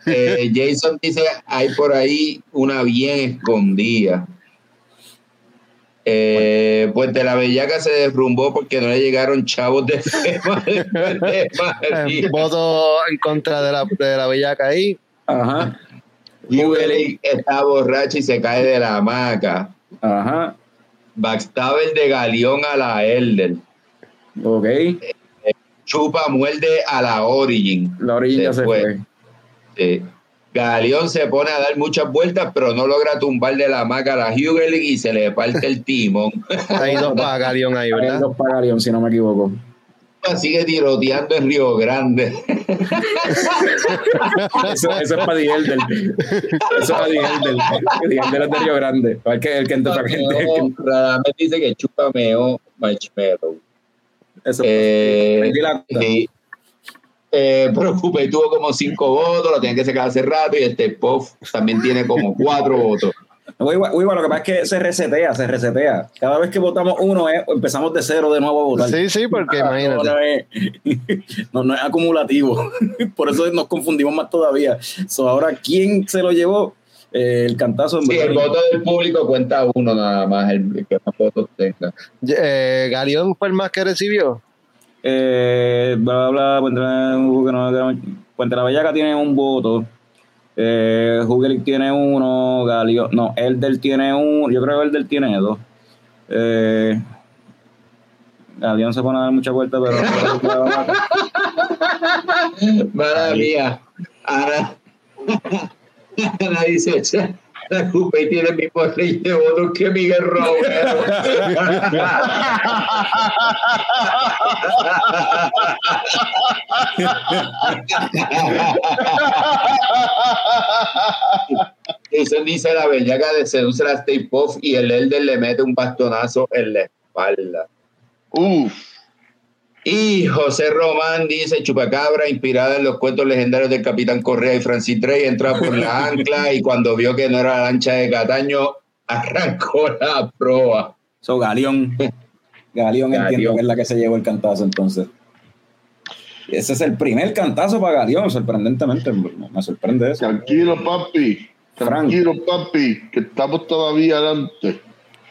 Eh, Jason dice, hay por ahí una bien escondida. Eh, Puente la Bellaca se derrumbó porque no le llegaron chavos de FEMA de. Eh, Voto en contra de la, de la bellaca ahí. Ajá. Jubilee está borracha y se cae de la hamaca. Ajá. Backstabber de Galeón a la Elder. Ok. Chupa muerde a la Origin. La Origin ya Se se fue. fue. Sí. Galeón se pone a dar muchas vueltas, pero no logra tumbar de la hamaca a la Hugelig y se le parte el timón. Hay dos para Galeón ahí, Hay ¿verdad? dos para Galeón, si no me equivoco. Sigue tiroteando en Río Grande. Eso, eso es para The Elder. Eso es para The Elder. The Elder es de Río Grande. El que, el que, el que- Radamés dice que chupa meo marshmallow. Eso Eh, sí. Eh, Preocupe tuvo como cinco votos, lo tienen que sacar hace rato y este Puff también tiene como cuatro votos. Uy, uy, uy, lo que pasa es que se resetea, se resetea. Cada vez que votamos uno, eh, empezamos de cero de nuevo a votar. Sí, sí, porque Ah, imagínate. No, no es, no, no es acumulativo. Por eso nos confundimos más todavía. So, ahora, ¿quién se lo llevó? Eh, el cantazo. en Sí, el voto del público cuenta uno nada más, el que más votos tenga. Eh, Galeón fue el más que recibió. Eh, bla, bla, bla, Puente, que no- Puente la Bellaca tiene un voto. Eh, Hugelic tiene uno. Galio, no, Elder tiene uno. Yo creo que Elder tiene dos. Eh, Galeón se pone a dar mucha vuelta, pero. Mala mía. Ana, Dice, "Che, la Coupé tiene el mismo rey de votos que Miguel Romero. Eso dice la bellaca de seduce a Stay Puff y el Elder le mete un bastonazo en la espalda. Uf. Y José Román dice Chupacabra, inspirada en los cuentos legendarios del Capitán Correa y Francis Drake, entra por la ancla y cuando vio que no era la lancha de Cataño, arrancó la proa. So, Galeón. Galeón entiendo que es la que se llevó el cantazo entonces. Ese es el primer cantazo para Galeón, sorprendentemente. Me sorprende eso. Tranquilo, papi. Tranquilo, papi, que estamos todavía adelante.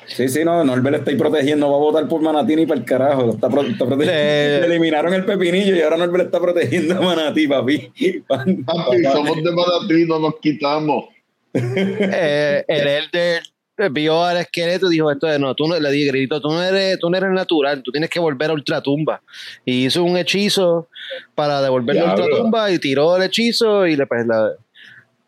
Sí, sí, no, Norbert está ahí protegiendo, va a votar por Manatí ni para el carajo. Lo está, pro- está protegiendo. Eh. Le eliminaron el pepinillo y ahora Norbert está protegiendo a Manatí, papi. Papi, somos de Manatí, no nos quitamos. Eh, el Elder vio al esqueleto y dijo esto de no, tú no, le di grito, tú no eres, tú no eres natural, tú tienes que volver a ultratumba. Y hizo un hechizo para devolverle a ultratumba y tiró el hechizo y le pues, la,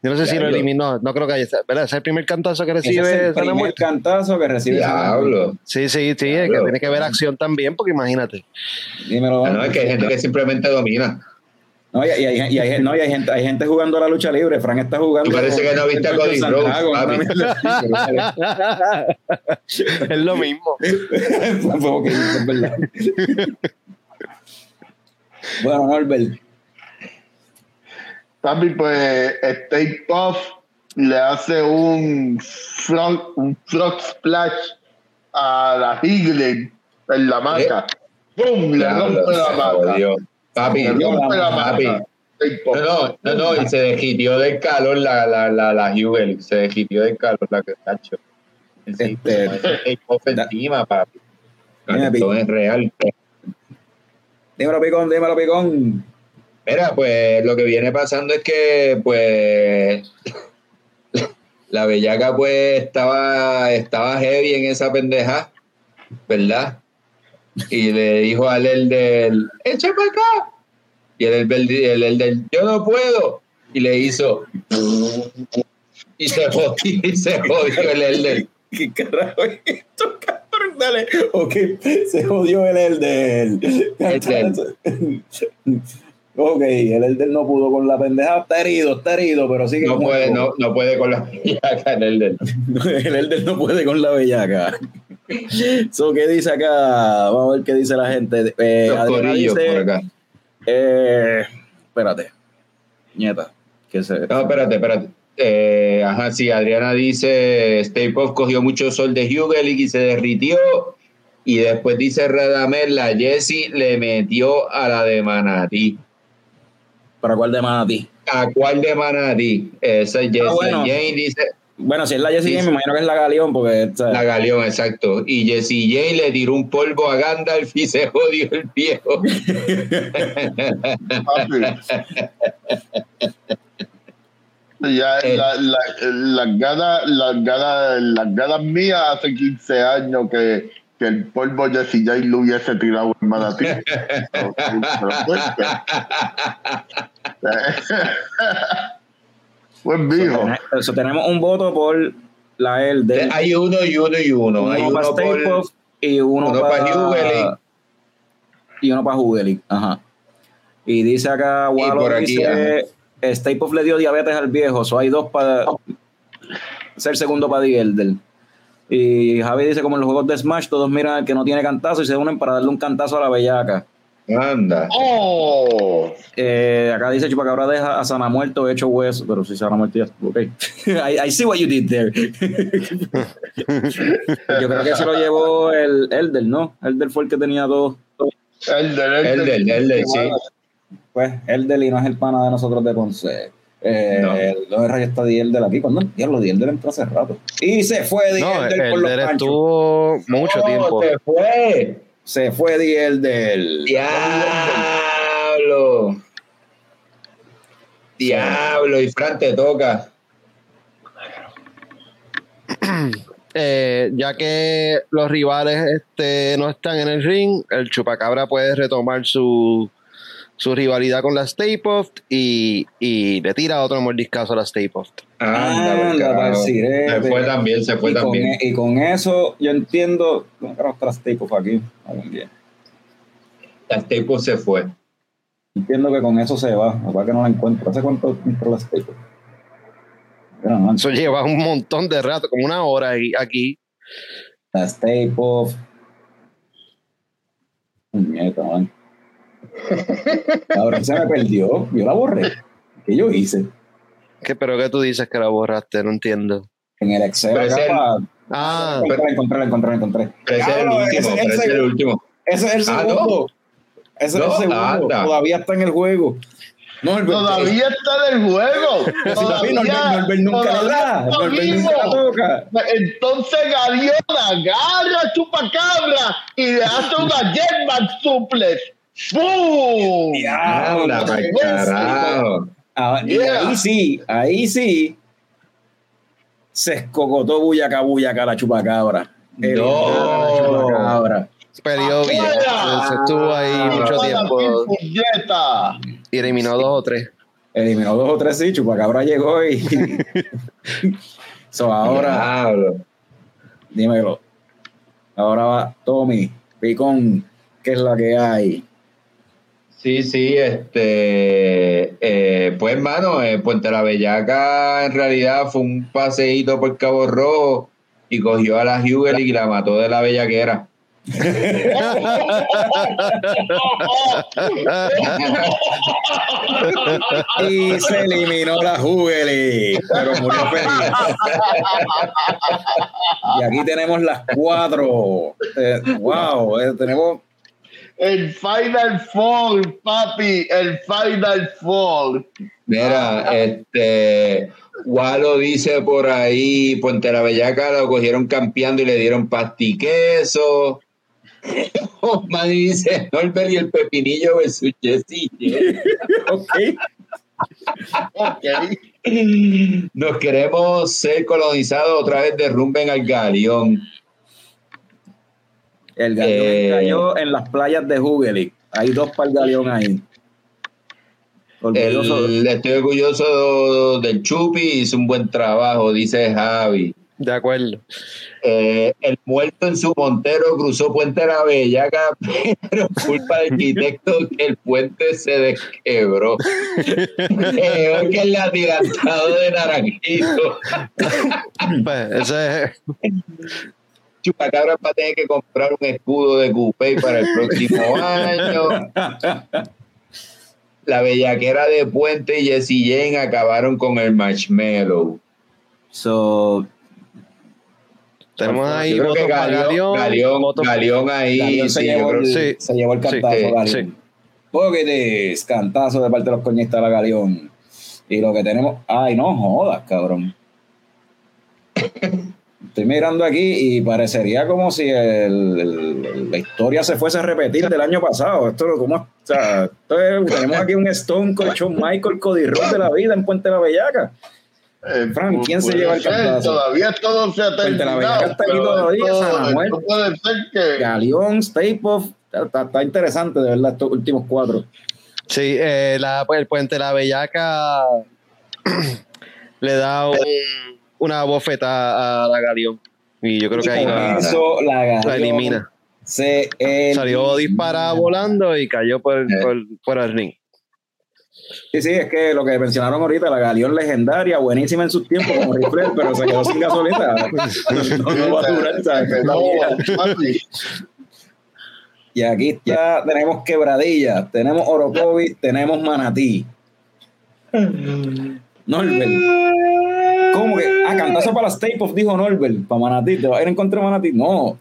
yo no sé si lo eliminó, no creo que haya, ¿verdad? Ese es el primer cantazo que Ese es recibe el primer Muerte. cantazo que recibe. Diablo. Sí, sí, sí, es que tiene que ver acción también, porque imagínate. Dímelo. Ah, No, es que hay gente que simplemente domina. No, y, y hay, y hay- no, y hay gente, hay gente jugando a la lucha libre. Frank está jugando. Parece que no viste a Cody Rhodes, es lo mismo. bueno, Norbert. Papi, pues Stay Puff le hace un frog, un frog splash a la Higgler en la maca. ¡Pum! Le rompe la maca. Papi, Le rompe la papi. maca. No, no, no, no, y se desquitió del calor la, la, la, la Hugel, se desquitió del calor la que tacho. Sí, Este- take-off encima, papi. Mira, Esto es real. Dímelo, Picón, dímelo, Picón. Mira, pues lo que viene pasando es que, pues, la bellaca, pues, estaba, estaba heavy en esa pendeja, ¿verdad? Y le dijo al el del, echa para acá. Y el, el, el, el del, yo no puedo. Y le hizo, y se jodió, y se jodió el el del. ¿Qué carajo es esto, cabrón? Dale. Ok, se jodió el Elder. ok, el Elder no pudo con la pendeja. Está herido, está herido, pero sigue. No puede, no, no puede con la bellaca el el del. el Elder no puede con la bellaca. so, ¿Qué dice acá? Vamos a ver qué dice la gente. Eh, Los Adriana corillos dice, por acá. eh, espérate. Nieta. Que se, No, espérate, espérate. Eh, ajá, sí, Adriana dice, Stay Puft cogió mucho sol de Hugel y se derritió. Y después dice Radamel, la Jessie le metió a la de Manatí. ¿Para cuál de Manatí? ¿A cuál de Manatí? Esa es Jessie. Ah, bueno. Jane dice, Bueno, si es la Jessie Sí, Jane, me imagino que es la Galeón, porque. la Galeón, exacto. Y Jessie Jane le tiró un polvo a Gandalf y se jodió el viejo. Ya Eh. la- la- las ganas, las las ganas mías hace 15 años que, que el polvo de CJ lo hubiese tirado en Manatí. Buen viejo. Eso, tenemos un voto por la Elder. Hay uno y uno y uno. Hay uno para. Puft y uno, uno para para y uno para Hughley, ajá y dice acá Wallo dice Stay Puft le dio diabetes al viejo so hay dos para ser segundo para The Elder y Javi dice como en los juegos de Smash todos miran al que no tiene cantazo y se unen para darle un cantazo a la bellaca Anda. ¡Oh! Eh, acá dice Chupacabra deja a Sana muerto hecho hueso, pero si Sana muerto ya. Ok. I, I see what you did there. Yo creo que se lo llevó el Elder, ¿no? Elder fue el que tenía dos. El del El del, el del, sí. Pues Elder y no es el pana de nosotros de Ponce. Eh, No. Lo de Rey está Di Elder aquí. ¿Cuándo? Diablo, Di Elder entró hace rato. Y se fue Di No, por los panchos. estuvo mucho Oh, tiempo. Se fue. Se fue Di Elder. Diablo. Diablo. Y Fran te toca. Eh, ya que los rivales este, no están en el ring, el Chupacabra puede retomar su, su rivalidad con la Stay Puft y, y le tira otro mordiscazo a la Stay Puft. Pa'l sirete. Se fue también, se fue y, también. e- y con eso yo entiendo. ¿Cómo que los trastipos aquí? Algún día. La Staples se fue. Entiendo que con eso se va. Papá que no la encuentro. ¿Hace cuánto entró la antes. Eso lleva un montón de rato, como una hora ahí- aquí. La Staples. Puñeta, man. Ahora se me perdió. Yo la borré. ¿Qué yo hice? ¿Qué, pero que tú dices que la borraste? No entiendo. En el Excel. Pero acá pa- Ah, encontré, la encontré, la encontré, la encontré. Pero ese es el último, ese es el pero ese es el segundo. último. Ese es el Ah, segundo. Ese es el segundo. anda. Todavía está en el juego. No, el Todavía está en el juego. Todavía, Norbert, nunca todavía da. está Norbert nunca la toca. Entonces Galeona agarra chupacabra y le hace una jetpack suplex. Carajo. Ah, y Yeah. ahí sí, ahí sí. Se escocotó bullaca, bullaca la chupacabra. Eliminada la chupacabra. perdió bien. Se estuvo ahí mucho tiempo y eliminó dos o tres. Eliminó dos o tres, sí, chupacabra llegó y. so, ahora, Diablo. dímelo. Ahora va Tommy, Picón, ¿qué es la que hay? Sí, sí, este, eh, pues hermano, eh, Puente La Bellaca en realidad fue un paseíto por Cabo Rojo y cogió a la Hugel y la mató de la bellaquera. Y se eliminó la Jugeli, pero murió feliz. Y aquí tenemos las cuatro. Eh, wow, eh, tenemos El Final Four, papi, el Final Four. Mira, este, Walo dice por ahí, Puente La Bellaca lo cogieron campeando y le dieron pastiqueso. Osman dice, Norbert y el pepinillo versus Jesse. ok. Ok. Nos queremos ser colonizados otra vez, derrumben al galeón. El galeón Eh. cayó en las playas de Jugeli. Hay dos para el galeón ahí. El- estoy orgulloso del Chupi, hizo un buen trabajo, dice Javi. De acuerdo. Eh, el muerto en su montero cruzó Puente de la Bellaca, pero culpa del arquitecto que el puente se desquebró. Peor que el atirantado de Naranjito. Pues, ese es- Chupacabra va a tener que comprar un escudo de Coupé para el próximo año. La bellaquera de Puente y Jessie Jane acabaron con el marshmallow. So, tenemos ahí Yo creo que Galeón, Galeón, ahí. Galeón se, sí, yo llevó creo el, que- sí. se llevó el cantazo, Sí, Galeón. sí. Poquitis, cantazo de parte de los coñistas de la Galeón. Y lo que tenemos. Ay, no jodas, cabrón. Estoy mirando aquí y parecería como si el- el- la historia se fuese a repetir del año pasado. Esto, ¿cómo, o sea, esto es- tenemos aquí un Stone con Shawn Michael, Cody Rhodes de la vida en Puente la Bellaca. Eh, Frank, ¿quién se puede lleva el cantazo? Todavía todo se ha Puente la Bellaca está aquí todavía, San ser que Galeón, está, está- está interesante de verdad estos últimos cuatro. Sí, eh, la, pues, el puente La Bellaca le da un- una bofeta a la Galeón. Y yo creo que ahí la, la la elimina. se Salió disparada volando y cayó por, Eh. por, por el ring. Sí, sí, es que lo que mencionaron ahorita, la Galeón legendaria, buenísima en sus tiempos como rifle, pero se quedó sin gasolina. No, no va a durar, ¿sabes? No. Y aquí está, tenemos Quebradilla, tenemos Orocovi, tenemos Manatí. Norbert. ¿Cómo que? Ah, cantazo para las Tape of, dijo Norbert, para Manatí. ¿Te vas a ir en contra de Manatí? No.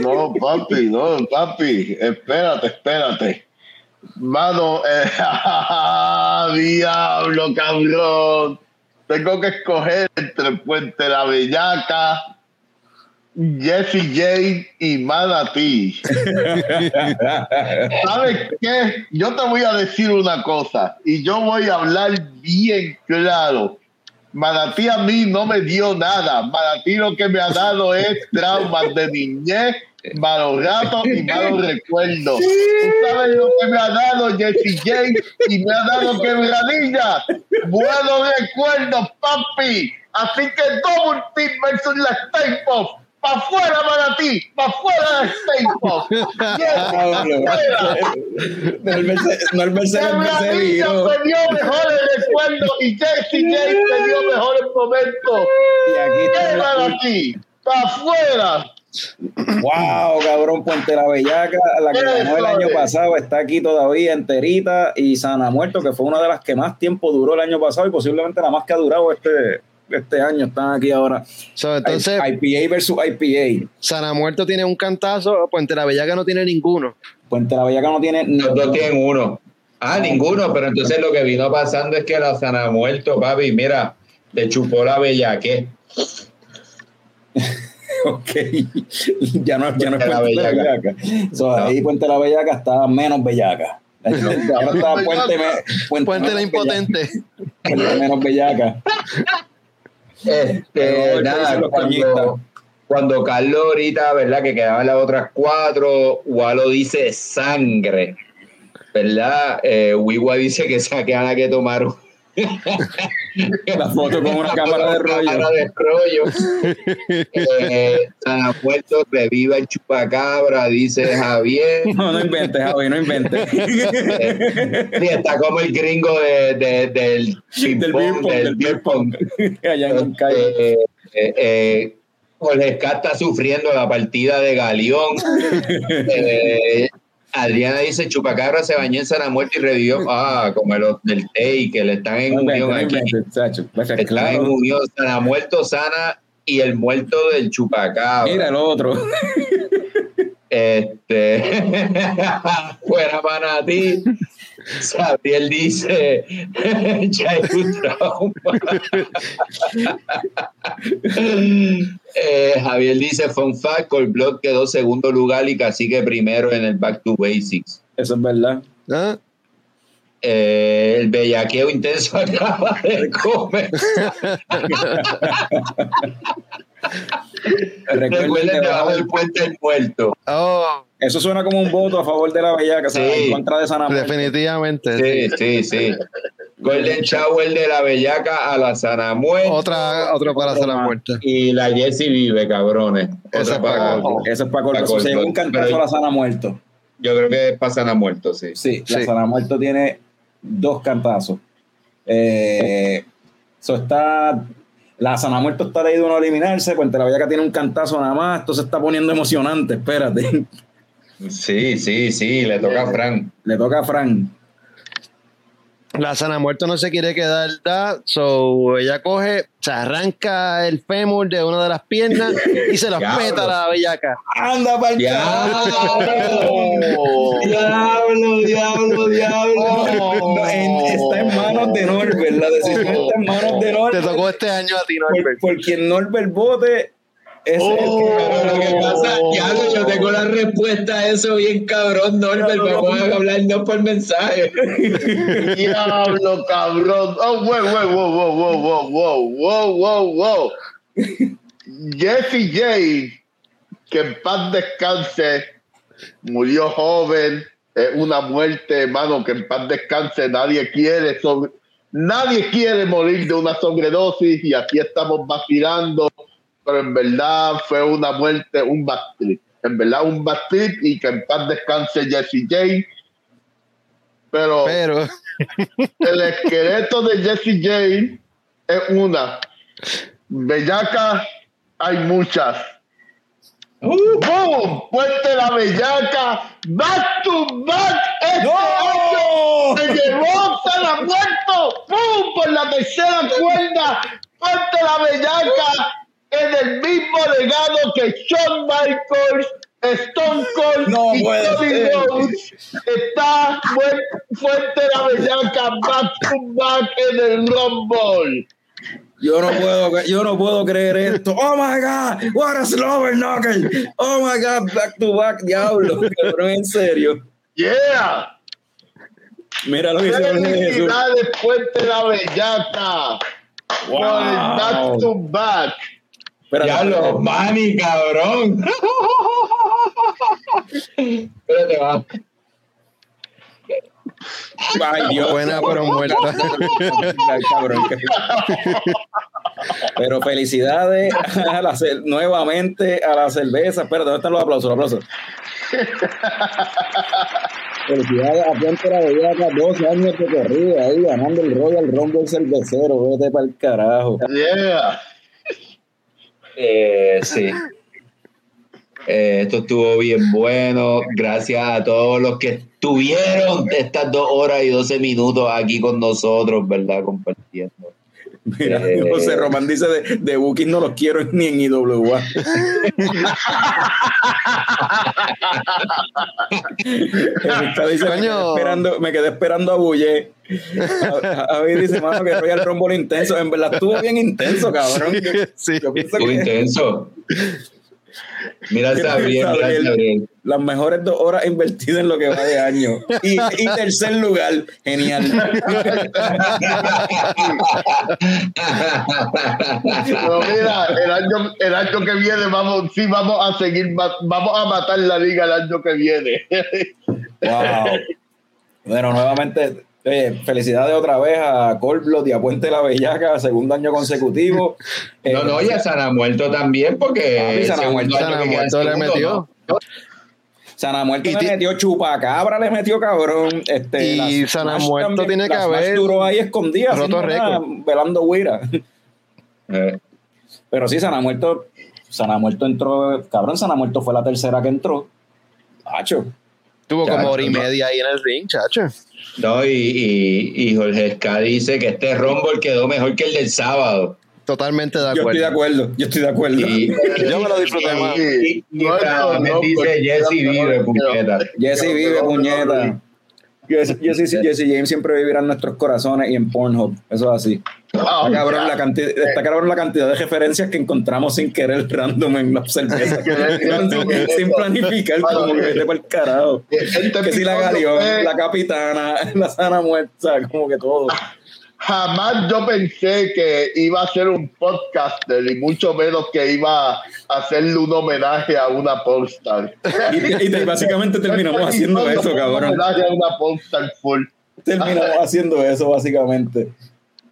No, papi, no, papi, espérate, espérate. Mano, eh, diablo, cabrón. Tengo que escoger entre Puente La Bellaca, Jesse Jane y Manatí. ¿Sabes qué? Yo te voy a decir una cosa y yo voy a hablar bien claro. Manatí a mí no me dio nada. Manatí lo que me ha dado es traumas de niñez, malos ratos y malos recuerdos. ¿Tú sabes lo que me ha dado Jesse Jane y me ha dado quebradilla? Buenos recuerdos, papi. Así que Double Team versus la Staples. ¡Pa' fuera, Manatí! ¡Pa' fuera la Staples! ¡Yes! ¡Fuera! Norbert se, Norbert se, se Quebradilla viró. me dio mejores recuerdos y Jesse Jane me dio mejores momentos. Y aquí ¡Qué está Manatí! ¡Pa' afuera! Wow, cabrón, Puente la Bellaca, la que ganó el año es. pasado, está aquí todavía enterita. Y Sana Muerto, que fue una de las que más tiempo duró el año pasado y posiblemente la más que ha durado este, este año, están aquí ahora. So, entonces, IPA versus IPA. Sana Muerto tiene un cantazo, Puente La Bellaca no tiene ninguno. Puente la Bellaca no tiene. Los dos tienen uno. Ah, ninguno, pero entonces lo que vino pasando es que la sana muerto, papi, mira, le chupó la bellaque. Ok, ya no, ya no es Puente la Bellaca. Bellaca. So, Ahí Puente la Bellaca está menos bellaca. Ahora está Puente, me- Puente, Puente La Impotente. bellaca. Puente menos bellaca. Este, nada, cuando, cuando Carlos ahorita, ¿verdad? Que quedaban las otras cuatro, Walo dice sangre, ¿verdad? Eh, Wiwa dice que se que tomar La foto con una cámara de rollo. Cámara de rollo. Eh, San Muerto reviva el chupacabra, dice Javier. No, no inventes, Javi, no inventes. Sí, está como el gringo de, de- del pong, del del beer pong. Allá en Moncayo. Eh, eh, eh, Jorge Ska está sufriendo la partida de Galeón. Adriana dice: Chupacabra se bañó en Sana Muerte y revivió. Ah, como los del TEI, que le están en unión aquí. Están en unión Sana Muerto, Sana y el muerto del Chupacabra. Mira el otro. Este, fuera para ti. Sabriel dice, ya hay un trauma. Eh, Javier dice, fun fact, Colblot quedó segundo lugar y Cacique primero en el Back to Basics. Eso es verdad. ¿Ah? Eh, el bellaqueo intenso acaba de comer. Recuerden debajo bajo- del puente el muerto. Oh, Eso suena como un voto a favor de la bellaca, o sea, Sí. en contra de Sana Muerte. definitivamente. Sí, sí, sí. Golden Shower de la bellaca a la Sana Muerte. Otra, otra para hacer la muerte. Y la Jessie vive, cabrones. Esa Otra es para. Eso es para corto. Eso, según corto. cantazo Pero- la Sana Muerto. Yo creo que es para Sana Muerto, sí. Sí, la Sí. Sana Muerto tiene dos cantazos. Eh, eso está. La Sana Muerto está de uno a eliminarse, Puente la Bellaca tiene un cantazo nada más. Esto se está poniendo emocionante. Espérate. Sí, sí, sí, le toca a Frank. Le toca a Fran. La sana muerto no se quiere quedar da, so ella coge, se arranca el fémur de una de las piernas y se Diablo. peta a la bellaca. ¡Anda para ¡Diablo! ¡Diablo, diablo, diablo! está en manos de Norbert. La decisión está en manos de Te Norbert. tocó este año a ti, Por, Norbert. por quien Norbert vote, es el que Pero lo que pasa, diablo, yo tengo la respuesta a eso bien cabrón, Norbert. Vamos a hablarnos por mensaje. Diablo, cabrón. Oh, wow, wow, wow, wow, wow, wow, wow, wow, wow. Jesse J, que en paz descanse, murió joven, es una muerte, hermano, que en paz descanse, nadie quiere sobre, nadie quiere morir de una sobredosis y aquí estamos vacilando, pero en verdad fue una muerte, un backtrip, en verdad un backtrip y que en paz descanse Jesse J. Pero Pero, el esqueleto de Jesse Jane es una. Bellaca hay muchas. ¡Boom! Puente la bellaca. Back to back. Este año se llevó, se la ha muerto. ¡Pum! Por la tercera cuerda. Puente la bellaca en el mismo legado que Shawn Michaels, Stone Cold No y ser. Rhodes. Está Fu- Fuente la bellaca back to back en el Rumble. Yo no puedo, yo no puedo creer esto. Oh my God, what a slower knuckle. Oh my God, back to back, diablo. Cabrón, en serio. Yeah. Mira lo que Jesús. Felicidades, Fuente la bellaca. Por el back to back. Espérate, Diablo, espérate. mami, cabrón. Espérate, va. Ay, Dios. buena pero muerta. Ay, cabrón, que- Pero felicidades a la cer- nuevamente a la cerveza. Espérate, ¿dónde están los aplausos? Los aplausos. Felicidades a Puente la Bellaca, 12 años de corrida ahí, ganando el Royal Rumble cervecero. Vete para el carajo. Yeah. Eh, sí. Esto estuvo bien bueno. Gracias a todos los que estuvieron estas dos horas y 12 minutos aquí con nosotros, ¿verdad? Compartiendo. Mira, Eh. José Román dice de, de Booking no los quiero ni en IWA. Me, quedé esperando, me quedé esperando a Bulle. Javi dice, mano, que Royal Rumble intenso. En verdad estuvo bien intenso, cabrón. Sí. yo pienso Estuvo que intenso. Mira a Mira, Sabriel, mira. Sabriel. las mejores dos horas invertidas en lo que va de año. Y, y tercer lugar, genial. Pero mira, el año, el año que viene vamos, sí vamos a seguir, vamos a matar la liga el año que viene. Wow. Bueno, nuevamente, Eh, felicidades otra vez a Colblot y a Puente la Bellaca, segundo año consecutivo. Eh, No, no, y a Sana Muerto también, porque Papi, el Sana segundo Muerto- año Sana que queda Muerto le metió. ¿no? Sana Muerto Y le ti- metió chupacabra, le metió cabrón. Este, Y la Sana Smash Muerto también- tiene que haber duró ahí escondida, roto nada, velando guira. Eh, Pero sí, Sana Muerto, Sana Muerto entró, cabrón, Sana Muerto fue la tercera que entró. Hacho. Tuvo Chacho, como hora y media ahí en el ring, chacho. No, y, y, y Jorge Esca dice que este Rumble quedó mejor que el del sábado. Totalmente de Yo estoy de acuerdo. acuerdo, yo estoy de acuerdo. Y, Yo me lo disfruté más. y, y, No, Fran no, no, dice Jesse vive, puñeta. Jesse vive, puñeta. Jesse, James siempre vivirá en nuestros corazones y en Pornhub. Eso es así. Está cabrón, la cantidad, está cabrón la cantidad de referencias que encontramos sin querer random en la cerveza. sin, sin planificar, como que vete para el carajo. Este Que si la Galeón, la capitana, la sana muerta, como que todo. Jamás yo pensé que iba a ser un podcaster y mucho menos que iba a hacerle un homenaje a una popstar. Y, y básicamente terminamos haciendo eso, fue Un cabrón. homenaje a una popstar full. Terminamos haciendo eso, básicamente.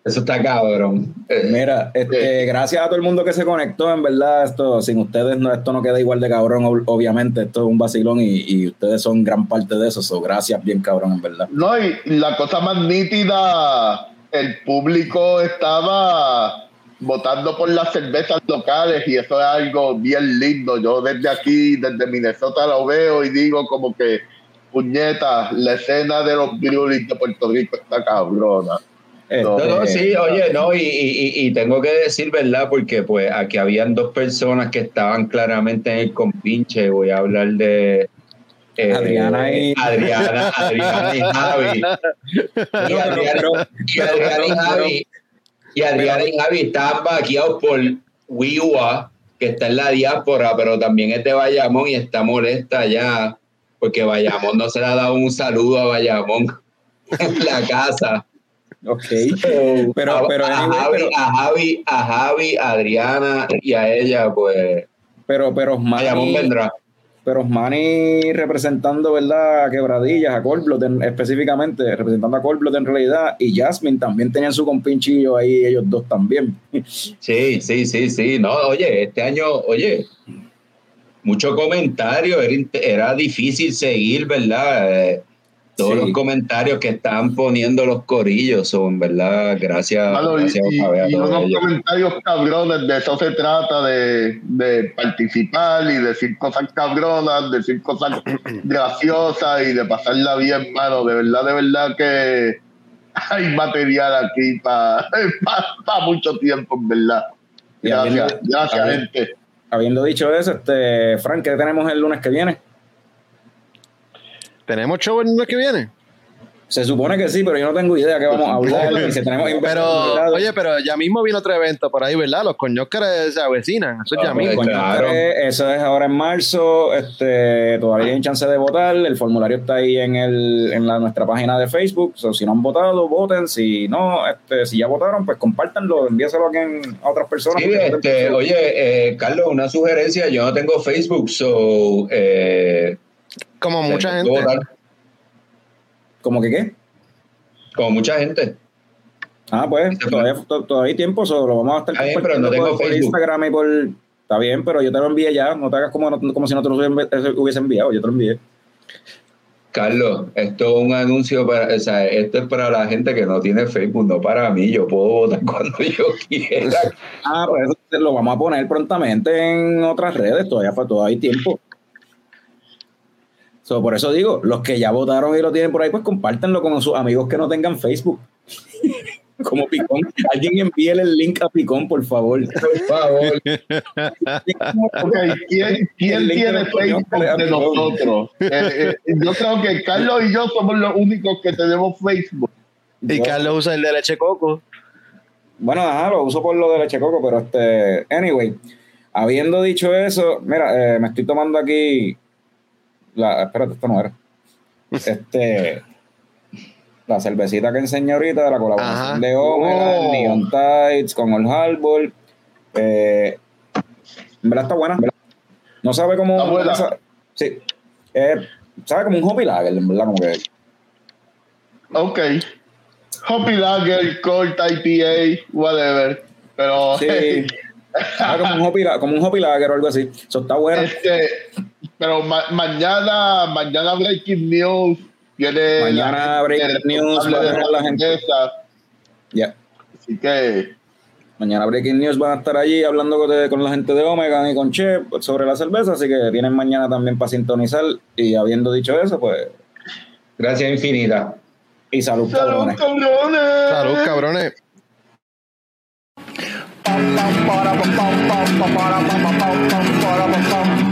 Eso está cabrón. Eh, Mira, este, gracias a todo el mundo que se conectó, en verdad, esto, sin ustedes no, esto no queda igual de cabrón, ob- obviamente, esto es un vacilón y, y ustedes son gran parte de eso, so, gracias bien cabrón, en verdad. No, y la cosa más nítida, el público estaba votando por las cervezas locales y eso es algo bien lindo. Yo desde aquí, desde Minnesota lo veo y digo como que, puñeta, la escena de los breweries de Puerto Rico está cabrona. Este, No, no, sí, oye, no, y, y, y tengo que decir, ¿verdad? Porque pues aquí habían dos personas que estaban claramente en el compinche. Voy a hablar de eh, Adriana y- Adriana, Adriana y Javi. Y Adriana, pero- y Adriana y pero- Javi. Y Adriana y Javi estaban vaqueados por Wiwa, que está en la diáspora, pero también es de Bayamón y está molesta ya, porque Bayamón no se le ha dado un saludo a Bayamón en la casa. Ok. Pero, a, pero, a anyway, Javi, pero, a Javi, a Javi, a Adriana y a ella, pues pero, pero Bayamón Osmani, vendrá. Pero Osmani representando, ¿verdad? A Quebradillas, a Colblot en- específicamente, representando a Colblot en realidad, y Jasmine también tenían su compinchillo ahí, ellos dos también. Sí, sí, sí, sí. No, oye, este año, oye, mucho comentario, era difícil seguir, ¿verdad? Eh, todos Sí. los comentarios que estaban poniendo los corillos son, ¿verdad? Gracias, y, gracias y- a y unos ellos. comentarios cabrones, de eso se trata, de, de participar y decir cosas cabronas, decir cosas graciosas y de pasarla bien, mano. De verdad, de verdad que hay material aquí para mucho tiempo, en verdad. Gracias, habiendo- gracias, habiendo- gente. Habiendo dicho eso, este, Frank, ¿qué tenemos el lunes que viene? ¿Tenemos show el lunes que viene? Se supone que sí, pero yo no tengo idea qué vamos a hablar. y si tenemos Pero, oye, pero ya mismo viene otro evento por ahí, ¿verdad? Los coñóscares se avecinan. Eso es ya Ah, mismo. pues, Coño, claro. eso es ahora en marzo. Este, todavía hay chance de votar. El formulario está ahí en, el, en la, nuestra página de Facebook. So, si no han votado, voten. Si no, este, si ya votaron, pues compártanlo, envíaselo a, quien- a otras personas. Sí, este, oye, eh, Carlos, una sugerencia, yo no tengo Facebook, so... Eh, Como mucha gente. votar. ¿Cómo que qué? Como mucha gente. Ah, pues todavía, to- todavía hay tiempo, solo lo vamos a estar Está bien, pero no tengo por, por Facebook. Instagram y por... Está bien, pero yo te lo envié ya. No te hagas como, como si no te lo hubiese hubiese enviado. Yo te lo envié. Carlos, esto es un anuncio para, o sea, esto es para la gente que no tiene Facebook, no para mí. Yo puedo votar cuando yo quiera. Ah, pues eso lo vamos a poner prontamente en otras redes, todavía, fa- todavía hay tiempo. So, por eso digo, los que ya votaron y lo tienen por ahí, pues compártanlo con sus amigos que no tengan Facebook. Como Picón. Alguien envíele el link a Picón, por favor. Por favor. Ok, ¿quién, quién tiene Facebook de nosotros? Eh, eh, yo creo que Carlos y yo somos los únicos que tenemos Facebook. Y Yo- Carlos usa el de leche coco. Bueno, ajá, lo uso por lo de leche coco, pero este, anyway, habiendo dicho eso, mira, eh, me estoy tomando aquí la, espérate, esto no era. Este, la cervecita que enseñé ahorita, la colaboración Ajá. de Omega, Oh. Neon Tides con Old Harbor. Eh, en verdad está buena. No sabe cómo. Está buena. no sabe- sí. Eh, sabe como un hoppy lager, en verdad, como que. Ok. Hoppy Lager, Colt IPA, whatever. Pero Sí. Ah, como, un hopi, como un hopi lager o algo así. Eso está bueno. este, pero ma- mañana, mañana Breaking News tiene Mañana la Breaking News va a tener la gente. cerveza, Ya. Así que Mañana Breaking News van a estar allí hablando con, de- con la gente de Omega y con Che sobre la cerveza, así que vienen mañana también para sintonizar. Y habiendo dicho eso, pues. Gracias infinita. Y salud, ¡Salud, cabrones. cabrones! Salud, cabrones. Pam, pam,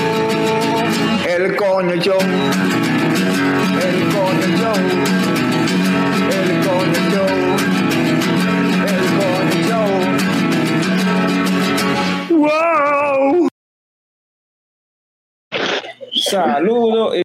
el coño show, el coño show, el coño show, el coño show. ¡Wow! Saludos.